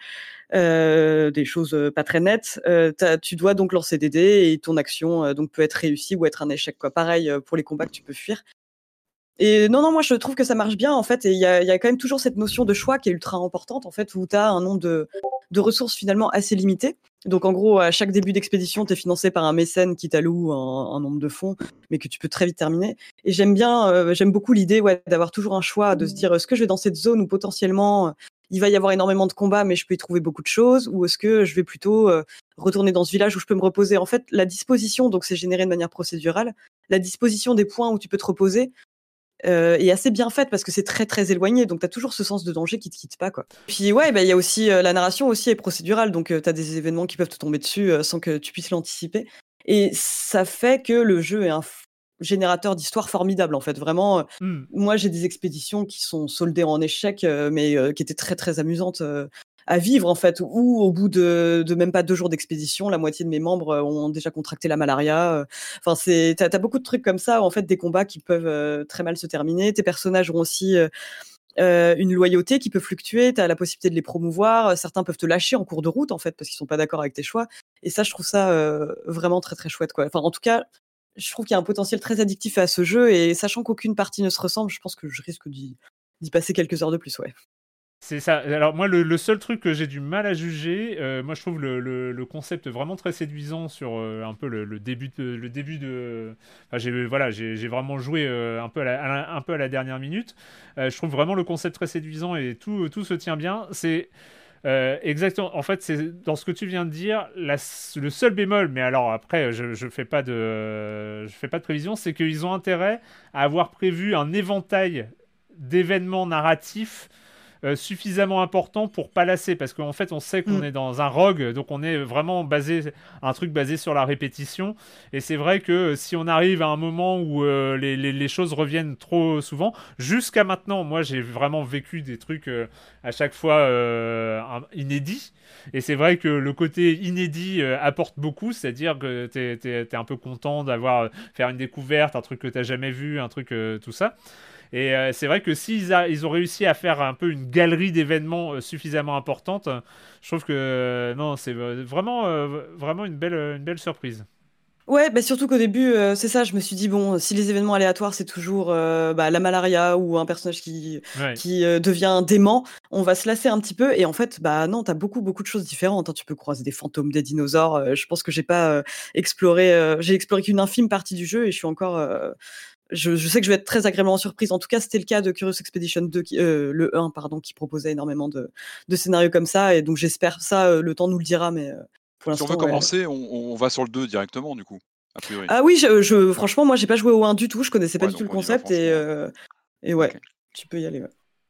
des choses euh, pas très nettes, euh, tu dois donc lancer des dés et ton action donc peut être réussie ou être un échec. Quoi. Pareil pour les combats que tu peux fuir. Et non, non, moi je trouve que ça marche bien en fait. Et il y a, quand même toujours cette notion de choix qui est ultra importante en fait, où tu as un nombre de, ressources finalement assez limité. Donc en gros, à chaque début d'expédition, tu es financé par un mécène qui t'alloue un, nombre de fonds, mais que tu peux très vite terminer. Et j'aime bien, j'aime beaucoup l'idée d'avoir toujours un choix, de se dire est-ce que je vais dans cette zone où potentiellement il va y avoir énormément de combats, mais je peux y trouver beaucoup de choses, ou est-ce que je vais plutôt euh, retourner dans ce village où je peux me reposer? En fait, la disposition, donc c'est généré de manière procédurale, la disposition des points où tu peux te reposer euh, est assez bien faite parce que c'est très très éloigné, donc tu as toujours ce sens de danger qui te quitte pas. quoi. Puis ouais, bah, il y a aussi euh, la narration aussi est procédurale, donc tu as des événements qui peuvent te tomber dessus sans que tu puisses l'anticiper. Et ça fait que le jeu est un générateur d'histoires formidable en fait. Vraiment, mmh. moi j'ai des expéditions qui sont soldées en échec, mais qui étaient très très amusantes à vivre en fait. Ou au bout de, même pas deux jours d'expédition, la moitié de mes membres ont déjà contracté la malaria. Enfin, c'est t'as as beaucoup de trucs comme ça. En fait, des combats qui peuvent très mal se terminer. Tes personnages ont aussi une loyauté qui peut fluctuer, tu as la possibilité de les promouvoir, certains peuvent te lâcher en cours de route en fait parce qu'ils sont pas d'accord avec tes choix et ça je trouve ça vraiment très très chouette quoi. Enfin en tout cas, je trouve qu'il y a un potentiel très addictif à ce jeu et sachant qu'aucune partie ne se ressemble, je pense que je risque d'y passer quelques heures de plus, ouais. C'est ça. Alors moi, le, seul truc que j'ai du mal à juger, euh, moi je trouve le, concept vraiment très séduisant sur euh, un peu le, début de, le début de. Enfin, j'ai voilà, j'ai vraiment joué euh, un peu à la, un peu à la dernière minute. je trouve vraiment le concept très séduisant et tout tout se tient bien. C'est euh, exactement. En fait, c'est dans ce que tu viens de dire, le seul bémol, mais alors après, je ne fais, pas de, fais pas de prévision, c'est qu'ils ont intérêt à avoir prévu un éventail d'événements narratifs euh, suffisamment important pour pas lasser parce qu'en fait on sait qu'on mm. est dans un rogue donc on est vraiment basé un truc basé sur la répétition. Et c'est vrai que si on arrive à un moment où euh, les, les, choses reviennent trop souvent jusqu'à maintenant moi j'ai vraiment vécu des trucs euh, à chaque fois inédits. Et c'est vrai que le côté inédit apporte beaucoup c'est-à-dire que tu es, un peu content d'avoir faire une découverte un truc que tu jamais vu un truc tout ça et euh, c'est vrai que s'ils ils ont réussi à faire un peu une galerie d'événements euh, suffisamment importante, je trouve que euh, non, c'est vraiment, vraiment une belle, une belle surprise. Ouais, bah surtout qu'au début, c'est ça, je me suis dit, bon, si les événements aléatoires, c'est toujours bah, la malaria ou un personnage qui, qui devient dément, on va se lasser un petit peu. Et en fait, bah non, t'as beaucoup, beaucoup de choses différentes. Hein. Tu peux croiser des fantômes, des dinosaures. je pense que j'ai pas exploré, j'ai exploré qu'une infime partie du jeu et je suis encore je, sais que je vais être très agréablement surprise. En tout cas, c'était le cas de Curious Expedition 2, euh, le 1, pardon, qui proposait énormément de, scénarios comme ça. Et donc, j'espère ça, euh, le temps nous le dira, mais euh, pour l'instant. Si on veut commencer, on, va sur le 2 directement, du coup. Ah oui, je, franchement, moi, j'ai pas joué au 1 du tout. Je connaissais pas du tout le concept. Et, et ouais, tu peux y aller.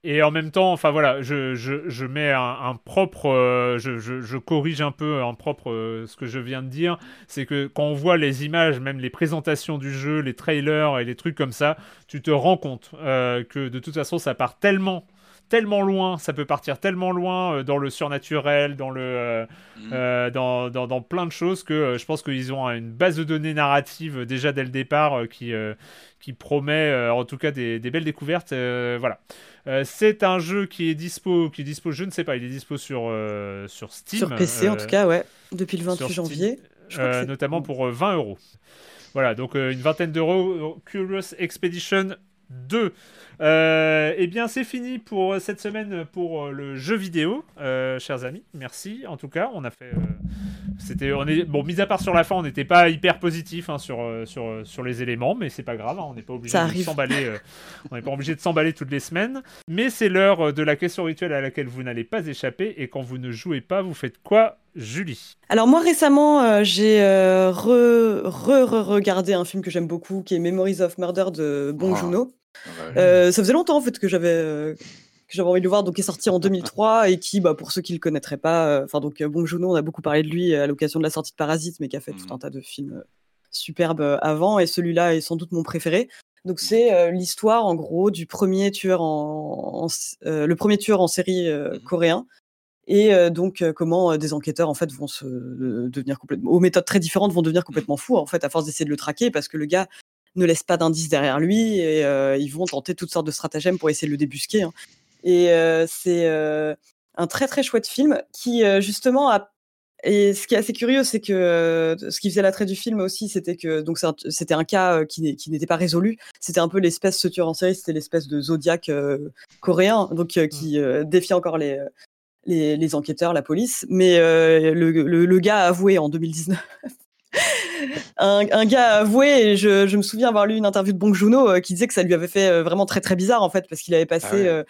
Et en même temps, enfin voilà, je, je, je mets un, propre, euh, je, je, corrige un peu en propre euh, ce que je viens de dire, c'est que quand on voit les images, même les présentations du jeu, les trailers et les trucs comme ça, tu te rends compte euh, que de toute façon ça part tellement tellement loin, ça peut partir tellement loin dans le surnaturel, dans le, mmh. dans, dans, dans, plein de choses que je pense qu'ils ont une base de données narrative déjà dès le départ qui, qui promet en tout cas des, des belles découvertes. voilà. Euh, c'est un jeu qui est dispo, qui est dispo, je ne sais pas, il est dispo sur, euh, sur Steam. Sur PC en tout euh, cas, ouais, depuis le 28 janvier. notamment pour 20 euros. Voilà, donc une vingtaine d'euros. Curious Expedition 2. Euh, eh bien, c'est fini pour cette semaine pour euh, le jeu vidéo, euh, chers amis. Merci. En tout cas, on a fait. euh, C'était, on est bon. Mis à part sur la fin, on n'était pas hyper positif hein, sur sur sur les éléments, mais c'est pas grave. hein, on n'est pas obligé de s'emballer. on n'est pas obligé de s'emballer toutes les semaines. Mais c'est l'heure de la question rituelle à laquelle vous n'allez pas échapper. Et quand vous ne jouez pas, vous faites quoi, Julie Alors moi récemment, euh, j'ai euh, re, re, re- regardé un film que j'aime beaucoup, qui est Memories of Murder de Bong Ah. Joon-ho. Ouais. Euh, ça faisait longtemps en fait que j'avais euh, que j'avais envie de le voir, donc qui est sorti en 2003 et qui, bah, pour ceux qui le connaîtraient pas, euh, enfin donc euh, Bong Joon-ho, on a beaucoup parlé de lui à l'occasion de la sortie de Parasite, mais qui a fait tout Mhm. un tas de films euh, superbes euh, avant, et celui-là est sans doute mon préféré. Donc c'est euh, l'histoire en gros du premier tueur en, euh, le premier tueur en série euh, Mhm. coréen. Et euh, donc euh, comment euh, des enquêteurs en fait vont se euh, devenir complètement aux méthodes très différentes vont devenir complètement fous en fait à force d'essayer de le traquer parce que le gars ne laisse pas d'indices derrière lui et euh, ils vont tenter toutes sortes de stratagèmes pour essayer de le débusquer. hein. Et euh, c'est euh, un très très chouette film qui euh, justement a et ce qui est assez curieux, c'est que ce qui faisait l'attrait du film aussi, c'était que donc un- c'était un cas qui n'était pas résolu. C'était un peu l'espèce ce tueur en série, c'était l'espèce de Zodiac euh, coréen, donc euh, qui euh, défie encore les, les les enquêteurs, la police. Mais euh, le, le, le gars a avoué en 2019 un, un gars a avoué, et je, je me souviens avoir lu une interview de Bong Joon-ho euh, qui disait que ça lui avait fait euh, vraiment très très bizarre en fait, parce qu'il avait passé Ah ouais. euh,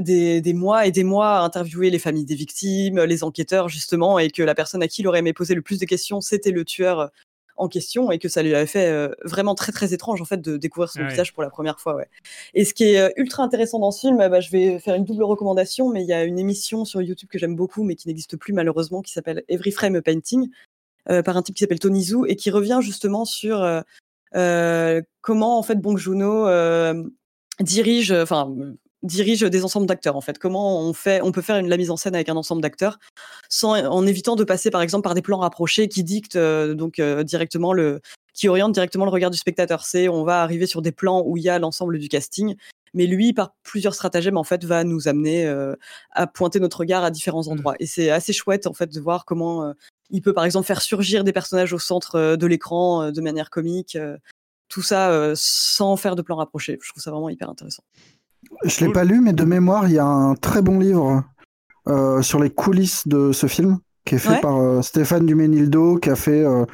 des, des mois et des mois à interviewer les familles des victimes, les enquêteurs justement, et que la personne à qui il aurait aimé poser le plus de questions, c'était le tueur en question, et que ça lui avait fait euh, vraiment très très étrange en fait de découvrir son Ah visage pour la première fois. Ouais. Et ce qui est euh, ultra intéressant dans ce film, bah, je vais faire une double recommandation, mais il y a une émission sur YouTube que j'aime beaucoup, mais qui n'existe plus malheureusement, qui s'appelle Every Frame a Painting, euh, par un type qui s'appelle Tony Zhu, et qui revient justement sur euh, euh, comment en fait Bong euh, dirige, enfin dirige des ensembles d'acteurs en fait. Comment on fait, on peut faire une, la mise en scène avec un ensemble d'acteurs sans en évitant de passer par exemple par des plans rapprochés qui dictent euh, donc euh, directement le qui orientent directement le regard du spectateur. C'est on va arriver sur des plans où il y a l'ensemble du casting, mais lui par plusieurs stratagèmes en fait va nous amener euh, à pointer notre regard à différents endroits. Et c'est assez chouette en fait de voir comment il peut par exemple faire surgir des personnages au centre de l'écran de manière comique. tout ça sans faire de plan rapproché. Je trouve ça vraiment hyper intéressant. Je l'ai Cool. pas lu, mais de mémoire, il y a un très bon livre euh, sur les coulisses de ce film qui est fait Ouais. par euh, Stéphane Duménildo, qui a fait euh,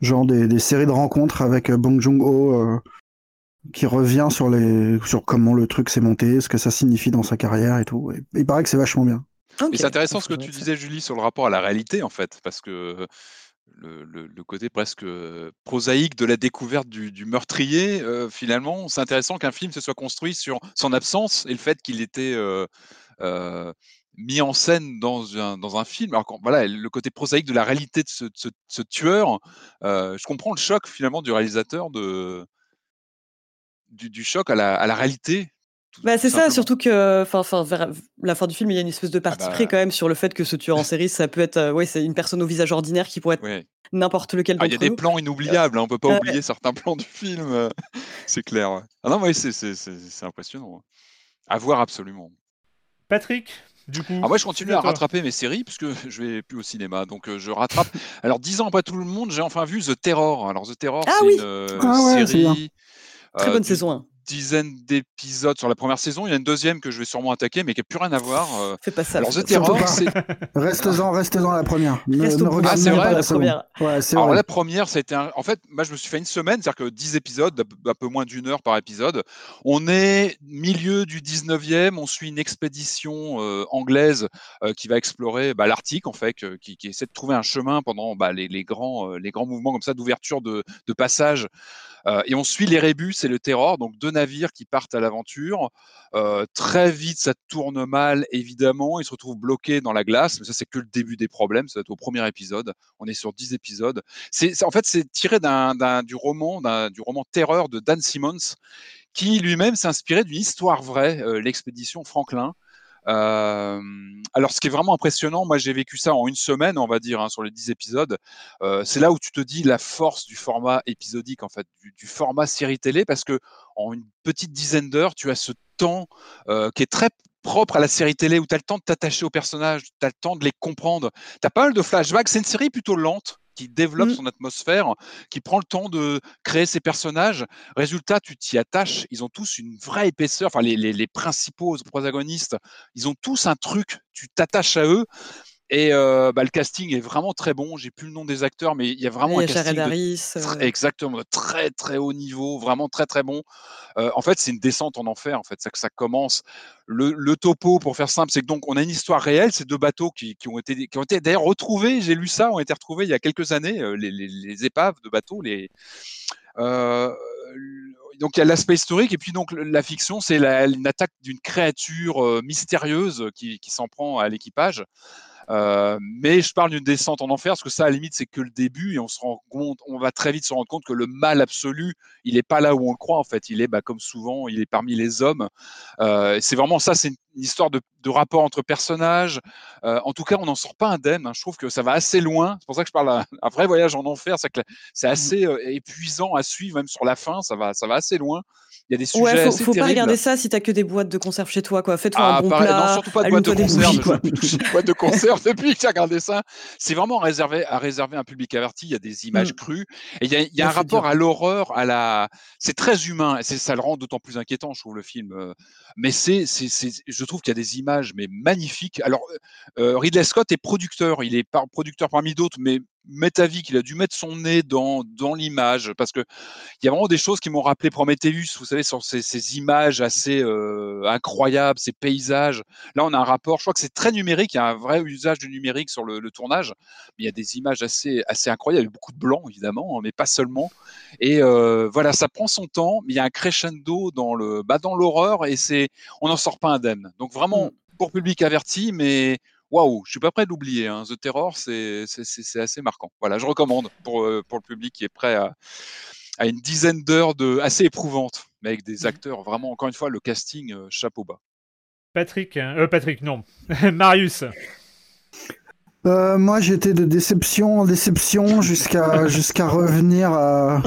genre des, des séries de rencontres avec euh, Bong Joon-ho, euh, qui revient sur les sur comment le truc s'est monté, ce que ça signifie dans sa carrière et tout. Et il paraît que c'est vachement bien. Et Ok. c'est intéressant ce que tu disais, Julie, sur le rapport à la réalité, en fait, parce que le, côté presque prosaïque de la découverte du, meurtrier, euh, finalement, c'est intéressant qu'un film se soit construit sur son absence et le fait qu'il était euh, euh, mis en scène dans un, dans un film. Alors, voilà, le côté prosaïque de la réalité de ce, tueur, euh, je comprends le choc, finalement, du réalisateur de, du, du choc à la, à la réalité. Bah, c'est ça, surtout que, enfin, enfin, vers la fin du film, il y a une espèce de parti bah. pris quand même sur le fait que ce tueur en série, ça peut être, euh, ouais, c'est une personne au visage ordinaire qui pourrait être Ouais. n'importe lequel Ah, Il y a des plans inoubliables, hein, on peut pas Ouais. oublier certains plans du film, euh, c'est clair. Ah non, ouais, c'est c'est- c'est- c'est impressionnant. hein. À voir absolument. Patrick, du coup. Alors moi, je continue à toi. rattraper mes séries puisque je vais plus au cinéma, donc euh, je rattrape. Alors dix ans après tout le monde, j'ai enfin vu The Terror. Alors The Terror, Ah c'est oui. une euh, Ah ouais, série. Très euh, bonne saison. Dizaine d'épisodes sur la première saison. Il y a une deuxième que je vais sûrement attaquer, mais qui n'a plus rien à voir. euh. Fais pas ça. Alors The Terror, restez-en à la première. Ne, ne Ah, c'est vrai, pas la première. Ouais, c'est Alors vrai. la première, ça a été un... En fait, moi, je me suis fait une semaine, c'est-à-dire que 10 épisodes, d'un peu- moins d'une heure par épisode. On est milieu du 19e, on suit une expédition euh, anglaise euh, qui va explorer bah, l'Arctique, en fait, qui, qui essaie de trouver un chemin pendant bah, les, les grands, euh, les grands mouvements comme ça d'ouverture de, de passage. Euh, et on suit les Rébus et le Terror, donc deux navires qui partent à l'aventure. Euh, très vite, ça tourne mal, évidemment. Ils se retrouvent bloqués dans la glace, mais ça, c'est que le début des problèmes. Ça va être au premier épisode. On est sur 10 épisodes. C'est, en fait, c'est tiré d'un, du roman, du roman Terreur de Dan Simmons, qui lui-même inspiré d'une histoire vraie, euh, l'expédition Franklin. Euh, alors, ce qui est vraiment impressionnant, moi j'ai vécu ça en une semaine, on va dire, hein, sur les 10 épisodes. Euh, c'est là où tu te dis la force du format épisodique, en fait, du, format série télé, parce que en une petite dizaine d'heures, tu as ce temps euh, qui est très propre à la série télé, où tu as le temps de t'attacher aux personnages, tu as le temps de les comprendre. Tu as pas mal de flashbacks. C'est une série plutôt lente. Qui développe Mm. son atmosphère, qui prend le temps de créer ses personnages. Résultat, tu t'y attaches. Ils ont tous une vraie épaisseur. Enfin, les, les- les principaux protagonistes, ils ont tous un truc. Tu t'attaches à eux. Et euh, bah, le casting est vraiment très bon. J'ai plus le nom des acteurs, mais il y a vraiment y un casting Harris. Euh, Exactement, de très très haut niveau, vraiment très très bon. Euh, en fait, c'est une descente en enfer. En fait, c'est que ça commence. Le, le topo, pour faire simple, c'est que donc on a une histoire réelle. Ces deux bateaux qui, qui ont été qui ont été d'ailleurs retrouvés. J'ai lu ça, ont été retrouvés il y a quelques années. les, les- les épaves de bateaux, les donc il y a l'aspect historique et puis donc la fiction, c'est une attaque d'une créature mystérieuse qui, qui s'en prend à l'équipage. Euh, mais je parle d'une descente en enfer parce que ça, à la limite, c'est que le début et on se rend compte, on va très vite se rendre compte que le mal absolu, il n'est pas là où on le croit en fait. Il est, bah, comme souvent, il est parmi les hommes. Euh, c'est vraiment ça, c'est une, histoire de, de rapport entre personnages. Euh, en tout cas, on n'en sort pas indemne. hein. Je trouve que ça va assez loin. C'est pour ça que je parle d'un un vrai voyage en enfer. C'est c'est assez épuisant à suivre, même sur la fin. Ça va, ça va assez loin. Il y a des sujets Ouais, faut, assez faut pas regarder ça si t'as que des boîtes de conserve chez toi, quoi. Fais-toi Ah, un bon pareil, plat. non, surtout pas de boîte de conserve. touché de boîte de conserve depuis que j'ai regardé ça. C'est vraiment réservé à réserver un public averti. Il y a des images Mm. crues et il y a, il y a Ouais, un rapport à l'horreur, à la. C'est très humain. Et ça le rend d'autant plus inquiétant, je trouve le film. euh. Mais c'est, c'est, je trouve qu'il y a des images mais magnifiques. Alors euh, Ridley Scott est producteur. Il est pas producteur parmi d'autres, mais vie qu'il a dû mettre son nez dans dans l'image parce que il y a vraiment des choses qui m'ont rappelé Prometheus, vous savez, sur ces, ces images assez euh, incroyables, ces paysages. Là, on a un rapport, je crois que c'est très numérique, il y a un vrai usage du numérique sur le, le tournage, mais il y a des images assez, assez incroyables, il y a beaucoup de blanc, évidemment, hein, mais pas seulement. Et euh, voilà, ça prend son temps, mais il y a un crescendo dans le, bah, dans l'horreur, et c'est, on n'en sort pas indemne. Donc vraiment, Mm. pour public averti, mais waouh, je suis pas prêt de l'oublier. Hein. The Terror, c'est, assez marquant. Voilà, je recommande pour, euh, pour le public qui est prêt à, à une dizaine d'heures de assez éprouvantes, mais avec des acteurs vraiment, encore une fois, le casting euh, chapeau bas. Patrick, hein, euh, Patrick, non. Marius. Euh, moi, j'étais de déception en déception jusqu'à jusqu'à revenir à,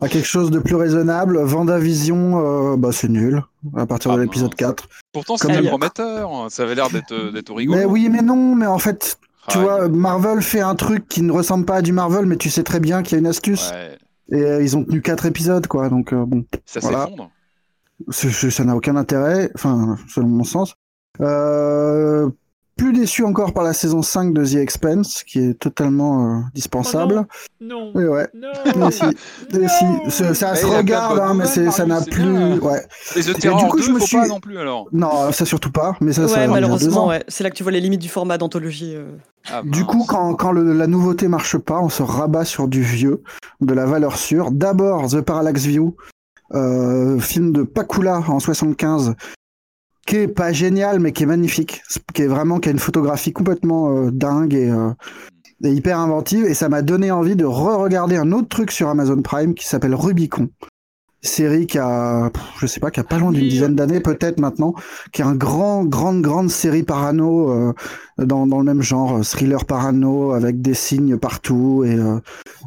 à quelque chose de plus raisonnable. Vendavision, euh, bah, c'est nul à partir Ah de l'épisode mince. 4. Pourtant, c'était prometteur. hein. Ça avait l'air d'être euh, rigolo. Mais oui, mais non, mais en fait, tu Ah, vois, Marvel fait un truc qui ne ressemble pas à du Marvel, mais tu sais très bien qu'il y a une astuce. ouais, Et euh, ils ont tenu 4 épisodes, quoi. Donc, bon, ça Voilà. s'effondre. ça n'a aucun intérêt, enfin, selon mon sens. Euh, plus déçu encore par la saison 5 de The Expense, qui est totalement euh, dispensable. Non. Oui, ouais. Non. Mais si, mais si, ça, ça Mais se regarde, hein, mais c'est- nouvelles, ça n'a plus. bien. Ouais. Et The du coup, 2, je me suis- pas non plus alors. Non, ça surtout pas, mais ça, Ouais, malheureusement, ouais. C'est là que tu vois les limites du format d'anthologie. euh. Ah, Du coup, quand, quand le- la nouveauté marche pas, on se rabat sur du vieux, de la valeur sûre. D'abord, The Parallax View, euh, film de Pakula en 75, qui est pas génial, mais qui est magnifique, qui est vraiment, qui a une photographie complètement euh, dingue et, euh, et hyper inventive. Et ça m'a donné envie de re-regarder un autre truc sur Amazon Prime qui s'appelle Rubicon. Série qui a, je sais pas, qui a pas loin d'une dizaine d'années peut-être maintenant, qui est un grand, grande, grande série parano euh, dans, dans le même genre, euh, thriller parano avec des signes partout et, euh,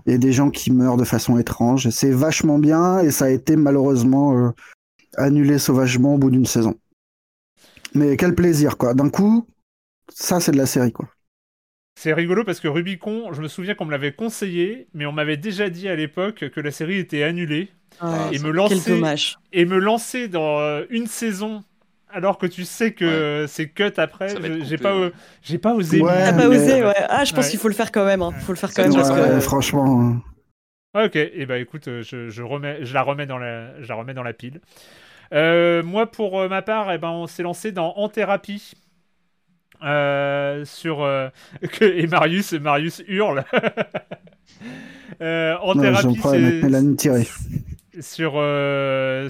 et des gens qui meurent de façon étrange. C'est vachement bien et ça a été malheureusement euh, annulé sauvagement au bout d'une saison. Mais quel plaisir quoi. D'un coup, ça c'est de la série quoi. C'est rigolo parce que Rubicon, je me souviens qu'on me l'avait conseillé, mais on m'avait déjà dit à l'époque que la série était annulée. Ah, et me Quel lancer, dommage. et me lancer dans euh, une saison alors que tu sais que euh, c'est cut après, j'ai pas, ouais. euh, j'ai pas osé. Ouais, pas mais- osé, ouais. Ah, je pense Ouais. qu'il faut le faire quand même. Hein. Faut le faire quand même parce que. Franchement. Ah, ok, et bah écoute, je, je remets, je la remets dans la, je la remets dans la pile. Euh, moi, pour euh, ma part, eh ben, on s'est lancé dans En thérapie. Euh, sur que, et Marius Marius hurle. En thérapie c'est sur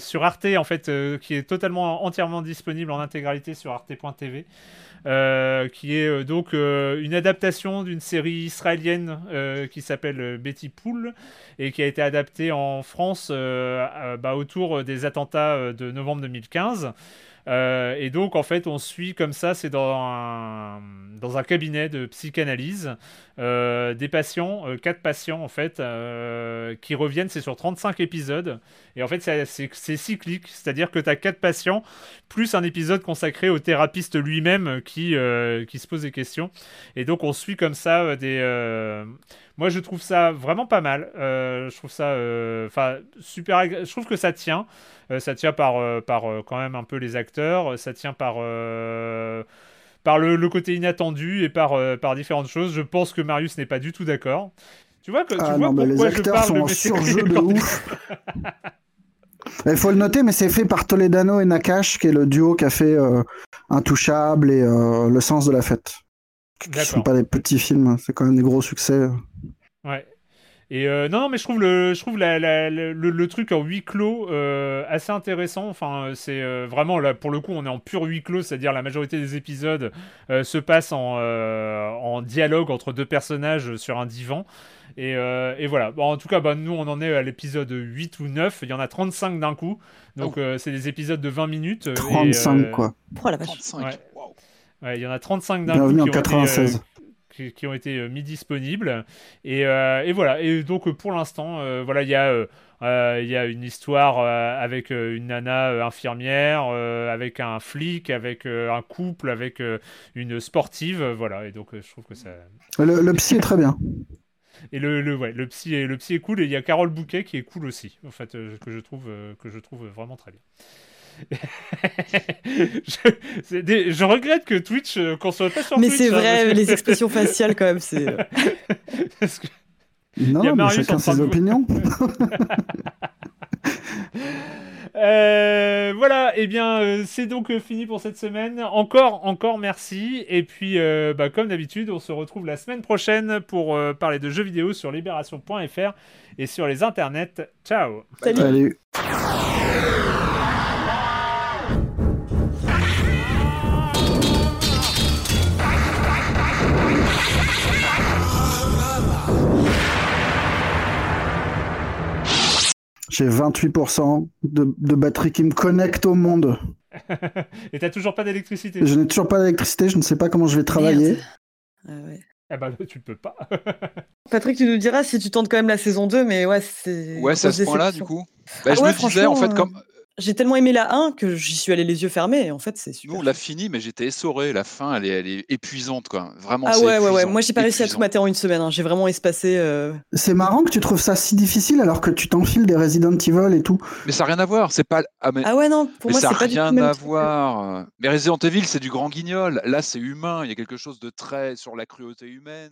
sur Arte en fait qui est totalement entièrement disponible en intégralité sur arte.tv euh, qui est euh, donc euh, une adaptation d'une série israélienne qui s'appelle Betty Pool et qui a été adaptée en France bah, autour des attentats de novembre 2015. Euh, et donc, en fait, on suit comme ça, c'est dans un, cabinet de psychanalyse, des patients, quatre patients, en fait, qui reviennent, c'est sur 35 épisodes. Et en fait, c'est- cyclique, c'est-à-dire que tu as quatre patients, plus un épisode consacré au thérapeute lui-même qui, euh, qui se pose des questions. Et donc, on suit comme ça euh, des... euh, Moi, je trouve ça vraiment pas mal. Je trouve ça, enfin, super. Je trouve que ça tient. Ça tient par, par quand même un peu les acteurs. Ça tient par, par le, le côté inattendu et par, euh, par différentes choses. Je pense que Marius n'est pas du tout d'accord. Tu vois, que, tu Ah vois non, mais les pourquoi je acteurs parle sont de en surjeu de ouf. Il faut le noter, mais c'est fait par Toledano et Nakash, qui est le duo qui a fait euh, Intouchable et euh, Le sens de la fête. Qui ne sont pas des petits films, c'est quand même des gros succès. Ouais. Et euh, non, non, mais je trouve le, je trouve la- la- le, le- le truc en huis clos euh, assez intéressant. Enfin, c'est euh, vraiment là pour le coup, on est en pur huis clos, c'est-à-dire la majorité des épisodes se passent en, en dialogue entre deux personnages sur un divan. Et, euh, et voilà. Bon, en tout cas, bah, nous, on en est à l'épisode 8 ou 9. Il y en a 35 d'un coup. Donc, euh, c'est des épisodes de 20 minutes. et, 35, euh, quoi. Oh la vache. 35. Ouais. Waouh. Ouais, il y en a 35 d'un Bienvenue coup en qui ont été, euh, 96. qui, ont été euh, mis disponibles. Et, euh, et voilà. Et donc, euh, pour l'instant, euh, voilà, il y a. euh, euh, il y a une histoire euh, avec euh, une nana euh, infirmière, euh, avec un flic, avec euh, un couple, avec euh, une sportive, euh, voilà. Et donc, euh, je trouve que ça. Le, le psy est très bien. Et le, le, ouais, le psy, est, le psy est cool. Et il y a Carole Bouquet qui est cool aussi, en fait, euh, que je trouve euh, que je trouve vraiment très bien. je, c'est des- je regrette que Twitch, euh, qu'on soit pas sur Mais Twitch. c'est hein, vrai, parce que- les expressions faciales quand même, c'est. euh, que- Non, mais chacun ses opinions. Euh, voilà, et bien euh, c'est donc euh, fini pour cette semaine. Encore, encore merci. Et puis, euh, bah, comme d'habitude, on se retrouve la semaine prochaine pour euh, parler de jeux vidéo sur libération.fr et sur les internets. Ciao. Salut. Salut. J'ai 28% de, de batterie qui me connecte au monde. et t'as toujours pas d'électricité Je n'ai toujours pas d'électricité, je ne sais pas comment je vais travailler. Ah ouais. Eh ben, tu peux pas. Patrick, tu nous diras si tu tentes quand même la saison 2, mais ouais, c'est. Ouais, c'est à ce point-là, du coup. Bah, Ah je ouais, me disais, en fait, comme J'ai tellement aimé la 1 que j'y suis allé les yeux fermés, et en fait, c'est super. nous, on l'a fini, mais j'étais essoré. La fin, elle est, elle est épuisante, quoi. Vraiment, Ah ouais, ouais, ouais. Moi, j'ai pas réussi à tout mater en une semaine. hein. J'ai vraiment espacé. euh, C'est marrant que tu trouves ça si difficile alors que tu t'enfiles des Resident Evil et tout. Mais ça n'a rien à voir. C'est pas. Ah, mais... Ah ouais, non, pour mais moi, ça c'est n'a pas du tout rien à voir. Mais Resident Evil, c'est du grand guignol. Là, c'est humain. Il y a quelque chose de très sur la cruauté humaine.